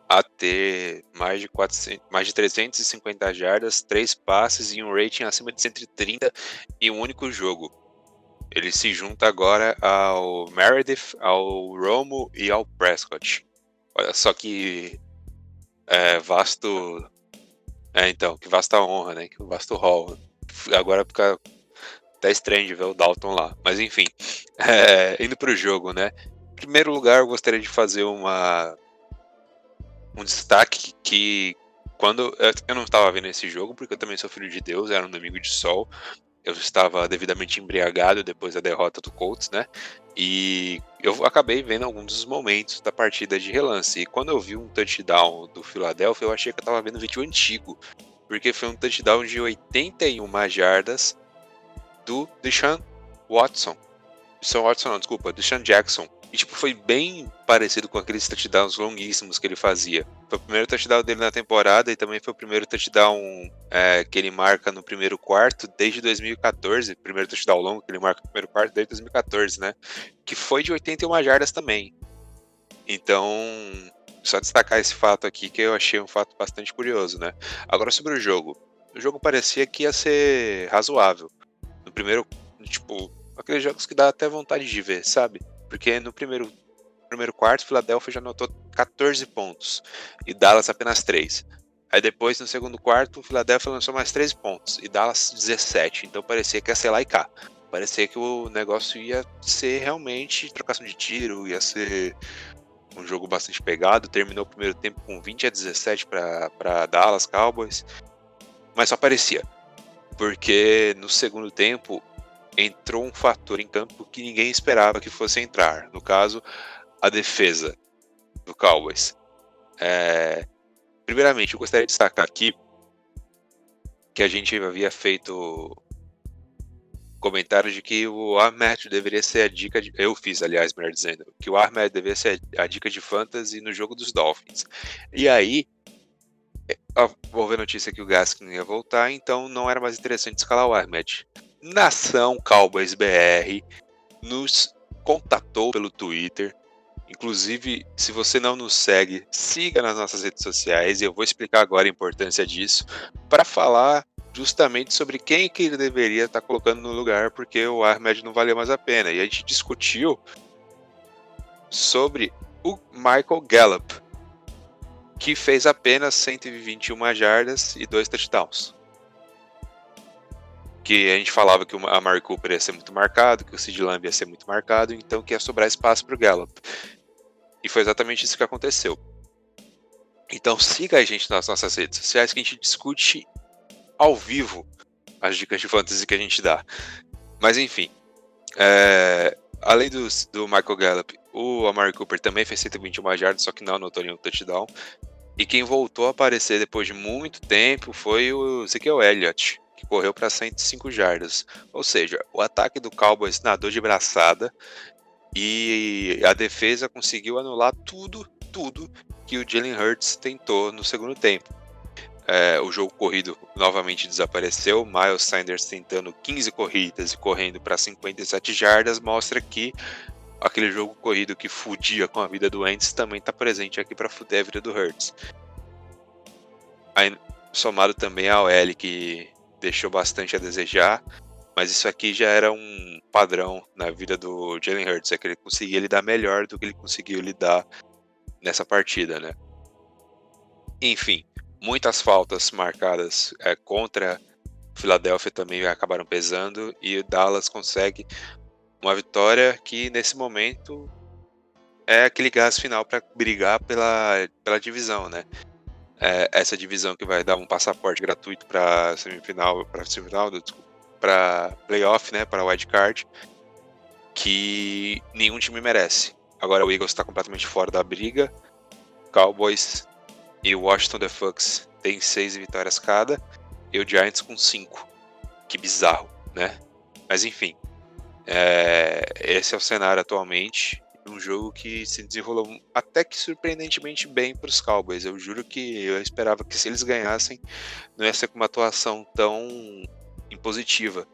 a ter mais de, 400, mais de 350 jardas, três passes e um rating acima de 130 em um único jogo. Ele se junta agora ao Meredith, ao Romo e ao Prescott. Olha só que é, vasto. É, então, que vasta honra, né? Que vasto hall. Agora fica até estranho ver o Dalton lá. Mas enfim, [laughs] é, indo pro jogo, né? Em primeiro lugar, eu gostaria de fazer uma um destaque que quando eu não estava vendo esse jogo, porque eu também sou filho de Deus, era um domingo de sol. Eu estava devidamente embriagado depois da derrota do Colts, né? E eu acabei vendo alguns dos momentos da partida de relance. E quando eu vi um touchdown do Philadelphia, eu achei que eu estava vendo um vídeo antigo. Porque foi um touchdown de 81 jardas do Deshaun Watson. Deshaun Watson, não, desculpa, Deshaun Jackson. E, tipo, foi bem parecido com aqueles touchdowns longuíssimos que ele fazia. Foi o primeiro touchdown dele na temporada e também foi o primeiro touchdown é, que ele marca no primeiro quarto desde 2014. Primeiro touchdown longo que ele marca no primeiro quarto desde 2014, né? Que foi de 81 jardas também. Então, só destacar esse fato aqui que eu achei um fato bastante curioso, né? Agora sobre o jogo. O jogo parecia que ia ser razoável. No primeiro, tipo, aqueles jogos que dá até vontade de ver, sabe? Porque no primeiro, primeiro quarto, Philadelphia já anotou 14 pontos e Dallas apenas 3. Aí depois, no segundo quarto, o Philadelphia lançou mais 13 pontos e Dallas 17. Então parecia que ia ser lá e cá. Parecia que o negócio ia ser realmente trocação de tiro, ia ser um jogo bastante pegado. Terminou o primeiro tempo com 20 a 17 para Dallas Cowboys. Mas só parecia. Porque no segundo tempo entrou um fator em campo que ninguém esperava que fosse entrar. No caso, a defesa do Cowboys. É... Primeiramente, eu gostaria de destacar aqui que a gente havia feito comentários de que o Ahmed deveria ser a dica de. Eu fiz, aliás, melhor dizendo, que o Ahmed deveria ser a dica de fantasy no jogo dos Dolphins. E aí, vou ver a notícia que o Gaskin ia voltar, então não era mais interessante escalar o Ahmed. Nação Cowboys BR nos contatou pelo Twitter. Inclusive, se você não nos segue, siga nas nossas redes sociais e eu vou explicar agora a importância disso para falar justamente sobre quem que ele deveria estar tá colocando no lugar, porque o Ahmed não valia mais a pena. E a gente discutiu sobre o Michael Gallup, que fez apenas 121 jardas e dois touchdowns que a gente falava que a Mari Cooper ia ser muito marcado, que o Sid Lamb ia ser muito marcado, então que ia sobrar espaço para o Gallup. E foi exatamente isso que aconteceu. Então siga a gente nas nossas redes sociais que a gente discute ao vivo as dicas de fantasy que a gente dá. Mas enfim, é, além do, do Michael Gallup, o Amari Cooper também fez 121 jardas, só que não anotou nenhum touchdown. E quem voltou a aparecer depois de muito tempo foi o Ezekiel Elliott, que correu para 105 jardas. Ou seja, o ataque do Cowboys nadou de braçada e a defesa conseguiu anular tudo, tudo que o Jalen Hurts tentou no segundo tempo. É, o jogo corrido novamente desapareceu. Miles Sanders tentando 15 corridas e correndo para 57 jardas mostra que aquele jogo corrido que fudia com a vida do Wentz também está presente aqui para fuder a vida do Hurts. Aí, somado também ao L que deixou bastante a desejar, mas isso aqui já era um padrão na vida do Jalen Hurts, é que ele conseguia lidar melhor do que ele conseguiu lidar nessa partida, né? Enfim, muitas faltas marcadas é, contra Filadélfia também acabaram pesando e o Dallas consegue uma vitória que nesse momento é aquele gás final para brigar pela, pela divisão, né? É essa divisão que vai dar um passaporte gratuito para semifinal, para semifinal, para playoff, né? Para wild card, que nenhum time merece. Agora o Eagles está completamente fora da briga. Cowboys e Washington The Fucks tem seis vitórias cada e o Giants com cinco. Que bizarro, né? Mas enfim, é, esse é o cenário atualmente. Um jogo que se desenrolou até que surpreendentemente bem para os Cowboys. Eu juro que eu esperava que se eles ganhassem, não ia ser com uma atuação tão impositiva.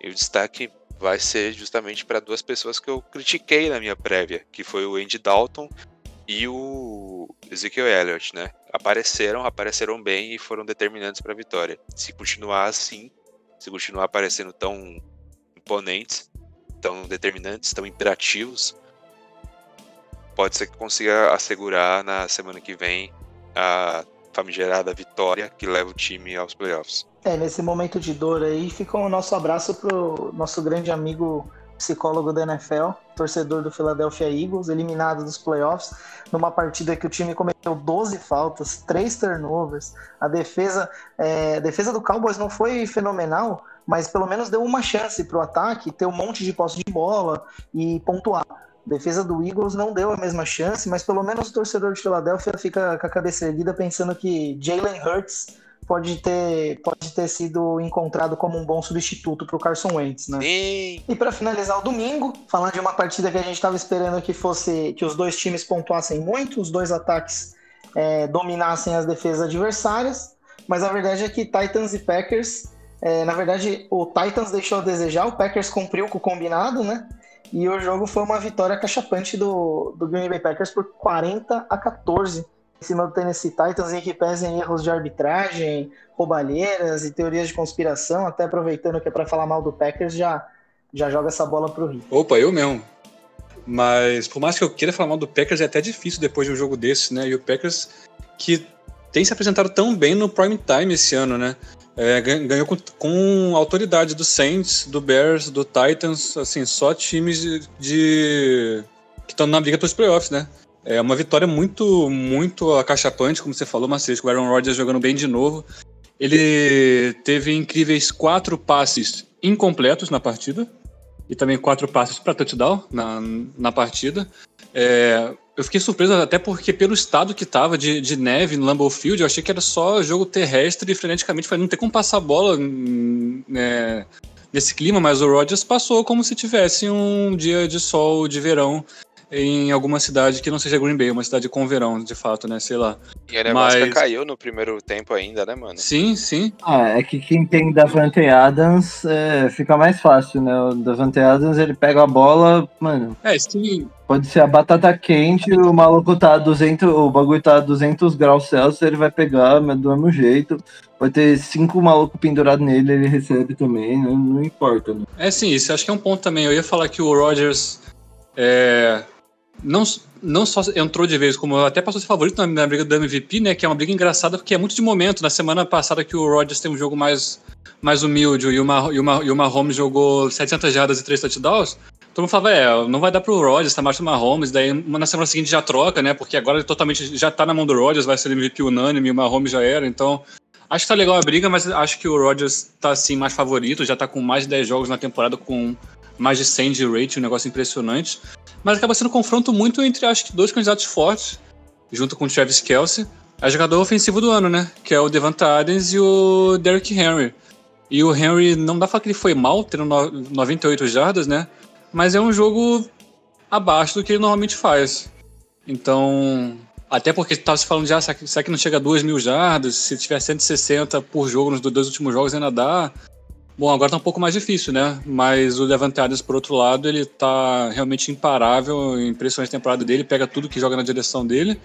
E o destaque vai ser justamente para duas pessoas que eu critiquei na minha prévia, que foi o Andy Dalton e o Ezekiel Elliott, né? Apareceram, apareceram bem e foram determinantes para a vitória. Se continuar assim, se continuar aparecendo tão imponentes, tão determinantes, tão imperativos, pode ser que consiga assegurar na semana que vem a famigerada vitória que leva o time aos playoffs. É, nesse momento de dor aí, fica o nosso abraço pro nosso grande amigo psicólogo da NFL, torcedor do Philadelphia Eagles, eliminado dos playoffs, numa partida que o time cometeu 12 faltas, 3 turnovers. A defesa, é, a defesa do Cowboys não foi fenomenal, mas pelo menos deu uma chance para o ataque ter um monte de posse de bola e pontuar. Defesa do Eagles não deu a mesma chance, mas pelo menos o torcedor de Filadélfia fica com a cabeça erguida pensando que Jalen Hurts pode ter, pode ter sido encontrado como um bom substituto para o Carson Wentz, né? Sim. E para finalizar o domingo, falando de uma partida que a gente estava esperando que fosse que os dois times pontuassem muito, os dois ataques é, dominassem as defesas adversárias, mas a verdade é que Titans e Packers, é, na verdade, o Titans deixou a desejar, o Packers cumpriu com o combinado, né? E o jogo foi uma vitória cachapante do, do Green Bay Packers por 40 a 14 em cima do Tennessee Titans em que pesem erros de arbitragem, roubalheiras e teorias de conspiração, até aproveitando que é para falar mal do Packers, já, já joga essa bola pro Rio. Opa, eu mesmo. Mas por mais que eu queira falar mal do Packers, é até difícil depois de um jogo desse, né? E o Packers que tem se apresentado tão bem no prime time esse ano, né? É, ganhou com, com, autoridade do Saints, do Bears, do Titans, assim, só times de, de que estão na briga dos playoffs, né? É uma vitória muito, muito acachapante, como você falou, Macedo, com o Aaron Rodgers jogando bem de novo. Ele teve incríveis quatro passes incompletos na partida e também quatro passes para touchdown na, na partida. É, eu fiquei surpreso até porque pelo estado que tava de, de neve no Lambeau Field, eu achei que era só jogo terrestre e freneticamente falei, não tem como passar a bola né, nesse clima, mas o Rodgers passou como se tivesse um dia de sol de verão em alguma cidade que não seja Green Bay, uma cidade com verão, de fato, né? Sei lá. E a Nebraska Mas... caiu no primeiro tempo ainda, né, mano? Sim, sim. Ah, é que quem tem Davante Adams é, fica mais fácil, né? O Davante Adams, ele pega a bola, mano. É, sim. Pode ser a batata quente, o maluco tá a 200, o bagulho tá a 200 graus Celsius, ele vai pegar, mas do mesmo jeito. Pode ter cinco malucos pendurados nele, ele recebe também, não, não importa. Né? É sim, isso acho que é um ponto também. Eu ia falar que o Rogers é, não, não só entrou de vez, como até passou a ser favorito na, na, briga do MVP, né? Que é uma briga engraçada porque é muito de momento. Na semana passada que o Rodgers tem um jogo mais, mais humilde e o, e, o Mar, e o Mahomes jogou 700 jardas e 3 touchdowns, todo mundo falava, é, não vai dar pro Rodgers, tá mais do Mahomes. Daí na semana seguinte já troca, né? Porque agora ele totalmente já tá na mão do Rodgers, vai ser MVP unânime o Mahomes já era. Então acho que tá legal a briga, mas acho que o Rodgers tá assim mais favorito, já tá com mais de 10 jogos na temporada com mais de 100 de rating, um negócio impressionante. Mas acaba sendo um confronto muito entre, acho que, dois candidatos fortes, junto com o Travis Kelsey. a jogador ofensivo do ano, né? Que é o Devonta Adams e o Derrick Henry. E o Henry, não dá pra falar que ele foi mal, tendo no- 98 jardas, né? Mas é um jogo abaixo do que ele normalmente faz. Então, até porque tava se falando já, será que não chega a 2 mil jardas? Se tiver 160 por jogo nos dois últimos jogos ainda dá. Bom, agora tá um pouco mais difícil, né? Mas o Levante Adams, por outro lado, ele tá realmente imparável, impressionante a temporada dele, pega tudo que joga na direção dele.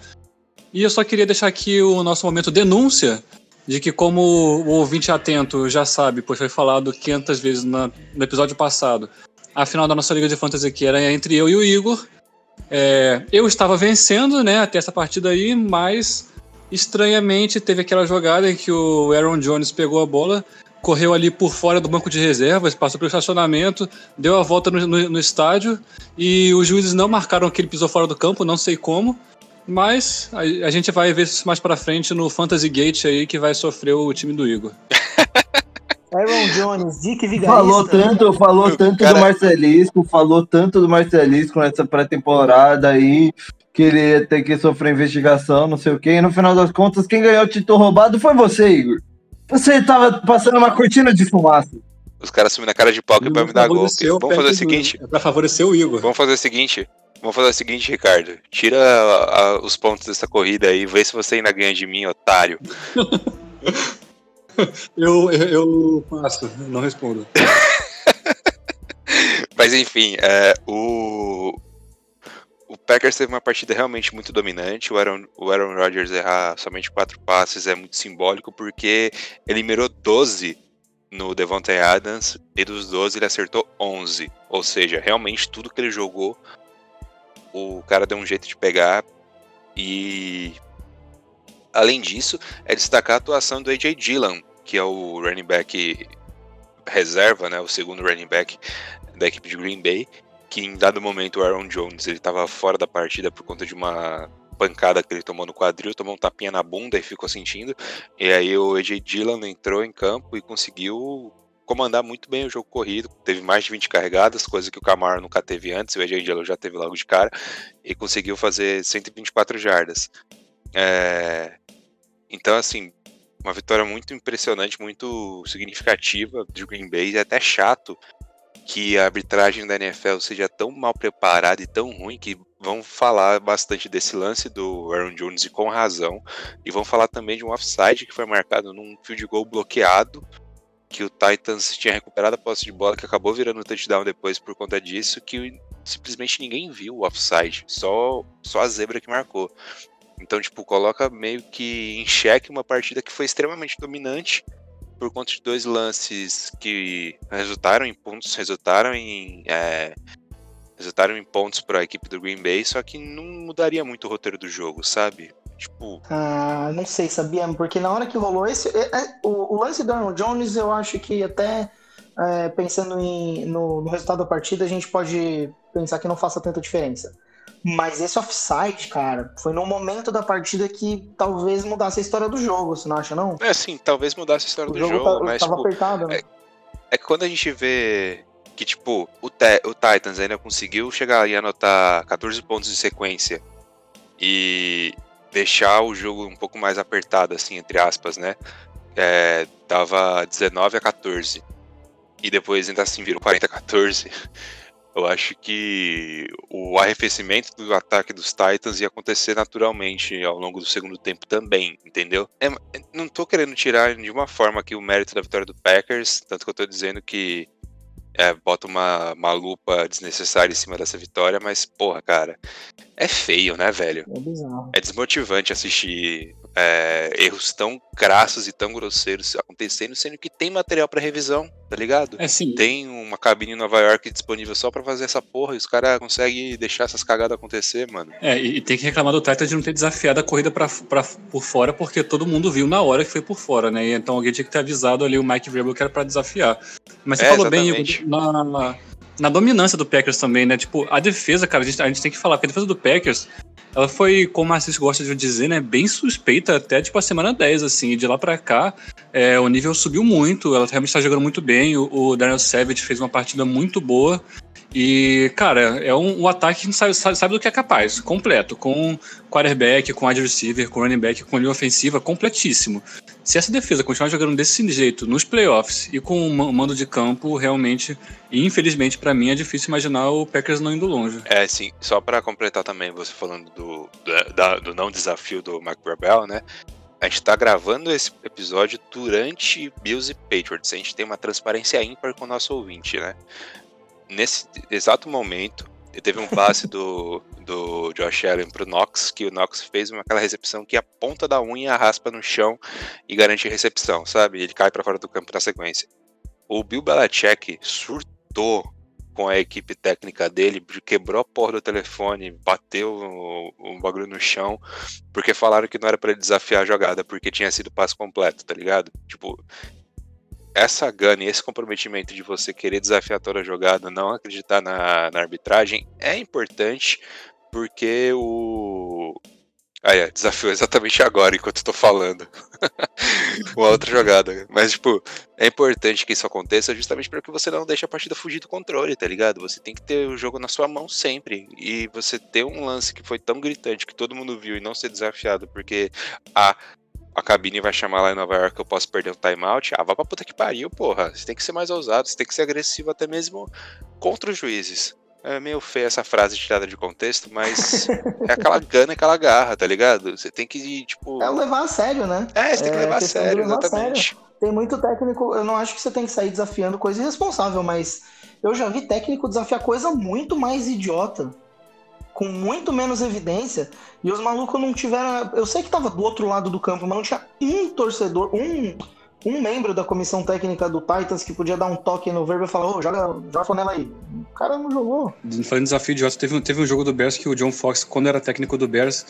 E eu só queria deixar aqui o nosso momento denúncia de que, como o ouvinte atento já sabe, pois foi falado 500 vezes na- no episódio passado, a final da nossa Liga de Fantasy aqui era entre eu e o Igor. É, eu estava vencendo, né, até essa partida aí, mas estranhamente teve aquela jogada em que o Aaron Jones pegou a bola, correu ali por fora do banco de reservas, passou pelo estacionamento, deu a volta no, no- no estádio e os juízes não marcaram que ele pisou fora do campo, não sei como. Mas a, a gente vai ver isso mais pra frente no Fantasy Gate aí que vai sofrer o time do Igor. [laughs] Aaron Jones, Dick Vigarista. Falou tanto, falou O tanto cara- do Marcelisco, falou tanto do Marcelisco nessa pré-temporada aí, que ele ia ter que sofrer investigação, não sei o quê. E no final das contas, quem ganhou o título roubado foi você, Igor. Você tava passando uma cortina de fumaça. Os caras sumindo a cara de pau que vai me dar gol. Favoreceu o Vamos fazer o seguinte. É pra favorecer o Igor. Vamos fazer o seguinte. Vamos fazer o seguinte, Ricardo. Tira a- a- os pontos dessa corrida aí, vê se você ainda ganha de mim, otário. [laughs] Eu, eu, eu passo, não respondo. [laughs] Mas enfim, é, o. Packers teve uma partida realmente muito dominante. O Aaron, o Aaron Rodgers errar somente quatro passes é muito simbólico, porque ele mirou 12 no Devontae Adams e dos 12 ele acertou 11. Ou seja, realmente tudo que ele jogou, o cara deu um jeito de pegar. E além disso, é destacar a atuação do AJ Dillon, que é o running back reserva, né, o segundo running back da equipe de Green Bay, que em dado momento o Aaron Jones ele estava fora da partida por conta de uma pancada que ele tomou no quadril, tomou um tapinha na bunda e ficou sentindo. E aí o AJ Dillon entrou em campo e conseguiu comandar muito bem o jogo corrido. Teve mais de 20 carregadas, coisa que o Camaro nunca teve antes, o AJ Dillon já teve logo de cara, e conseguiu fazer 124 jardas. É, Então, assim, uma vitória muito impressionante, muito significativa de Green Bay, é até chato que a arbitragem da NFL seja tão mal preparada e tão ruim que vão falar bastante desse lance do Aaron Jones e com razão, e vão falar também de um offside que foi marcado num field goal bloqueado, que o Titans tinha recuperado a posse de bola, que acabou virando touchdown depois por conta disso, que simplesmente ninguém viu o offside, só, só a zebra que marcou. Então, tipo, coloca meio que em xeque uma partida que foi extremamente dominante por conta de dois lances que resultaram em pontos, resultaram em é, resultaram em pontos para a equipe do Green Bay, só que não mudaria muito o roteiro do jogo, sabe? Tipo, Ah, não sei, sabia? Porque na hora que rolou esse. é- é- o, o lance do Aaron Jones, eu acho que até é, pensando em, no, no resultado da partida, a gente pode pensar que não faça tanta diferença. Mas esse offside, cara, foi num momento da partida que talvez mudasse a história do jogo, você não acha, não? é assim, talvez mudasse a história O do jogo, jogo, tá- mas tava tipo, apertado, né? é que quando a gente vê que tipo o, Te- o Titans ainda conseguiu chegar e anotar 14 pontos de sequência e deixar o jogo um pouco mais apertado, assim, entre aspas, né? É, tava 19 a 14. E depois ainda assim virou 40 a 14. Eu acho que o arrefecimento do ataque dos Titans ia acontecer naturalmente ao longo do segundo tempo também, entendeu? É, não tô querendo tirar de uma forma aqui o mérito da vitória do Packers, tanto que eu tô dizendo que é, bota uma, uma lupa desnecessária em cima dessa vitória, mas, porra, cara, é feio, né, velho? É bizarro. É desmotivante assistir é, erros tão crassos e tão grosseiros acontecendo, sendo que tem material pra revisão, tá ligado? É sim. Tem uma cabine em Nova York disponível só pra fazer essa porra e os caras conseguem deixar essas cagadas acontecer, mano. É, e, e tem que reclamar do Titans de não ter desafiado a corrida pra, pra, por fora, porque todo mundo viu na hora que foi por fora, né? E então alguém tinha que ter avisado ali o Mike Vrabel que era pra desafiar. Mas você É, falou bem, exatamente. Igor, na, na, na dominância do Packers também, né? Tipo, a defesa, cara, a gente, a gente tem que falar, porque a defesa do Packers, ela foi, como a Assis gosta de dizer, né? Bem suspeita até, tipo, a semana 10, assim. E de lá pra cá, é, o nível subiu muito, ela realmente tá jogando muito bem. O, o Daniel Savage fez uma partida muito boa. E, cara, é um, um ataque que sabe, sabe, sabe do que é capaz, completo, com quarterback, com wide receiver, com running back, com linha ofensiva, completíssimo. Se essa defesa continuar jogando desse jeito nos playoffs e com o mando de campo, realmente, infelizmente para mim é difícil imaginar o Packers não indo longe. É, sim, só para completar também, você falando do, do, não desafio do Mark Brabell, né? A gente tá gravando esse episódio durante Bills e Patriots. A gente tem uma transparência ímpar com o nosso ouvinte, né? Nesse exato momento, teve um passe do, do Josh Allen pro Knox, que o Knox fez uma, aquela recepção que a ponta da unha raspa no chão e garante recepção, sabe? Ele cai para fora do campo na sequência. O Bill Belichick surtou com a equipe técnica dele, quebrou a porra do telefone, bateu um bagulho no chão, porque falaram que não era para ele desafiar a jogada, porque tinha sido passo completo, tá ligado? Tipo, essa gana e esse comprometimento de você querer desafiar toda a jogada, não acreditar na, na arbitragem, é importante, porque o ah, é, exatamente agora, enquanto tô falando. [laughs] Uma outra jogada. Mas, tipo, é importante que isso aconteça justamente para que você não deixe a partida fugir do controle, tá ligado? Você tem que ter o jogo na sua mão sempre. E você ter um lance que foi tão gritante que todo mundo viu e não ser desafiado porque a, a cabine vai chamar lá em Nova York que eu posso perder um timeout. Ah, vá pra puta que pariu, porra. Você tem que ser mais ousado, você tem que ser agressivo até mesmo contra os juízes. É meio feia essa frase tirada de contexto, mas [laughs] é aquela gana, aquela garra, tá ligado? Você tem que, tipo. É levar a sério, né? É, você tem que É levar a questão de sério, levar a exatamente. sério. Tem muito técnico, eu não acho que você tem que sair desafiando coisa irresponsável, mas eu já vi técnico desafiar coisa muito mais idiota, com muito menos evidência, e os malucos não tiveram. Eu sei que tava do outro lado do campo, mas não tinha um torcedor, um, um membro da comissão técnica do Titans que podia dar um toque no verbo e falar: Ô, joga, joga a flanela aí. O cara não jogou. Falando desafio idiota, teve, teve um jogo do Bears que o John Fox, quando era técnico do Bears,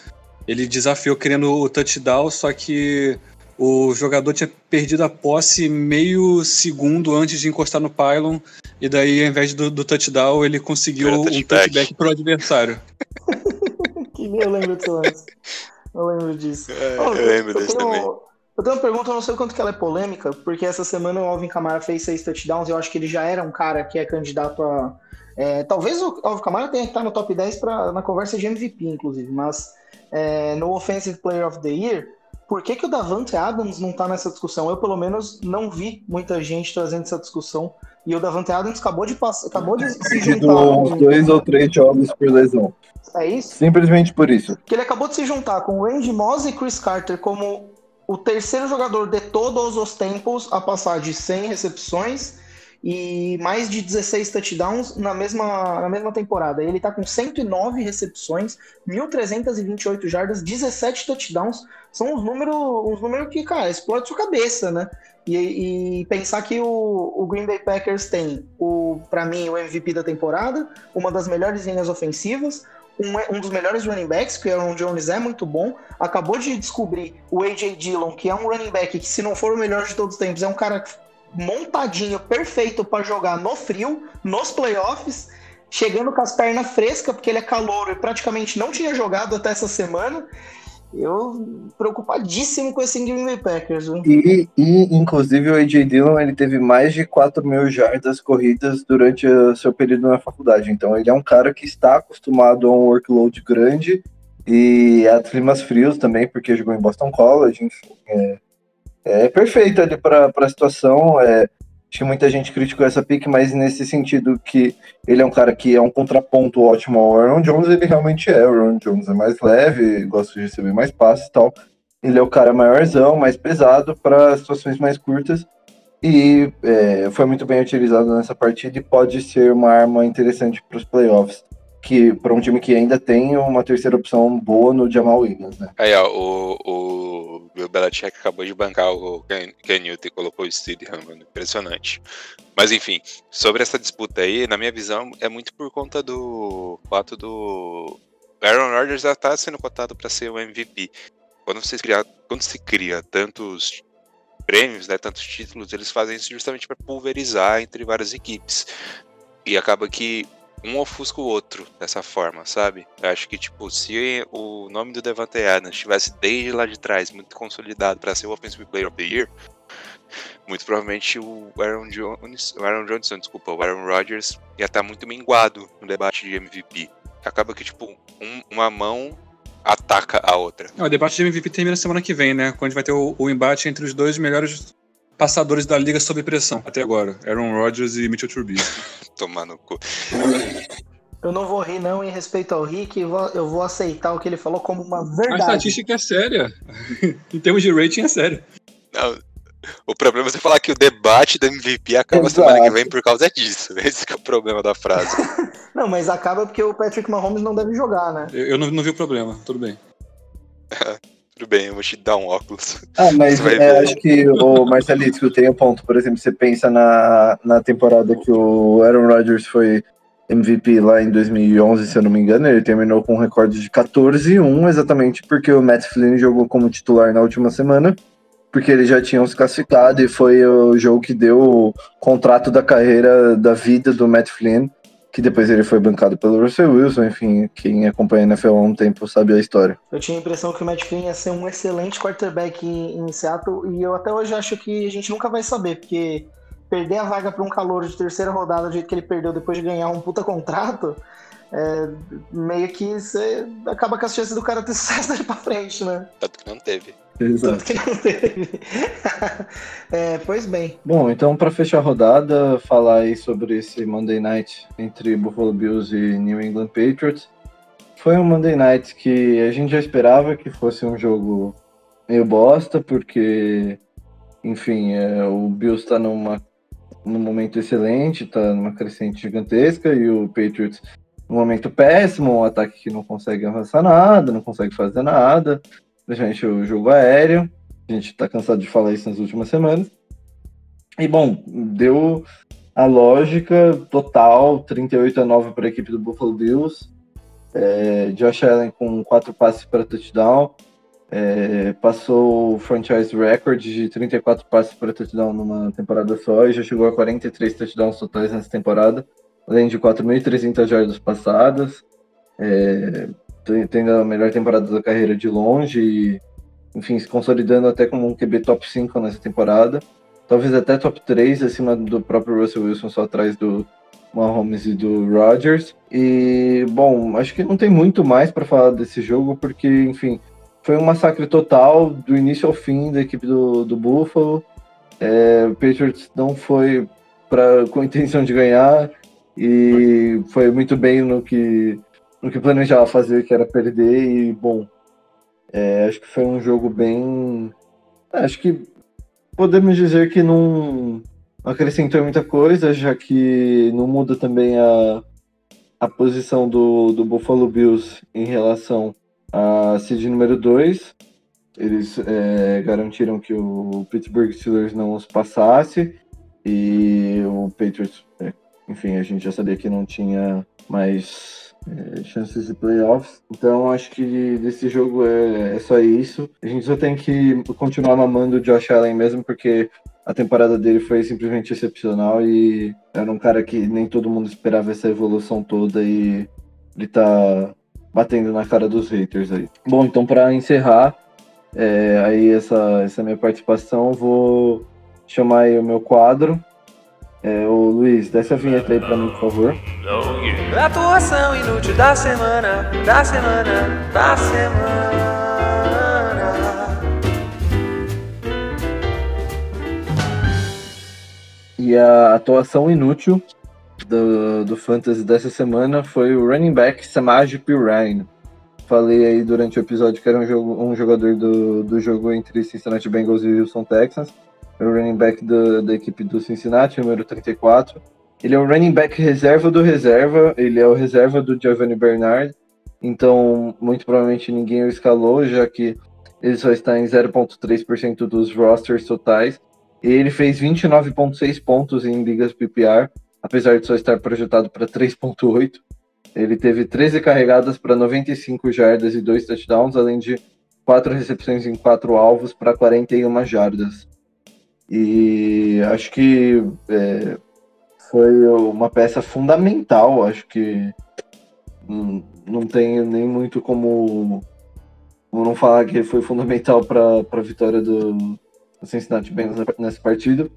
ele desafiou querendo o touchdown, só que o jogador tinha perdido a posse meio segundo antes de encostar no pylon, e daí, ao invés do, do touchdown, ele conseguiu Era um touchback. touchback pro adversário. [laughs] Que nem eu lembro desse lance. Eu lembro disso. É, Ô, eu lembro desse tenho- também. Eu tenho uma pergunta, eu não sei o quanto que ela é polêmica, porque essa semana o Alvin Kamara fez seis touchdowns e eu acho que ele já era um cara que é candidato a. é, talvez o Alvin Kamara tenha que estar no top 10 pra, na conversa de MVP, inclusive, mas é, no Offensive Player of the Year, por que, que o Davante Adams não tá nessa discussão? Eu, pelo menos, não vi muita gente trazendo essa discussão. E o Davante Adams acabou de, pass... acabou de se juntar. Uns dois ou três jogos por lesão. É isso? Simplesmente por isso. que ele acabou de se juntar com o Randy Moss e Chris Carter como o terceiro jogador de todos os tempos a passar de 100 recepções e mais de 16 touchdowns na mesma, na mesma temporada. Ele tá com 109 recepções, 1.328 jardas, 17 touchdowns. São uns números uns números que, cara, explode sua cabeça, né? E, e pensar que o, o Green Bay Packers tem, para mim, o MVP da temporada, uma das melhores linhas ofensivas, um, um dos melhores running backs, que o Aaron Jones é muito bom. Acabou de descobrir o A.J. Dillon, que é um running back que, se não for o melhor de todos os tempos, é um cara montadinho, perfeito para jogar no frio, nos playoffs, chegando com as pernas frescas, porque ele é calouro e praticamente não tinha jogado até essa semana. Eu preocupadíssimo com esse Green Bay Packers. viu? E, e, inclusive, o AJ Dillon ele teve mais de 4 mil jardas corridas durante o seu período na faculdade. Então, ele é um cara que está acostumado a um workload grande e a climas frios também, porque jogou em Boston College. Enfim, é, é perfeito ali para a situação. É, acho que muita gente criticou essa pick, mas nesse sentido que ele é um cara que é um contraponto ótimo ao Aaron Jones, ele realmente é. O Aaron Jones é mais leve, gosta de receber mais passes e tal. Ele é o cara maiorzão, mais pesado para situações mais curtas. E é, foi muito bem utilizado nessa partida e pode ser uma arma interessante para os playoffs. Que para um time que ainda tem uma terceira opção boa no Jamal Williams, né? Aí, ó, o, o Bill Belichick acabou de bancar o Ken, Ken Newton e colocou o Steedham. Impressionante. Mas enfim, sobre essa disputa aí, na minha visão, é muito por conta do fato do Aaron Rodgers já tá sendo cotado para ser o MVP. Quando, você cria, quando se cria tantos prêmios, né, tantos títulos, eles fazem isso justamente para pulverizar entre várias equipes. E acaba que um ofusca o outro dessa forma, sabe? Eu acho que, tipo, se o nome do Devante Adams estivesse desde lá de trás muito consolidado para ser o Offensive Player of the Year, muito provavelmente o Aaron Jones, o Aaron Johnson, desculpa, o Aaron Rodgers ia estar muito minguado no debate de MVP. Acaba que, tipo, um- uma mão ataca a outra. É, o debate de MVP termina semana que vem, né? Quando vai ter o, o embate entre os dois melhores passadores da liga sob pressão até agora. Aaron Rodgers e Mitchell Trubisky. [laughs] Tomar no cu. Eu não vou rir, não, em respeito ao Rick, eu vou, eu vou aceitar o que ele falou como uma A verdade. estatística é séria. [laughs] em termos de rating, é sério. Não, o problema é você falar que o debate do MVP acaba Exato. semana que vem por causa disso. [laughs] Esse que é o problema da frase. Não, mas acaba porque o Patrick Mahomes não deve jogar, né? Eu, eu não, não vi o problema, tudo bem. Tudo bem, eu vou te dar um óculos. Ah, [laughs] mas é, acho que o Marcelito tem um ponto. Por exemplo, você pensa na, na temporada que o Aaron Rodgers foi MVP lá em 2011, se eu não me engano, ele terminou com um recorde de 14-1, exatamente porque o Matt Flynn jogou como titular na última semana, porque eles já tinham se classificado e foi o jogo que deu o contrato da carreira da vida do Matt Flynn, que depois ele foi bancado pelo Russell Wilson, enfim, quem acompanha a NFL há um tempo sabe a história. Eu tinha a impressão que o Matt Flynn ia ser um excelente quarterback em, Seattle e eu até hoje acho que a gente nunca vai saber, porque perder a vaga para um calor de terceira rodada do jeito que ele perdeu depois de ganhar um puta contrato, é, meio que você acaba com as chances do cara ter [laughs] sucesso dali pra frente, né? Tanto que não teve. Tanto que não teve. É, pois bem. Bom, então para fechar a rodada, falar aí sobre esse Monday Night entre Buffalo Bills e New England Patriots. Foi um Monday Night que a gente já esperava que fosse um jogo meio bosta, porque, enfim, é, o Bills está numa num momento excelente, está numa crescente gigantesca, e o Patriots num momento péssimo, um ataque que não consegue avançar nada, não consegue fazer nada, principalmente o jogo aéreo. A gente tá cansado de falar isso nas últimas semanas. E bom, deu a lógica total, 38 a 9 para a equipe do Buffalo Bills. É, Josh Allen com quatro passes para touchdown. É, passou o franchise record de 34 passes para touchdown numa temporada só e já chegou a 43 touchdowns totais nessa temporada, além de 4.300 jardas passadas. É, tendo a melhor temporada da carreira de longe e, enfim, se consolidando até como um QB top 5 nessa temporada. Talvez até top 3 acima do próprio Russell Wilson, só atrás do Mahomes e do Rodgers. E, bom, acho que não tem muito mais para falar desse jogo, porque, enfim, foi um massacre total do início ao fim da equipe do, do Buffalo. É, o Patriots não foi pra, com intenção de ganhar e foi muito bem no que, no que planejava fazer, que era perder. E, bom, é, acho que foi um jogo bem. Acho que podemos dizer que não acrescentou muita coisa, já que não muda também a, a posição do, do Buffalo Bills em relação a seed número 2. Eles é, garantiram que o Pittsburgh Steelers não os passasse e o Patriots, é, enfim, a gente já sabia que não tinha mais é, chances de playoffs. Então acho que desse jogo é, é só isso. A gente só tem que continuar mamando o Josh Allen mesmo, porque a temporada dele foi simplesmente excepcional e era um cara que nem todo mundo esperava essa evolução toda e ele tá batendo na cara dos haters aí. Bom, então para encerrar é, aí essa, essa minha participação, vou chamar aí o meu quadro. É, o Luiz, desce a vinheta aí pra mim, por favor. Atuação inútil da semana, da semana, da semana. E a atuação inútil do, do Fantasy dessa semana foi o running back Samaj Pirine. Falei aí durante o episódio que era um, jogo, um jogador do, do jogo entre Cincinnati Bengals e Houston Texans. É o running back do, da equipe do Cincinnati, número 34. Ele é o running back reserva do reserva, ele é o reserva do Giovanni Bernard. Então, muito provavelmente ninguém o escalou, já que ele só está em 0,3% dos rosters totais. Ele fez 29,6 pontos em ligas PPR, apesar de só estar projetado para 3,8. Ele teve 13 carregadas para 95 jardas e 2 touchdowns, além de 4 recepções em 4 alvos para 41 jardas. E acho que é, foi uma peça fundamental. Acho que hum, não tem nem muito como, como não falar que foi fundamental para a vitória do, o Cincinnati Bengals nessa partida.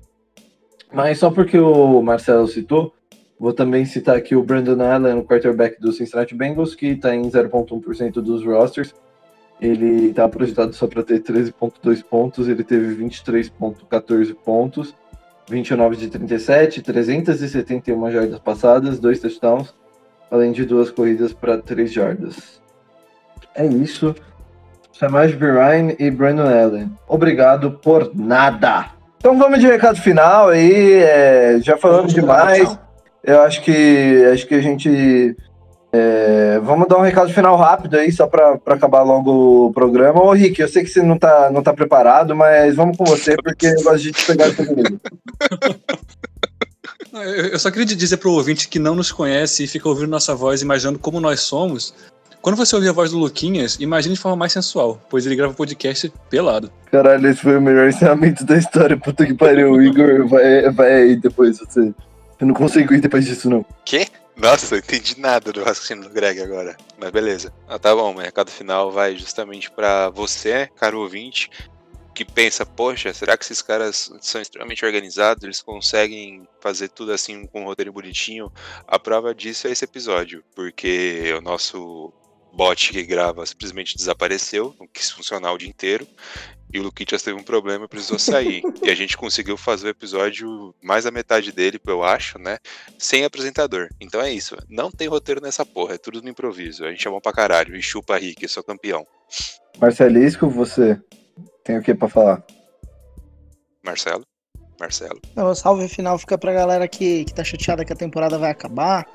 Mas só porque o Marcelo citou, vou também citar aqui o Brandon Allen, o quarterback do Cincinnati Bengals, que está em 0,1% dos rosters. Ele estava projetado só para ter 13,2 pontos, ele teve 23,14 pontos, 29 de 37, 371 jardas passadas, dois touchdowns, além de duas corridas para 3 jardas. É isso. Samaj Ryan e Brandon Allen. Obrigado por nada. Então vamos de recado final aí. é, já falamos demais. Eu acho que acho que a gente é, vamos dar um recado final rápido aí, só para acabar logo o programa. Ô, Rick, eu sei que você não tá, não tá preparado, mas vamos com você, porque eu gosto de te pegar comigo. Eu eu só queria dizer pro ouvinte que não nos conhece e fica ouvindo nossa voz imaginando como nós somos. Quando você ouvir a voz do Luquinhas, imagine de forma mais sensual, pois ele grava podcast pelado. Caralho, esse foi o melhor ensinamento da história. Puta que pariu. Igor, vai, vai aí depois. Você, eu não consigo ir depois disso, não. Quê? Nossa, entendi nada do raciocínio do Greg agora. Mas beleza. Ah, tá bom, o recado final vai justamente pra você, caro ouvinte, que pensa, poxa, será que esses caras são extremamente organizados? Eles conseguem fazer tudo assim com um roteiro bonitinho? A prova disso é esse episódio, porque o nosso bot que grava simplesmente desapareceu, não quis funcionar o dia inteiro. E o Luquitas teve um problema e precisou sair. e a gente conseguiu fazer o episódio mais da metade dele, eu acho, né? Sem apresentador. Então é isso. Não tem roteiro nessa porra, é tudo no improviso. A gente é bom pra caralho. E chupa Rick, eu sou campeão. Marcelisco, você tem o que pra falar? Marcelo? Marcelo. Não, o salve final fica pra galera que, que tá chateada que a temporada vai acabar.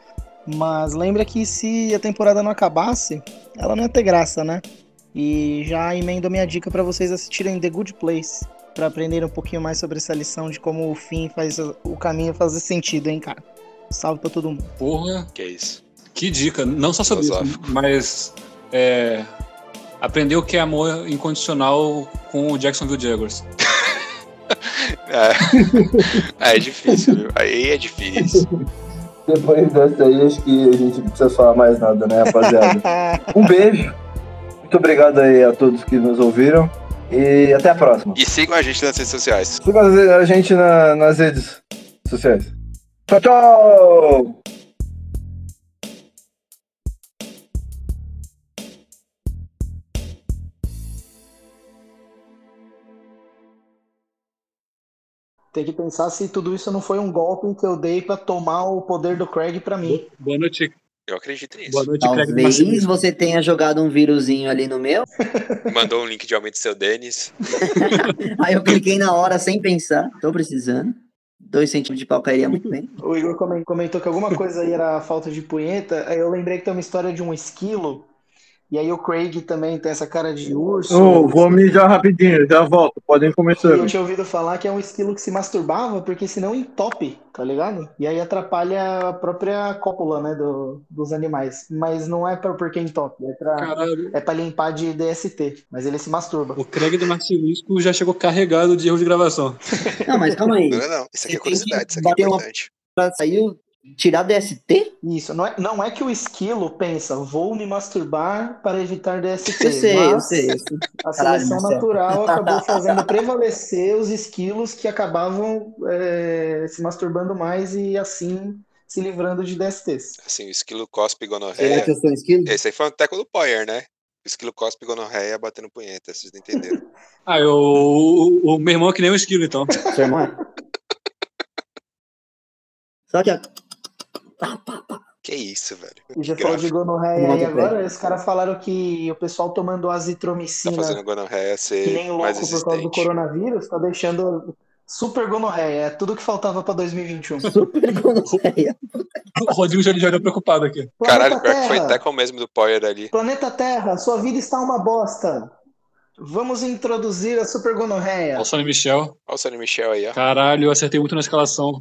Mas lembra que se a temporada não acabasse, ela não ia ter graça, né? E já emendo minha dica pra vocês assistirem The Good Place. Pra aprenderem um pouquinho mais sobre essa lição de como o fim faz o caminho fazer sentido, hein, cara? Salve pra todo mundo. Porra, Que é isso. que dica. Não só sobre isso, mas é, aprender o que é amor incondicional com o Jacksonville Jaguars. [laughs] É, é difícil, viu? Aí é difícil. Depois dessa aí, acho que a gente não precisa falar mais nada, né, rapaziada? [laughs] um beijo. Muito obrigado aí a todos que nos ouviram. E até a próxima. E sigam a gente nas redes sociais. Siga a gente na- nas redes sociais. Tchau, tchau! Tem que pensar se tudo isso não foi um golpe que eu dei pra tomar o poder do Craig pra mim. Boa noite, Eu acredito nisso. boa noite, Craig Talvez Marcelisco. você tenha jogado um vírusinho ali no meu. [laughs] Mandou um link de aumento seu Denis. [laughs] Aí eu cliquei na hora sem pensar. Tô precisando. Dois centímetros de pau cairia muito bem. [laughs] O Igor comen- comentou que alguma coisa aí era falta de punheta. Aí eu lembrei que tem uma história de um esquilo. E aí o Craig também tem essa cara de urso. Ô, vou mijar rapidinho, já volto. Podem E começar. eu tinha ouvido falar que é um esquilo que se masturbava porque senão entope, tá ligado? E aí atrapalha a própria cópula, né, do- dos animais. Mas não é pra, porque entope, é pra, Caralho, é pra limpar de DST. Mas ele se masturba. o Craig do Marcelisco já chegou carregado de erro de gravação. Não, mas calma aí. Não, não, isso aqui é curiosidade, isso aqui é bater uma- importante. Tirar DST? Isso, não é, não é que o esquilo pensa, vou me masturbar para evitar DST. Eu sei, eu mas sei, eu sei. A Caralho, seleção Marcelo. natural [laughs] acabou fazendo prevalecer os esquilos que acabavam é, se masturbando mais e assim se livrando de DSTs. Assim, o esquilo cospe Será gonorreia. que eu sou esquilo? Esse aí foi um teco do Poyer, né? O esquilo cospe gonorreia batendo punheta, vocês não entenderam. [laughs] Ah, eu, o, o meu irmão é que nem um esquilo, então. Seu irmão é? [laughs] Só que a... Pá, pá, pá. que isso, velho. E já Que falou de gonorreia aí agora, os caras falaram que o pessoal tomando Tá azitromicina fazendo gonorreia que ser nem mais louco por causa do coronavírus, tá deixando super gonorreia. É tudo que faltava pra 2021. Super gonorreia. O Rodrigo já, já olhou preocupado aqui. Caralho, Planeta pior que foi Terra, teco mesmo do Poyer ali. Planeta Terra, sua vida está uma bosta. Vamos introduzir a super gonorreia. Olha o Sonny Michel. Olha o Sonny Michel aí, ó. Caralho, eu acertei muito na escalação.